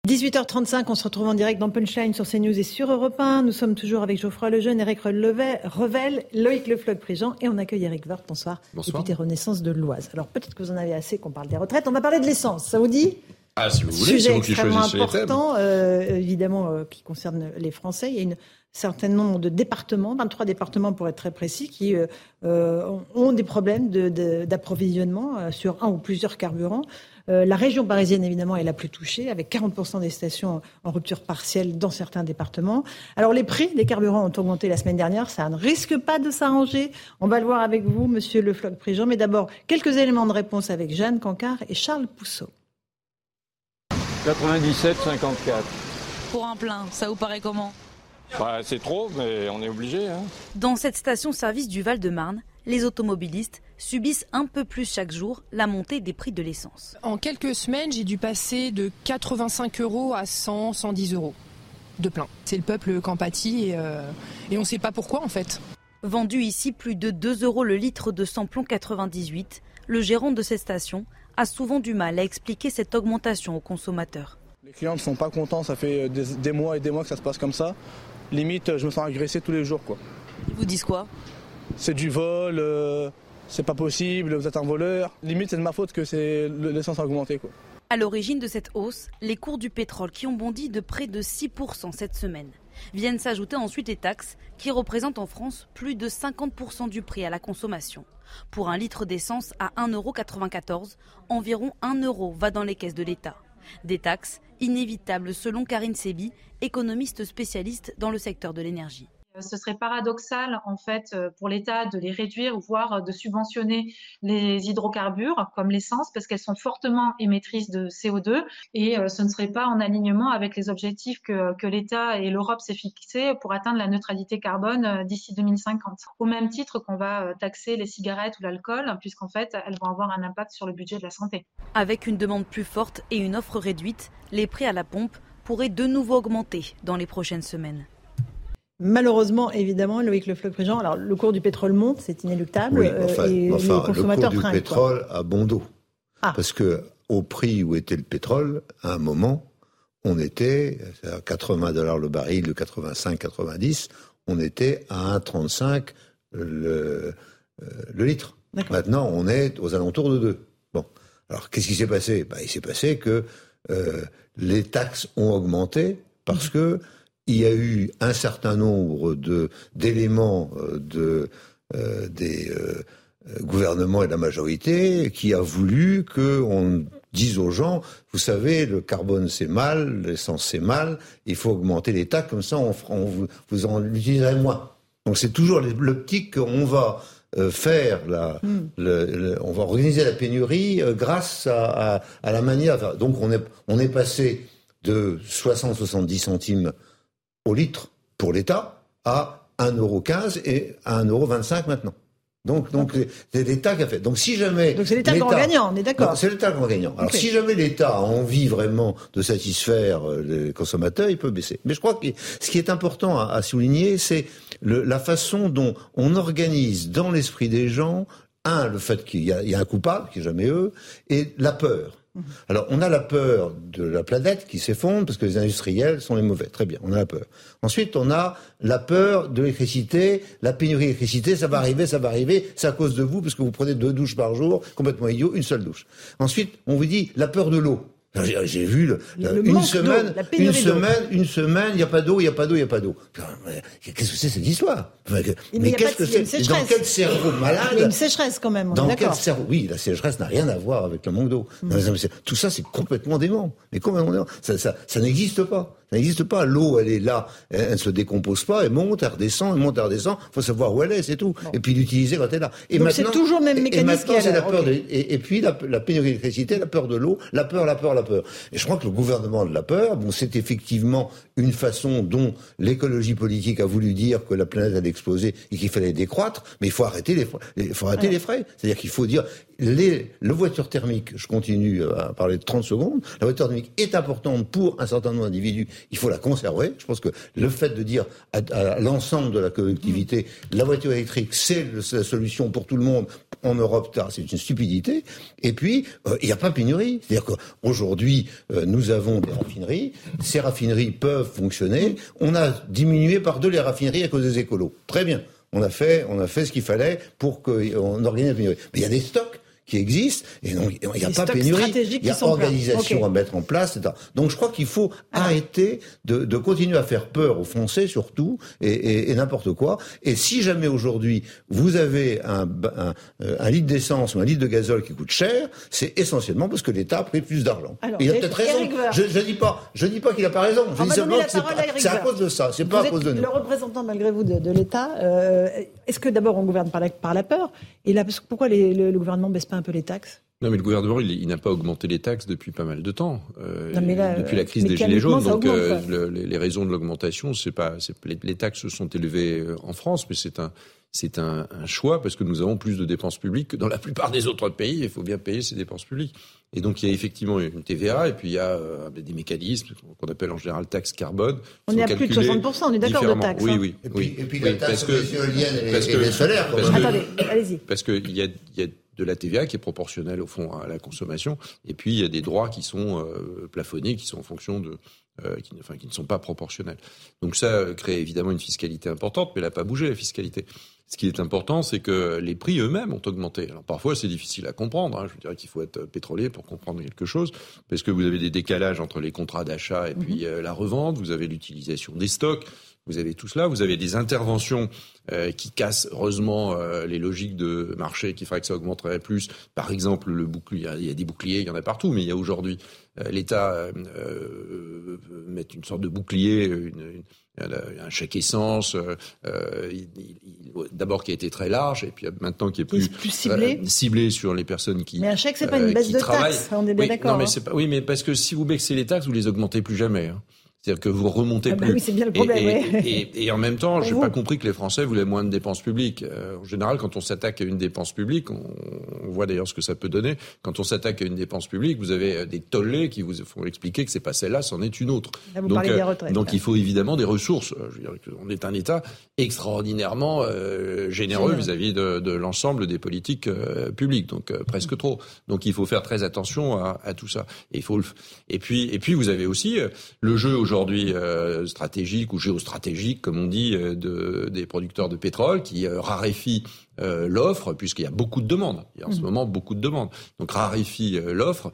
Speaker 1: 18h35, on se retrouve en direct dans Punchline sur CNews et sur Europe 1. Nous sommes toujours avec Geoffroy Lejeune, Eric Revel, Loïc Le Floch-Prigent et on accueille Eric Woerth. Bonsoir.
Speaker 24: Bonsoir.
Speaker 1: Député Renaissance de l'Oise. Alors peut-être que vous en avez assez qu'on parle des retraites. On va parler de l'essence. Ça vous dit?
Speaker 24: Ah, si vous voulez, c'est
Speaker 1: Sujet extrêmement important, euh, évidemment, euh, qui concerne les Français. Il y a une certain nombre de départements, 23 départements pour être très précis, qui euh, ont- des problèmes de- de- d'approvisionnement sur un ou plusieurs carburants. La région parisienne, évidemment, est la plus touchée, avec 40% des stations en rupture partielle dans certains départements. Alors, les prix des carburants ont augmenté la semaine dernière. Ça ne risque pas de s'arranger. On va le voir avec vous, monsieur Le Floch-Prigent. Mais d'abord, quelques éléments de réponse avec Jeanne Cancard et Charles Pousseau.
Speaker 25: 97,54.
Speaker 26: Pour un plein, ça vous paraît comment?
Speaker 25: Bah, C'est trop, mais on est obligé. Hein.
Speaker 26: Dans cette station-service du Val-de-Marne, les automobilistes subissent un peu plus chaque jour la montée des prix de l'essence.
Speaker 22: En quelques semaines, j'ai dû passer de 85 euros à 100, 110 euros de plein. C'est le peuple qui en pâtit et, euh, et on ne sait pas pourquoi en fait.
Speaker 26: Vendu ici plus de 2 euros le litre de samplon 98, le gérant de cette station a souvent du mal à expliquer cette augmentation aux consommateurs.
Speaker 27: Les clients ne sont pas contents, ça fait des, mois et des mois que ça se passe comme ça. Limite, je me sens agressé tous les jours. Quoi.
Speaker 26: Ils vous disent quoi?
Speaker 27: C'est du vol, euh, c'est pas possible, vous êtes un voleur. Limite, c'est de ma faute que l'essence a augmenté. Quoi.
Speaker 26: À l'origine de cette hausse, les cours du pétrole qui ont bondi de près de 6% cette semaine. Viennent s'ajouter ensuite les taxes qui représentent en France plus de 50% du prix à la consommation. Pour un litre d'essence à 1,94€, environ 1 euro va dans les caisses de l'État. Des taxes inévitables selon Karine Sebi, économiste spécialiste dans le secteur de l'énergie.
Speaker 28: Euh, ce serait paradoxal en fait euh, pour l'État de les réduire, voire euh, de subventionner les hydrocarbures comme l'essence parce qu'elles sont fortement émettrices de CO2 et ce ne serait pas en alignement avec les objectifs que, que l'État et l'Europe s'est fixés pour atteindre la neutralité carbone d'ici 2050. Au même titre qu'on va taxer les cigarettes ou l'alcool puisqu'en fait elles vont avoir un impact sur le budget de la santé.
Speaker 26: Avec une demande plus forte et une offre réduite, les prix à la pompe pourraient de nouveau augmenter dans les prochaines semaines.
Speaker 1: Malheureusement, évidemment, Loïc Le Fleuc-Prigent, alors le cours du pétrole monte, c'est inéluctable.
Speaker 17: Oui, enfin, et enfin, les consommateurs le cours du pétrole a bon dos. Ah. Parce que au prix où était le pétrole, à un moment, on était à 80 dollars le baril, de 85-90, on était à 1,35 le, euh, le litre. Maintenant, on est aux alentours de 2. Bon. Alors, qu'est-ce qui s'est passé? Ben, Il s'est passé que euh, les taxes ont augmenté parce que il y a eu un certain nombre de d'éléments euh, de euh, des euh, gouvernements et de la majorité qui a voulu qu'on dise aux gens, vous savez, le carbone c'est mal, l'essence c'est mal, il faut augmenter les taxes, comme ça on, on vous, vous en utiliserez moins. Donc c'est toujours l'optique qu'on va faire la, hmm. le, on va organiser la pénurie grâce à, à, à, la manière. Donc on est on est passé de 60-70 centimes au litre pour l'État à 1,15€ et à 1,25€ maintenant. Donc, donc c'est l'État qui a fait. Donc, si jamais.
Speaker 1: Donc, c'est l'État grand gagnant, on est d'accord.
Speaker 17: C'est l'État grand gagnant. Alors, si jamais l'État a envie vraiment de satisfaire euh, les consommateurs, il peut baisser. Mais je crois que ce qui est important à, souligner, c'est la façon dont on organise dans l'esprit des gens, un, le fait qu'il y, y, a un coupable, qui est jamais eux, et la peur. Mhm. Alors, on a la peur de la planète qui s'effondre parce que les industriels sont les mauvais. Très bien, on a la peur. Ensuite, on a la peur de l'électricité, la pénurie d'électricité, ça va arriver, ça va arriver, c'est à cause de vous parce que vous prenez deux douches par jour, complètement idiot, une seule douche. Ensuite, on vous dit la peur de l'eau. J'ai vu le, une semaine, une semaine, une semaine, il n'y a pas d'eau, il n'y a pas d'eau, il n'y a pas d'eau. Qu'est-ce que c'est cette histoire?
Speaker 1: Mais, qu'est-ce que
Speaker 17: c'est Dans quel cerveau malade Il
Speaker 1: y a une sécheresse quand même.
Speaker 17: Dans quel cerveau? Oui, la sécheresse n'a rien à voir avec le manque d'eau. Hmm. Tout ça, c'est complètement dément. Mais complètement dément. Ça, ça, ça n'existe pas. N'existe pas. L'eau, elle est là, elle, ne se décompose pas, elle monte, elle redescend, elle monte, elle redescend. Il faut savoir où elle est, c'est tout. Et puis l'utiliser quand elle est là.
Speaker 1: Et Donc c'est toujours le même mécanisme.
Speaker 17: Et, la peur et, puis la, pénurie d'électricité, la peur de l'eau, la peur, la peur, la peur. Et je crois que le gouvernement de la peur, bon, c'est effectivement une façon dont l'écologie politique a voulu dire que la planète allait exploser et qu'il fallait décroître, mais il faut arrêter les, il faut arrêter les frais. C'est-à-dire qu'il faut dire les, le voiture thermique, je continue à parler de 30 secondes, la voiture thermique est importante pour un certain nombre d'individus, il faut la conserver. Je pense que le fait de dire à, l'ensemble de la collectivité, la voiture électrique, c'est la solution pour tout le monde en Europe, c'est une stupidité. Et puis, euh, il n'y a pas pénurie. C'est-à-dire qu'aujourd'hui, euh, nous avons des raffineries, ces raffineries peuvent fonctionner, on a diminué par deux les raffineries à cause des écolos. Très bien. On a fait, on a fait ce qu'il fallait pour qu'on organise la pénurie. Mais il y a des stocks qui existent et donc il n'y a pas pénurie, il y a organisation à mettre en place. Etc. Donc je crois qu'il faut arrêter de, de, continuer à faire peur aux Français surtout et, et, et n'importe quoi. Et si jamais aujourd'hui vous avez un, un, un litre d'essence ou un litre de gazole qui coûte cher, c'est essentiellement parce que l'État a pris plus d'argent. Il a peut-être raison. Je, je dis pas, je dis pas qu'il a pas raison. Je dis simplement que c'est à, cause de ça. C'est pas à cause de nous.
Speaker 1: Le représentant malgré vous de, de l'État. Euh, Est-ce que d'abord on gouverne par la, par la peur et là pourquoi les, le, le gouvernement baisse pas un peu les taxes?
Speaker 24: Non, mais le gouvernement, il, il n'a pas augmenté les taxes depuis pas mal de temps. Euh,
Speaker 1: Non, mais là,
Speaker 24: depuis la crise des gilets jaunes. Donc,
Speaker 1: augmente,
Speaker 24: euh, le- les, raisons de l'augmentation, c'est pas, les, les taxes sont élevées euh, en France, mais c'est un, c'est un, un choix parce que nous avons plus de dépenses publiques que dans la plupart des autres pays. Il faut bien payer ces dépenses publiques. Et donc, il y a effectivement une TVA et puis il y a euh, des mécanismes qu'on appelle en général taxe carbone.
Speaker 1: On est à plus de
Speaker 24: calculés
Speaker 1: 60%, on est d'accord, de taxes,
Speaker 24: Oui,
Speaker 1: hein.
Speaker 24: oui,
Speaker 17: Et puis-
Speaker 24: oui.
Speaker 17: et puis
Speaker 24: Oui,
Speaker 17: la taxe
Speaker 24: parce que-
Speaker 17: les éoliennes et-
Speaker 24: parce que-
Speaker 17: les solaires, quand
Speaker 24: parce
Speaker 17: même.
Speaker 24: que-
Speaker 1: Attendez, allez-y.
Speaker 24: parce qu'il y a, il y a de la TVA qui est proportionnelle au fond à la consommation, et puis il y a des droits qui sont euh, plafonnés, qui sont en fonction de, euh, qui, enfin, qui ne sont pas proportionnels. Donc ça euh, crée évidemment une fiscalité importante, mais elle n'a pas bougé la fiscalité. Ce qui est important, c'est que les prix eux-mêmes ont augmenté. Alors parfois c'est difficile à comprendre. hein. Je dirais qu'il faut être pétrolier pour comprendre quelque chose, parce que vous avez des décalages entre les contrats d'achat et puis euh, la revente. Vous avez l'utilisation des stocks. Vous avez tout cela, vous avez des interventions euh, qui cassent heureusement euh, les logiques de marché qui feraient que ça augmenterait plus. Par exemple, le bouclier, il y a des boucliers, il y en a partout, mais il y a aujourd'hui euh, l'État euh, euh, met une sorte de bouclier, une, une- un chèque essence, euh, euh, d'abord qui a été très large et puis maintenant qui est plus,
Speaker 1: plus ciblé.
Speaker 24: euh, ciblé sur les personnes qui
Speaker 1: Mais un chèque, c'est pas
Speaker 24: euh,
Speaker 1: une baisse
Speaker 24: qui
Speaker 1: de
Speaker 24: travaillent.
Speaker 1: taxes, on est bien
Speaker 24: Oui,
Speaker 1: d'accord.
Speaker 24: Non, mais
Speaker 1: hein.
Speaker 24: c'est pas, oui, mais parce que si vous baissez les taxes, vous les augmentez plus jamais. hein. C'est-à-dire que vous remontez
Speaker 1: Ah bah
Speaker 24: plus.
Speaker 1: oui, c'est bien le problème,
Speaker 24: Et,
Speaker 1: ouais.
Speaker 24: et- et en même temps, je n'ai pas compris que les Français voulaient moins de dépenses publiques. Euh, en général, quand on s'attaque à une dépense publique, on, on voit d'ailleurs ce que ça peut donner. Quand on s'attaque à une dépense publique, vous avez euh, des tollés qui vous font expliquer que c'est pas celle-là, c'en est une autre.
Speaker 1: Là, vous
Speaker 24: donc,
Speaker 1: parlez des
Speaker 24: euh,
Speaker 1: retraites,
Speaker 24: donc il faut évidemment des ressources. Euh, Je veux dire qu'on est un État extraordinairement euh, généreux vis-à-vis de, de l'ensemble des politiques euh, publiques, donc euh, presque trop. Donc il faut faire très attention à, à tout ça. Et il faut le et puis et puis vous avez aussi euh, le jeu aujourd'hui euh, stratégique ou géostratégique, comme on dit, euh, de, des producteurs de pétrole qui euh, raréfie euh, l'offre puisqu'il y a beaucoup de demandes. Il y a en ce
Speaker 1: Mhm.
Speaker 24: moment beaucoup de demandes. Donc raréfie euh, l'offre.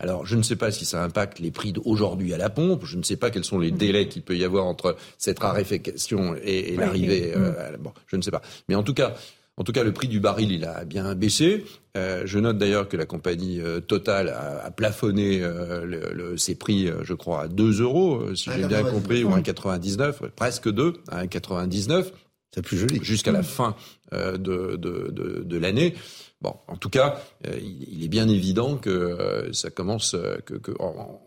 Speaker 24: Alors, je ne sais pas si ça impacte les prix d'aujourd'hui à la pompe. Je ne sais pas quels sont les délais qu'il peut y avoir entre cette raréfaction et, l'arrivée.
Speaker 1: oui.
Speaker 24: euh, à la- bon, je ne sais pas. Mais en tout cas, en tout cas, le prix du baril, il a bien baissé. Euh, je note d'ailleurs que la compagnie euh, Total a, a plafonné euh, le- le- ses prix, je crois, à 2 euros, si j'ai bien
Speaker 17: 1,99.
Speaker 24: compris, ou à 1,99, ouais, presque 2, à 1,99.
Speaker 7: C'est plus joli.
Speaker 24: Jusqu'à la fin euh, de, de, de, de l'année. Bon, en tout cas, il, il est bien évident que ça commence, que, que en,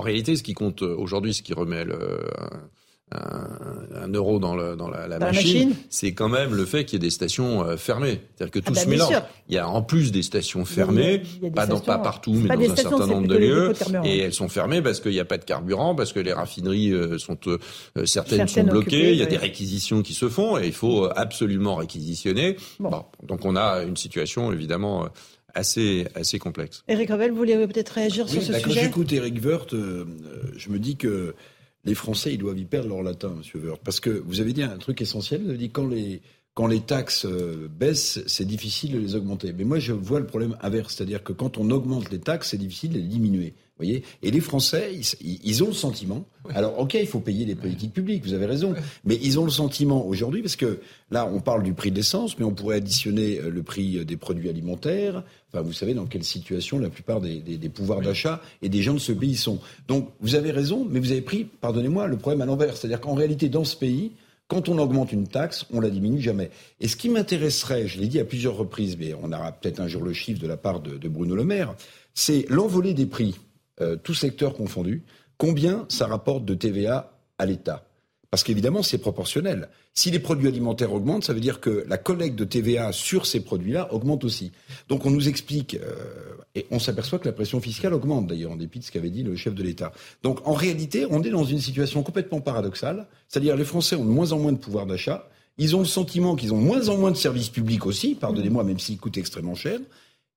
Speaker 24: réalité, ce qui compte aujourd'hui, ce qui remet le, un, un- un euro dans, le, dans la, la
Speaker 1: Dans la
Speaker 24: machine,
Speaker 1: machine.
Speaker 24: c'est quand même le fait qu'il y ait des stations euh, fermées. C'est-à-dire que tout
Speaker 1: Ah bah,
Speaker 24: se mélange.
Speaker 1: sûr.
Speaker 24: Il y a en plus des stations
Speaker 1: Il y a-
Speaker 24: fermées,
Speaker 1: il y a des
Speaker 24: pas, dans,
Speaker 1: stations,
Speaker 24: pas partout, mais
Speaker 1: pas
Speaker 24: dans un
Speaker 1: stations,
Speaker 24: certain nombre de lieux. Et elles sont fermées parce qu'il n'y a pas de carburant, parce que les raffineries euh, sont euh, certaines,
Speaker 1: Certaines
Speaker 24: sont bloquées,
Speaker 1: occupées,
Speaker 24: il y a
Speaker 1: oui.
Speaker 24: des réquisitions qui se font et il faut absolument réquisitionner. Bon, donc on a une situation évidemment assez assez complexe.
Speaker 1: Éric Revel, vous voulez peut-être réagir sur ce
Speaker 7: bah, quand
Speaker 1: sujet?
Speaker 7: j'écoute Eric Woerth, euh, je me dis que les Français, ils doivent y perdre leur latin, Monsieur Woerth. Parce que vous avez dit un truc essentiel, vous avez dit quand les, quand les taxes euh, baissent, c'est difficile de les augmenter. Mais moi, je vois le problème inverse. C'est-à-dire que quand on augmente les taxes, c'est difficile de les diminuer. Voyez Et les Français, ils, ils ont le sentiment. Alors, ok, il faut payer les politiques publiques, vous avez raison. Mais ils ont le sentiment aujourd'hui, parce que là, on parle du prix de l'essence, mais on pourrait additionner euh, le prix des produits alimentaires. Enfin, vous savez dans quelle situation la plupart des, des- des pouvoirs d'achat et des gens de ce pays sont. Donc, vous avez raison, mais vous avez pris, pardonnez-moi, le problème à l'envers. C'est-à-dire qu'en réalité, dans ce pays, quand on augmente une taxe, on la diminue jamais. Et ce qui m'intéresserait, je l'ai dit à plusieurs reprises, mais on aura peut-être un jour le chiffre de la part de, Bruno Le Maire, c'est l'envolée des prix, euh, tous secteurs confondus. Combien ça rapporte de TVA à l'État? Parce qu'évidemment, c'est proportionnel. Si les produits alimentaires augmentent, ça veut dire que la collecte de TVA sur ces produits-là augmente aussi. Donc on nous explique, euh, et on s'aperçoit que la pression fiscale augmente d'ailleurs, en dépit de ce qu'avait dit le chef de l'État. Donc en réalité, on est dans une situation complètement paradoxale, c'est-à-dire les Français ont de moins en moins de pouvoir d'achat, ils ont le sentiment qu'ils ont moins en moins de services publics aussi, pardonnez-moi, même s'ils coûtent extrêmement cher,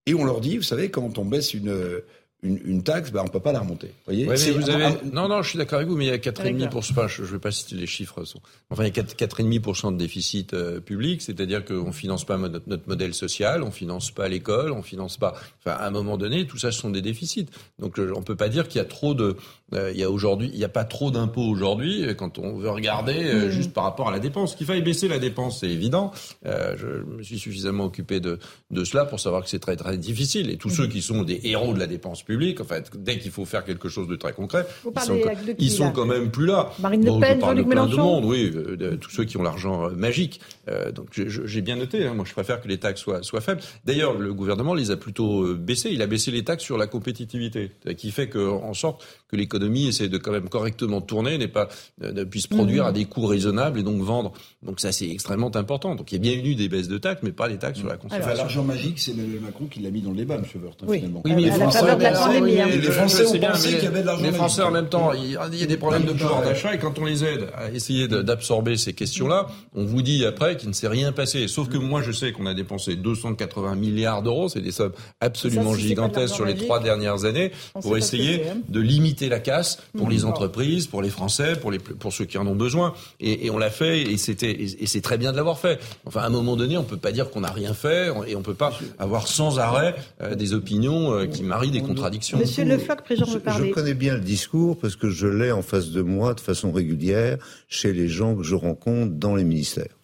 Speaker 7: et on leur dit, vous savez, quand on baisse une, une, une taxe, bah, on peut pas la remonter. Vous voyez
Speaker 24: Ouais, mais
Speaker 7: C'est-
Speaker 24: vous avez... Non, non, je suis d'accord avec vous, mais il y a 4,5%,
Speaker 7: D'accord.
Speaker 24: enfin, je ne vais pas citer les chiffres, sont- enfin, il y a 4 4,5% de déficit euh, public, c'est-à-dire qu'on ne finance pas notre, notre modèle social, on ne finance pas l'école, on ne finance pas... Enfin, à un moment donné, tout ça, ce sont des déficits. Donc, je- on ne peut pas dire qu'il y a trop de... euh, il y a aujourd'hui, il n'y a pas trop d'impôts aujourd'hui, euh, quand on veut regarder euh,
Speaker 1: Mm.
Speaker 24: juste par rapport à la dépense. Qu'il faille baisser la dépense, c'est évident. Euh, je me suis suffisamment occupé de, de cela pour savoir que c'est très, très difficile. Et tous ceux qui sont des héros de la dépense publique, République. En fait, dès qu'il faut faire quelque chose de très concret,
Speaker 1: Vous
Speaker 24: ils sont,
Speaker 1: de qui,
Speaker 24: ils sont quand même plus là.
Speaker 1: Marine Le Pen, Jean-Luc
Speaker 24: de monde, oui, euh, de, tous ceux qui ont l'argent euh, magique. Euh, donc j'ai bien noté. hein, moi, je préfère que les taxes soient, soient faibles. D'ailleurs, le gouvernement les a plutôt baissées. Il a baissé les taxes sur la compétitivité, qui fait que, en sorte que l'économie essaie de quand même correctement tourner, n'est pas euh, ne puisse produire
Speaker 7: Mhm.
Speaker 24: à des coûts raisonnables et donc vendre. Donc ça, c'est extrêmement important. Donc il y a bien eu des baisses de taxes, mais pas les taxes sur la consommation.
Speaker 7: Enfin, l'argent magique, c'est Emmanuel Macron qui l'a mis dans le débat, M. Woerth, hein,
Speaker 1: Oui.
Speaker 7: finalement.
Speaker 24: Oui, mais les Français,
Speaker 1: la pandémie, hein.
Speaker 7: Les Français
Speaker 24: je
Speaker 7: ont
Speaker 24: sais bien,
Speaker 7: pensé
Speaker 24: mais
Speaker 7: qu'il y avait de l'argent
Speaker 24: Les
Speaker 7: magique.
Speaker 24: Français, en même temps, il y a des problèmes de pouvoir d'achat et quand on les aide à essayer de- d'absorber ces questions-là, on vous dit après qu'il ne s'est rien passé. Sauf que moi, je sais qu'on a dépensé 280 milliards d'euros, c'est des sommes absolument
Speaker 1: Ça, si
Speaker 24: gigantesques sur les
Speaker 1: magique,
Speaker 24: trois dernières années, pour essayer
Speaker 1: hein.
Speaker 24: de limiter la casse pour les
Speaker 1: Mhm.
Speaker 24: entreprises, pour les Français, pour les pour ceux qui en ont besoin. Et, et on l'a fait et c'était et, et c'est très bien de l'avoir fait. Enfin, à un moment donné, on peut pas dire qu'on n'a rien fait et on peut pas avoir sans arrêt euh, des opinions euh, qui marient des contradictions.
Speaker 1: Monsieur Le Floch, veut
Speaker 17: Je, je connais bien le discours parce que je l'ai en face de moi de façon régulière chez les gens que je rencontre dans les ministères.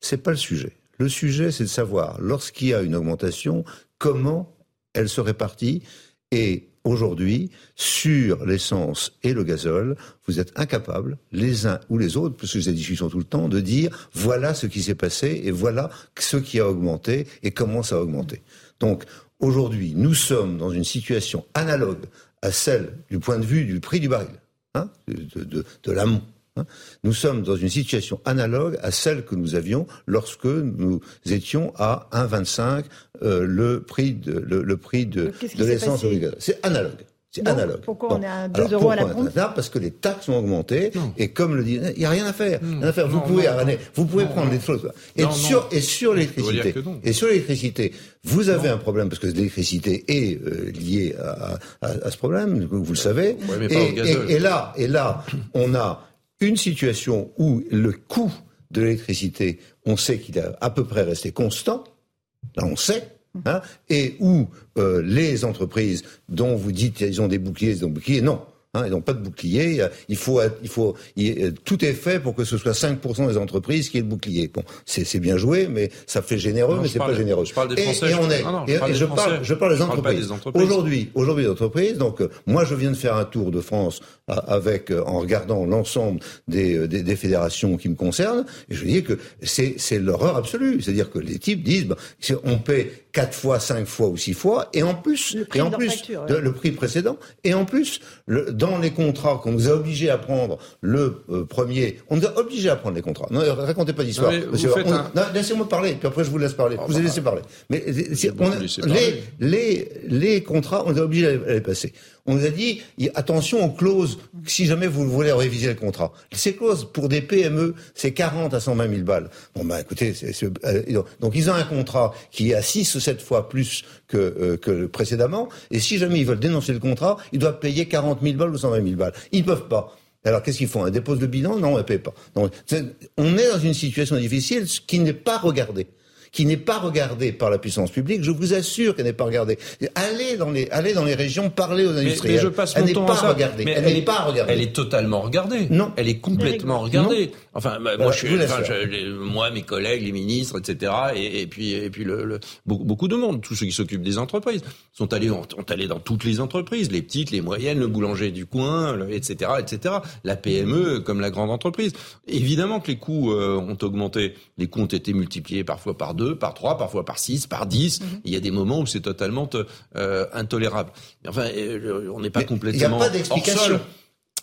Speaker 17: C'est pas le sujet. Le sujet, c'est de savoir, lorsqu'il y a une augmentation, comment elle se répartit. Et aujourd'hui, sur l'essence et le gazole, vous êtes incapables, les uns ou les autres, parce que j'ai des discussions tout le temps, de dire voilà ce qui s'est passé et voilà ce qui a augmenté et comment ça a augmenté. Donc, aujourd'hui, nous sommes dans une situation analogue à celle du point de vue du prix du baril, hein, de l'amont. Hein. Nous sommes dans une situation analogue à celle que nous avions lorsque nous étions à 1,25 euh, le prix de le, le prix de, de l'essence
Speaker 1: passé
Speaker 17: au gaz. C'est analogue. C'est
Speaker 1: Donc,
Speaker 17: analogue.
Speaker 1: pourquoi
Speaker 17: Bon.
Speaker 1: on est à 2
Speaker 17: Alors,
Speaker 1: euros à la pompe
Speaker 17: là Parce que les taxes ont augmenté et comme le dit, il n'y a rien à faire. Rien à faire. Vous
Speaker 24: Non,
Speaker 17: pouvez,
Speaker 24: non,
Speaker 17: vous pouvez
Speaker 24: non,
Speaker 17: prendre
Speaker 24: non.
Speaker 17: des choses. Et
Speaker 24: Non, non.
Speaker 17: sur et sur l'électricité. Et sur l'électricité, vous avez un problème parce que l'électricité est euh, liée à, à- à ce problème, vous le savez.
Speaker 24: Ouais, mais pas
Speaker 17: et,
Speaker 24: au gazole.
Speaker 17: et- et là, et là, on a une situation où le coût de l'électricité, on sait qu'il a à peu près resté constant. Là, on sait. Hein, et où euh, les entreprises dont vous dites qu'ils ont des boucliers, des boucliers, non. Hein, ils n'ont pas de bouclier. Il faut, il faut, il- euh, tout est fait pour que ce soit 5% des entreprises qui aient le bouclier. Bon, c'est bien joué, mais ça fait généreux,
Speaker 24: Non,
Speaker 17: mais c'est pas généreux.
Speaker 24: je parle des Français,
Speaker 17: Et, on est.
Speaker 24: non, non, je
Speaker 17: et-
Speaker 24: parle
Speaker 17: et je parle, je parle des entreprises. Aujourd'hui, aujourd'hui des entreprises. Donc, euh, moi, je viens de faire un tour de France euh, avec, euh, en regardant l'ensemble des, des, des fédérations qui me concernent, et je dis que c'est l'horreur absolue. C'est-à-dire que les types disent, bah, on paie quatre fois, cinq fois ou six fois, et en plus,
Speaker 1: prix
Speaker 17: et en plus
Speaker 1: facture,
Speaker 17: de-
Speaker 1: ouais.
Speaker 17: le prix précédent, et en plus, le, dans les contrats qu'on nous a obligés à prendre le euh, premier, on nous a obligés à prendre les contrats. Non, racontez pas d'histoire. Laissez-moi parler, puis après je vous laisse parler.
Speaker 24: Ah,
Speaker 17: vous
Speaker 24: bah,
Speaker 17: avez laissé parler. Mais on les,
Speaker 24: parler.
Speaker 17: les, les contrats, on nous a obligés à les, à les passer. On nous a dit, attention aux clauses, si jamais vous voulez réviser le contrat. Ces clauses, pour des PME, c'est 40 à 120 000 balles. Bon, bah écoutez, euh, donc- ils ont un contrat qui est à 6 ou 7 fois plus que, euh, précédemment, et si jamais ils veulent dénoncer le contrat, ils doivent payer 40 000 balles ou 120 000 balles. Ils peuvent pas. Alors qu'est-ce qu'ils font? Un dépose de bilan? Non, on ne paye pas. On est dans une situation difficile qui n'est pas regardée qui n'est pas regardée par la puissance publique, je vous assure qu'elle n'est pas regardée. Allez dans les, allez dans les régions, parlez aux industriels.
Speaker 24: mais je passe
Speaker 17: elle
Speaker 24: mon
Speaker 17: n'est
Speaker 24: temps
Speaker 17: pas regardée.
Speaker 24: Mais
Speaker 17: elle n'est pas regardée.
Speaker 24: Elle est totalement regardée.
Speaker 17: Non.
Speaker 24: Elle est complètement regardée. Enfin, bah, moi,
Speaker 17: Voilà,
Speaker 24: je suis, enfin, je- les- moi, mes collègues, les ministres, etc., et, et puis, et puis le, le- beaucoup, beaucoup de monde, tous ceux qui s'occupent des entreprises, sont allés, ont, ont allé dans toutes les entreprises, les petites, les moyennes, le boulanger du coin, le- etc., etc. La PME comme la grande entreprise. Évidemment que les coûts euh, ont augmenté. Les coûts ont été multipliés parfois par deux, par trois, parfois par six, par dix. Il y a des moments où c'est totalement euh, intolérable. Enfin, euh, on n'est pas
Speaker 17: Mais
Speaker 24: complètement
Speaker 17: il n'y a pas
Speaker 24: hors
Speaker 17: d'explication.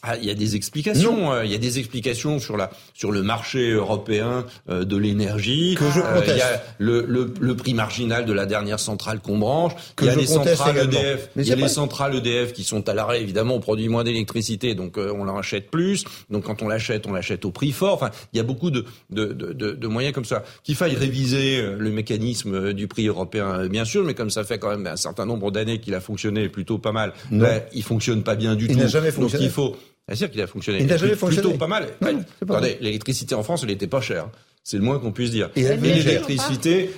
Speaker 24: Ah, il y a des explications. euh, Il y a des explications sur la sur le marché européen euh, de l'énergie.
Speaker 17: Que je
Speaker 24: Euh,
Speaker 17: conteste.
Speaker 24: il y a le, le, le prix marginal de la dernière centrale qu'on branche.
Speaker 17: Que
Speaker 24: il y a les centrales
Speaker 17: également.
Speaker 24: EDF.
Speaker 17: Mais
Speaker 24: il y a les centrales EDF qui sont à l'arrêt. Évidemment, on produit moins d'électricité, donc euh, on en achète plus. Donc quand on l'achète, on l'achète au prix fort. Enfin, il y a beaucoup de de, de, de, moyens comme ça. Qu'il faille réviser euh, le mécanisme euh, du prix européen, euh, bien sûr, mais comme ça fait quand même un certain nombre d'années qu'il a fonctionné plutôt pas mal. Là, il fonctionne pas bien du
Speaker 17: Il
Speaker 24: tout.
Speaker 17: n'a jamais
Speaker 24: Donc
Speaker 17: fonctionné.
Speaker 24: il faut Bien sûr qu'il a fonctionné.
Speaker 17: Il n'a jamais
Speaker 24: Plutôt
Speaker 17: fonctionné.
Speaker 24: pas mal.
Speaker 17: Non,
Speaker 24: Ouais.
Speaker 17: c'est pas
Speaker 24: Attendez,
Speaker 17: vrai.
Speaker 24: l'électricité en France, elle était pas chère. C'est le moins qu'on puisse dire.
Speaker 17: Et
Speaker 24: l'électricité,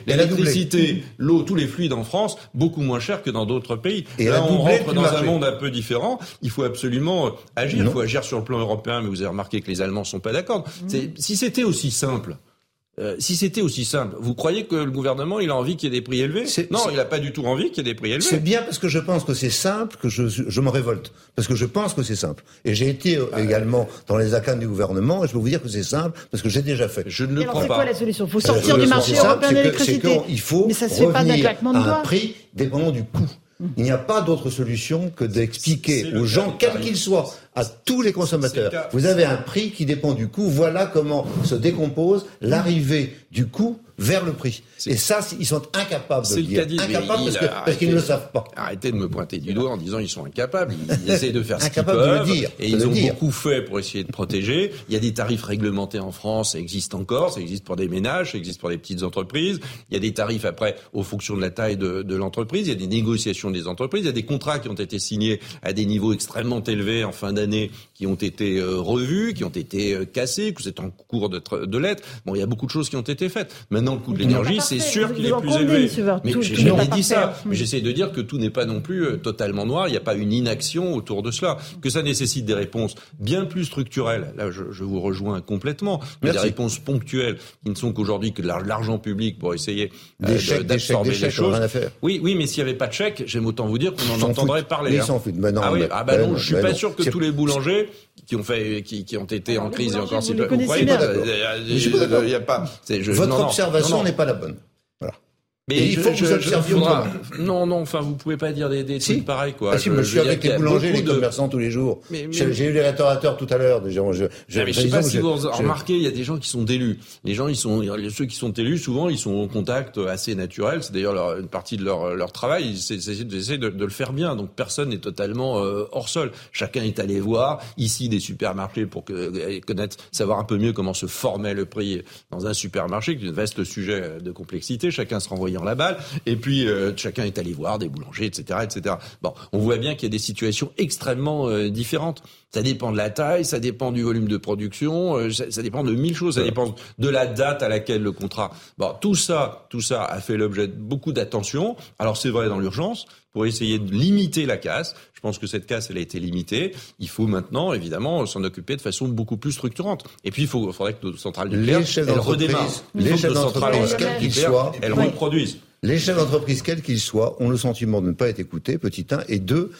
Speaker 24: l'eau, tous les fluides en France, beaucoup moins cher que dans d'autres pays.
Speaker 17: Et
Speaker 24: Là, on rentre dans un monde un peu différent. Il faut absolument euh, agir.
Speaker 17: Non.
Speaker 24: Il faut agir sur le plan européen, mais vous avez remarqué que les Allemands sont pas d'accord. C'est- Si c'était aussi simple, Euh, si c'était aussi simple, vous croyez que le gouvernement il a envie qu'il y ait des prix élevés? Non, il n'a pas du tout envie qu'il y ait des prix élevés.
Speaker 17: C'est bien parce que je pense que c'est simple que je, je me révolte. Parce que je pense que c'est simple. Et j'ai été euh,
Speaker 24: Ah,
Speaker 17: également dans les accords du gouvernement et je peux vous dire que c'est simple parce que j'ai déjà fait.
Speaker 24: Je ne
Speaker 1: Et alors, c'est quoi la solution? Il faut
Speaker 17: Euh,
Speaker 1: sortir du marché
Speaker 17: c'est simple,
Speaker 1: européen de
Speaker 17: c'est que-
Speaker 1: l'électricité.
Speaker 17: c'est qu'il faut
Speaker 1: Mais ça se fait pas d'un
Speaker 17: revenir
Speaker 1: claquement de
Speaker 17: à un
Speaker 1: doigts.
Speaker 17: prix dépendant du coût. Il n'y a pas d'autre solution que d'expliquer
Speaker 24: C'est le
Speaker 17: aux gens, quels qu'ils soient, à tous les consommateurs, vous avez un prix qui dépend du coût. Voilà comment se décompose l'arrivée du coût vers le prix. Et ça, ils sont incapables de le dire.
Speaker 24: dit,
Speaker 17: Incapables parce qu'ils ne le savent pas.
Speaker 24: Arrêtez de me pointer du doigt en disant ils sont incapables. Ils essaient de faire ce qu'ils
Speaker 17: Incapables de le
Speaker 24: peuvent.
Speaker 17: dire,
Speaker 24: Et
Speaker 17: de
Speaker 24: ils
Speaker 17: le
Speaker 24: ont
Speaker 17: dire.
Speaker 24: beaucoup fait pour essayer de protéger. Il y a des tarifs réglementés en France, ça existe encore. Ça existe pour des ménages, ça existe pour des petites entreprises. Il y a des tarifs après, aux fonction de la taille de, de l'entreprise. Il y a des négociations des entreprises. Il y a des contrats qui ont été signés à des niveaux extrêmement élevés en fin d'année, qui ont été euh, revus, qui ont été euh, cassés, que c'est en cours de, de. Bon, il y a beaucoup de choses qui ont été faites. Maintenant, le coût de l'énergie, c'est sûr qu'il est plus élevé. Mais j'ai jamais dit ça. Mais j'essaie de dire que tout n'est pas non plus euh, totalement noir. Il n'y a pas une inaction autour de cela. Que ça nécessite des réponses bien plus structurelles. Là, je, je vous rejoins complètement. Mais des réponses ponctuelles qui ne sont qu'aujourd'hui que de l'ar- l'argent public pour essayer euh, d'absorber les choses.
Speaker 17: rien à faire.
Speaker 24: Oui, oui, mais s'il n'y avait pas de chèque, j'aime autant vous dire qu'on en entendrait
Speaker 17: foutent.
Speaker 24: parler.
Speaker 17: Mais ils
Speaker 24: hein.
Speaker 17: s'en foutent. Mais non,
Speaker 24: ah oui, ah bah
Speaker 17: ben
Speaker 24: non,
Speaker 17: non,
Speaker 24: je suis
Speaker 17: ben
Speaker 24: pas
Speaker 17: non.
Speaker 24: sûr que tous les boulangers qui ont fait, qui, qui ont été en crise et encore
Speaker 1: vous
Speaker 24: si. Vous croyez. Il a pas.
Speaker 17: Votre
Speaker 24: non,
Speaker 17: observation n'est pas la bonne.
Speaker 24: Mais
Speaker 17: il
Speaker 24: je-
Speaker 17: faut que
Speaker 24: je-
Speaker 17: vous observiez
Speaker 24: faudra-. Non, non, enfin, vous pouvez pas dire des, des
Speaker 17: Si.
Speaker 24: trucs pareils, quoi.
Speaker 17: Ah si, mais je suis avec les
Speaker 24: a
Speaker 17: boulangers, les
Speaker 24: de-
Speaker 17: commerçants tous les jours.
Speaker 24: Mais- mais-
Speaker 17: J'ai eu les restaurateurs tout à l'heure. Déjà, je, je,
Speaker 24: mais je sais pas si vous remarquez, il y a des gens qui sont d'élus. Les gens, ils sont, ceux qui sont élus, souvent, ils sont en contact assez naturel. C'est d'ailleurs leur- une partie de leur, leur travail. Ils essaient, ils essaient de, de le faire bien. Donc personne n'est totalement euh, hors sol. Chacun est allé voir ici des supermarchés pour que, connaître, savoir un peu mieux comment se formait le prix dans un supermarché, qui est un vaste sujet de complexité. Chacun se la balle. Et puis euh, chacun est allé voir des boulangers, etc., etc. Bon, on voit bien qu'il y a des situations extrêmement euh, différentes. Ça dépend de la taille, ça dépend du volume de production, euh, ça, ça dépend de mille choses, ça dépend de la date à laquelle le contrat. Bon, tout ça, tout ça a fait l'objet de beaucoup d'attention. Alors c'est vrai dans l'urgence pour essayer de limiter la casse. Je pense que cette casse, elle a été limitée. Il faut maintenant, évidemment, s'en occuper de façon beaucoup plus structurante. Et puis, il faut, faudrait que nos centrales nucléaires, elles
Speaker 17: d'entreprise,
Speaker 24: redémarrent.
Speaker 17: Les chefs d'entreprise, quels qu'ils soient,
Speaker 24: elles reproduisent.
Speaker 17: Les chefs d'entreprise, quels qu'ils soient, ont le sentiment de ne pas être écoutés, petit un, et deux,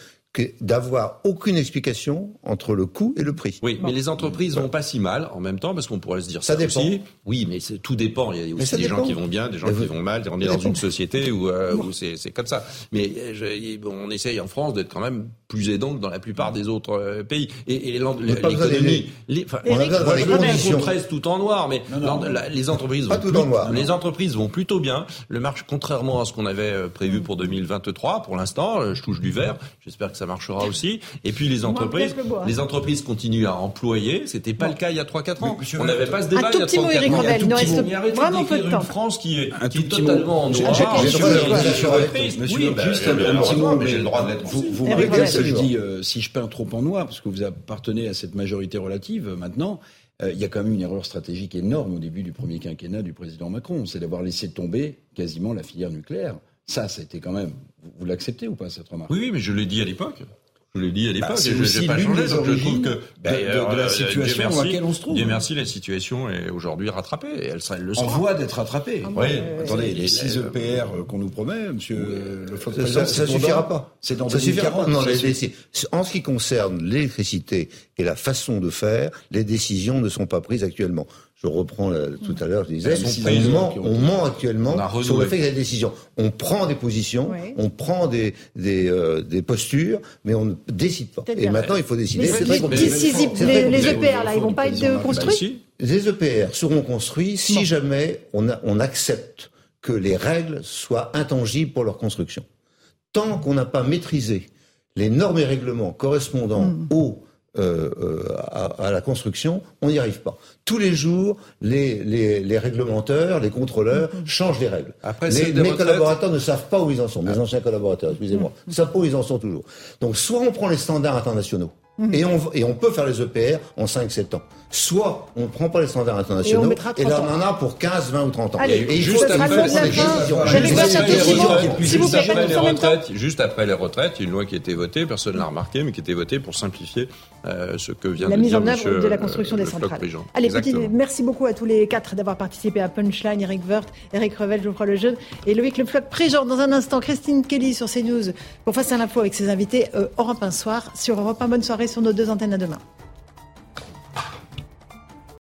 Speaker 17: d'avoir aucune explication entre le coût et le prix.
Speaker 24: Oui, mais les entreprises vont pas si mal en même temps parce qu'on pourrait se dire
Speaker 17: Ça
Speaker 24: ça,
Speaker 17: dépend.
Speaker 24: aussi. Oui, mais tout dépend. Il y a aussi des gens qui vont bien, des gens qui vont mal. On est
Speaker 17: ça
Speaker 24: dans
Speaker 17: dépend.
Speaker 24: une société où, euh, où c'est comme ça. Mais euh, je- bon, on essaye en France d'être quand même plus aidant que dans la plupart des autres euh, pays. Et, et
Speaker 17: pas
Speaker 24: l'économie, enfin,
Speaker 17: On
Speaker 24: tresse tout en noir, mais
Speaker 17: Non, non.
Speaker 24: la- les entreprises
Speaker 17: Pas
Speaker 24: vont
Speaker 17: tout
Speaker 24: plus-
Speaker 17: en noir.
Speaker 24: les entreprises vont plutôt bien. Le marché, contrairement à ce qu'on avait prévu pour 2023, pour l'instant, je touche du vert. J'espère que ça marchera aussi. Et puis les entreprises, les entreprises continuent à employer. C'était pas le cas il y a 3-4 ans.
Speaker 7: Monsieur
Speaker 24: On n'avait pas ce
Speaker 1: Un
Speaker 24: débat
Speaker 1: tout
Speaker 24: il y a
Speaker 1: petit mot,
Speaker 24: 3-4
Speaker 1: Eric
Speaker 24: ans.
Speaker 1: Il nous reste vraiment peu de temps.
Speaker 24: une France qui est,
Speaker 7: Un
Speaker 24: qui
Speaker 7: tout
Speaker 24: est
Speaker 7: petit
Speaker 24: totalement en noir.
Speaker 7: Monsieur,
Speaker 24: bah,
Speaker 7: juste un,
Speaker 24: euh,
Speaker 7: petit mot,
Speaker 24: mais j'ai le droit de l'être
Speaker 7: vous,
Speaker 1: Revel.
Speaker 7: ce que je dis, euh, si je peins trop en noir, parce que vous appartenez à cette majorité relative euh, maintenant, il y a quand même une erreur stratégique énorme au début du premier quinquennat du président Macron, c'est d'avoir laissé tomber quasiment la filière nucléaire. Ça, ça a été quand même. Vous, vous l'acceptez ou pas cette remarque?
Speaker 24: Oui, oui, mais je l'ai dit à l'époque. Je l'ai dit à l'époque.
Speaker 7: Bah,
Speaker 24: je
Speaker 7: aussi
Speaker 24: n'ai pas
Speaker 7: l'une
Speaker 24: changé.
Speaker 7: des
Speaker 24: Donc je trouve
Speaker 7: origines
Speaker 24: que
Speaker 7: de- de- de la
Speaker 24: euh,
Speaker 7: situation
Speaker 24: Dieu
Speaker 7: dans
Speaker 24: merci,
Speaker 7: laquelle on se trouve.
Speaker 24: Dieu merci, la situation est aujourd'hui rattrapée. Et elle, le
Speaker 7: En
Speaker 24: sera.
Speaker 7: voie d'être rattrapé.
Speaker 24: Oui.
Speaker 7: Attendez, les
Speaker 24: Et-
Speaker 7: 6
Speaker 24: et-
Speaker 7: EPR euh, qu'on nous promet, monsieur euh, le
Speaker 17: Ça, ça, suffira
Speaker 7: dans-
Speaker 17: pas.
Speaker 7: C'est dans
Speaker 17: ça suffira pas.
Speaker 7: 2040.
Speaker 17: Non, les en ce qui concerne l'électricité et la façon de faire, les décisions ne sont pas prises actuellement. Je reprends tout à l'heure, je disais, on ment, on actuellement
Speaker 24: On
Speaker 17: sur le fait qu'il y a des décisions. On prend des positions,
Speaker 1: Oui.
Speaker 17: on prend des, des, euh, des postures, mais on ne décide pas. Et maintenant, il faut décider.
Speaker 1: Mais
Speaker 17: C'est
Speaker 1: les. EPR, là, ils vont pas être construits.
Speaker 17: Les EPR seront construits si jamais on, a- on accepte que les règles soient intangibles pour leur construction. Tant qu'on n'a pas maîtrisé les normes et règlements correspondant
Speaker 1: Hmm.
Speaker 17: au, euh, euh, à, à la construction, on n'y arrive pas. Tous les jours, les, les, les réglementeurs, les contrôleurs
Speaker 1: Hmm.
Speaker 17: changent les règles.
Speaker 24: Après,
Speaker 17: les, mes collaborateurs ne savent pas où ils en sont. Mes anciens collaborateurs, excusez-moi, ne savent pas où ils en sont toujours. Donc, soit on prend les standards internationaux, Mhm. Et, on, et on peut faire les EPR en 5-7 ans. Soit on ne prend pas les standards internationaux, et, là on en a pour 15, 20 ou 30 ans.
Speaker 24: Allez, et juste après, juste après les retraites, il y a une loi qui a été votée, personne ne l'a remarqué, mais qui a été votée pour simplifier euh, ce que vient
Speaker 1: la
Speaker 24: de
Speaker 1: mise
Speaker 24: dire
Speaker 1: en œuvre de la construction
Speaker 24: euh,
Speaker 1: des centrales. Allez, petit, merci beaucoup à tous les quatre d'avoir participé à Punchline, Eric Wirth, Eric Revel, Geoffroy Lejeune et Loïc Le Floch. Prégenre dans un instant, Christine Kelly sur CNews pour Face à l'info avec ses invités euh, Europe 1 soir sur Europe 1. Bonne soirée sur nos deux antennes à demain.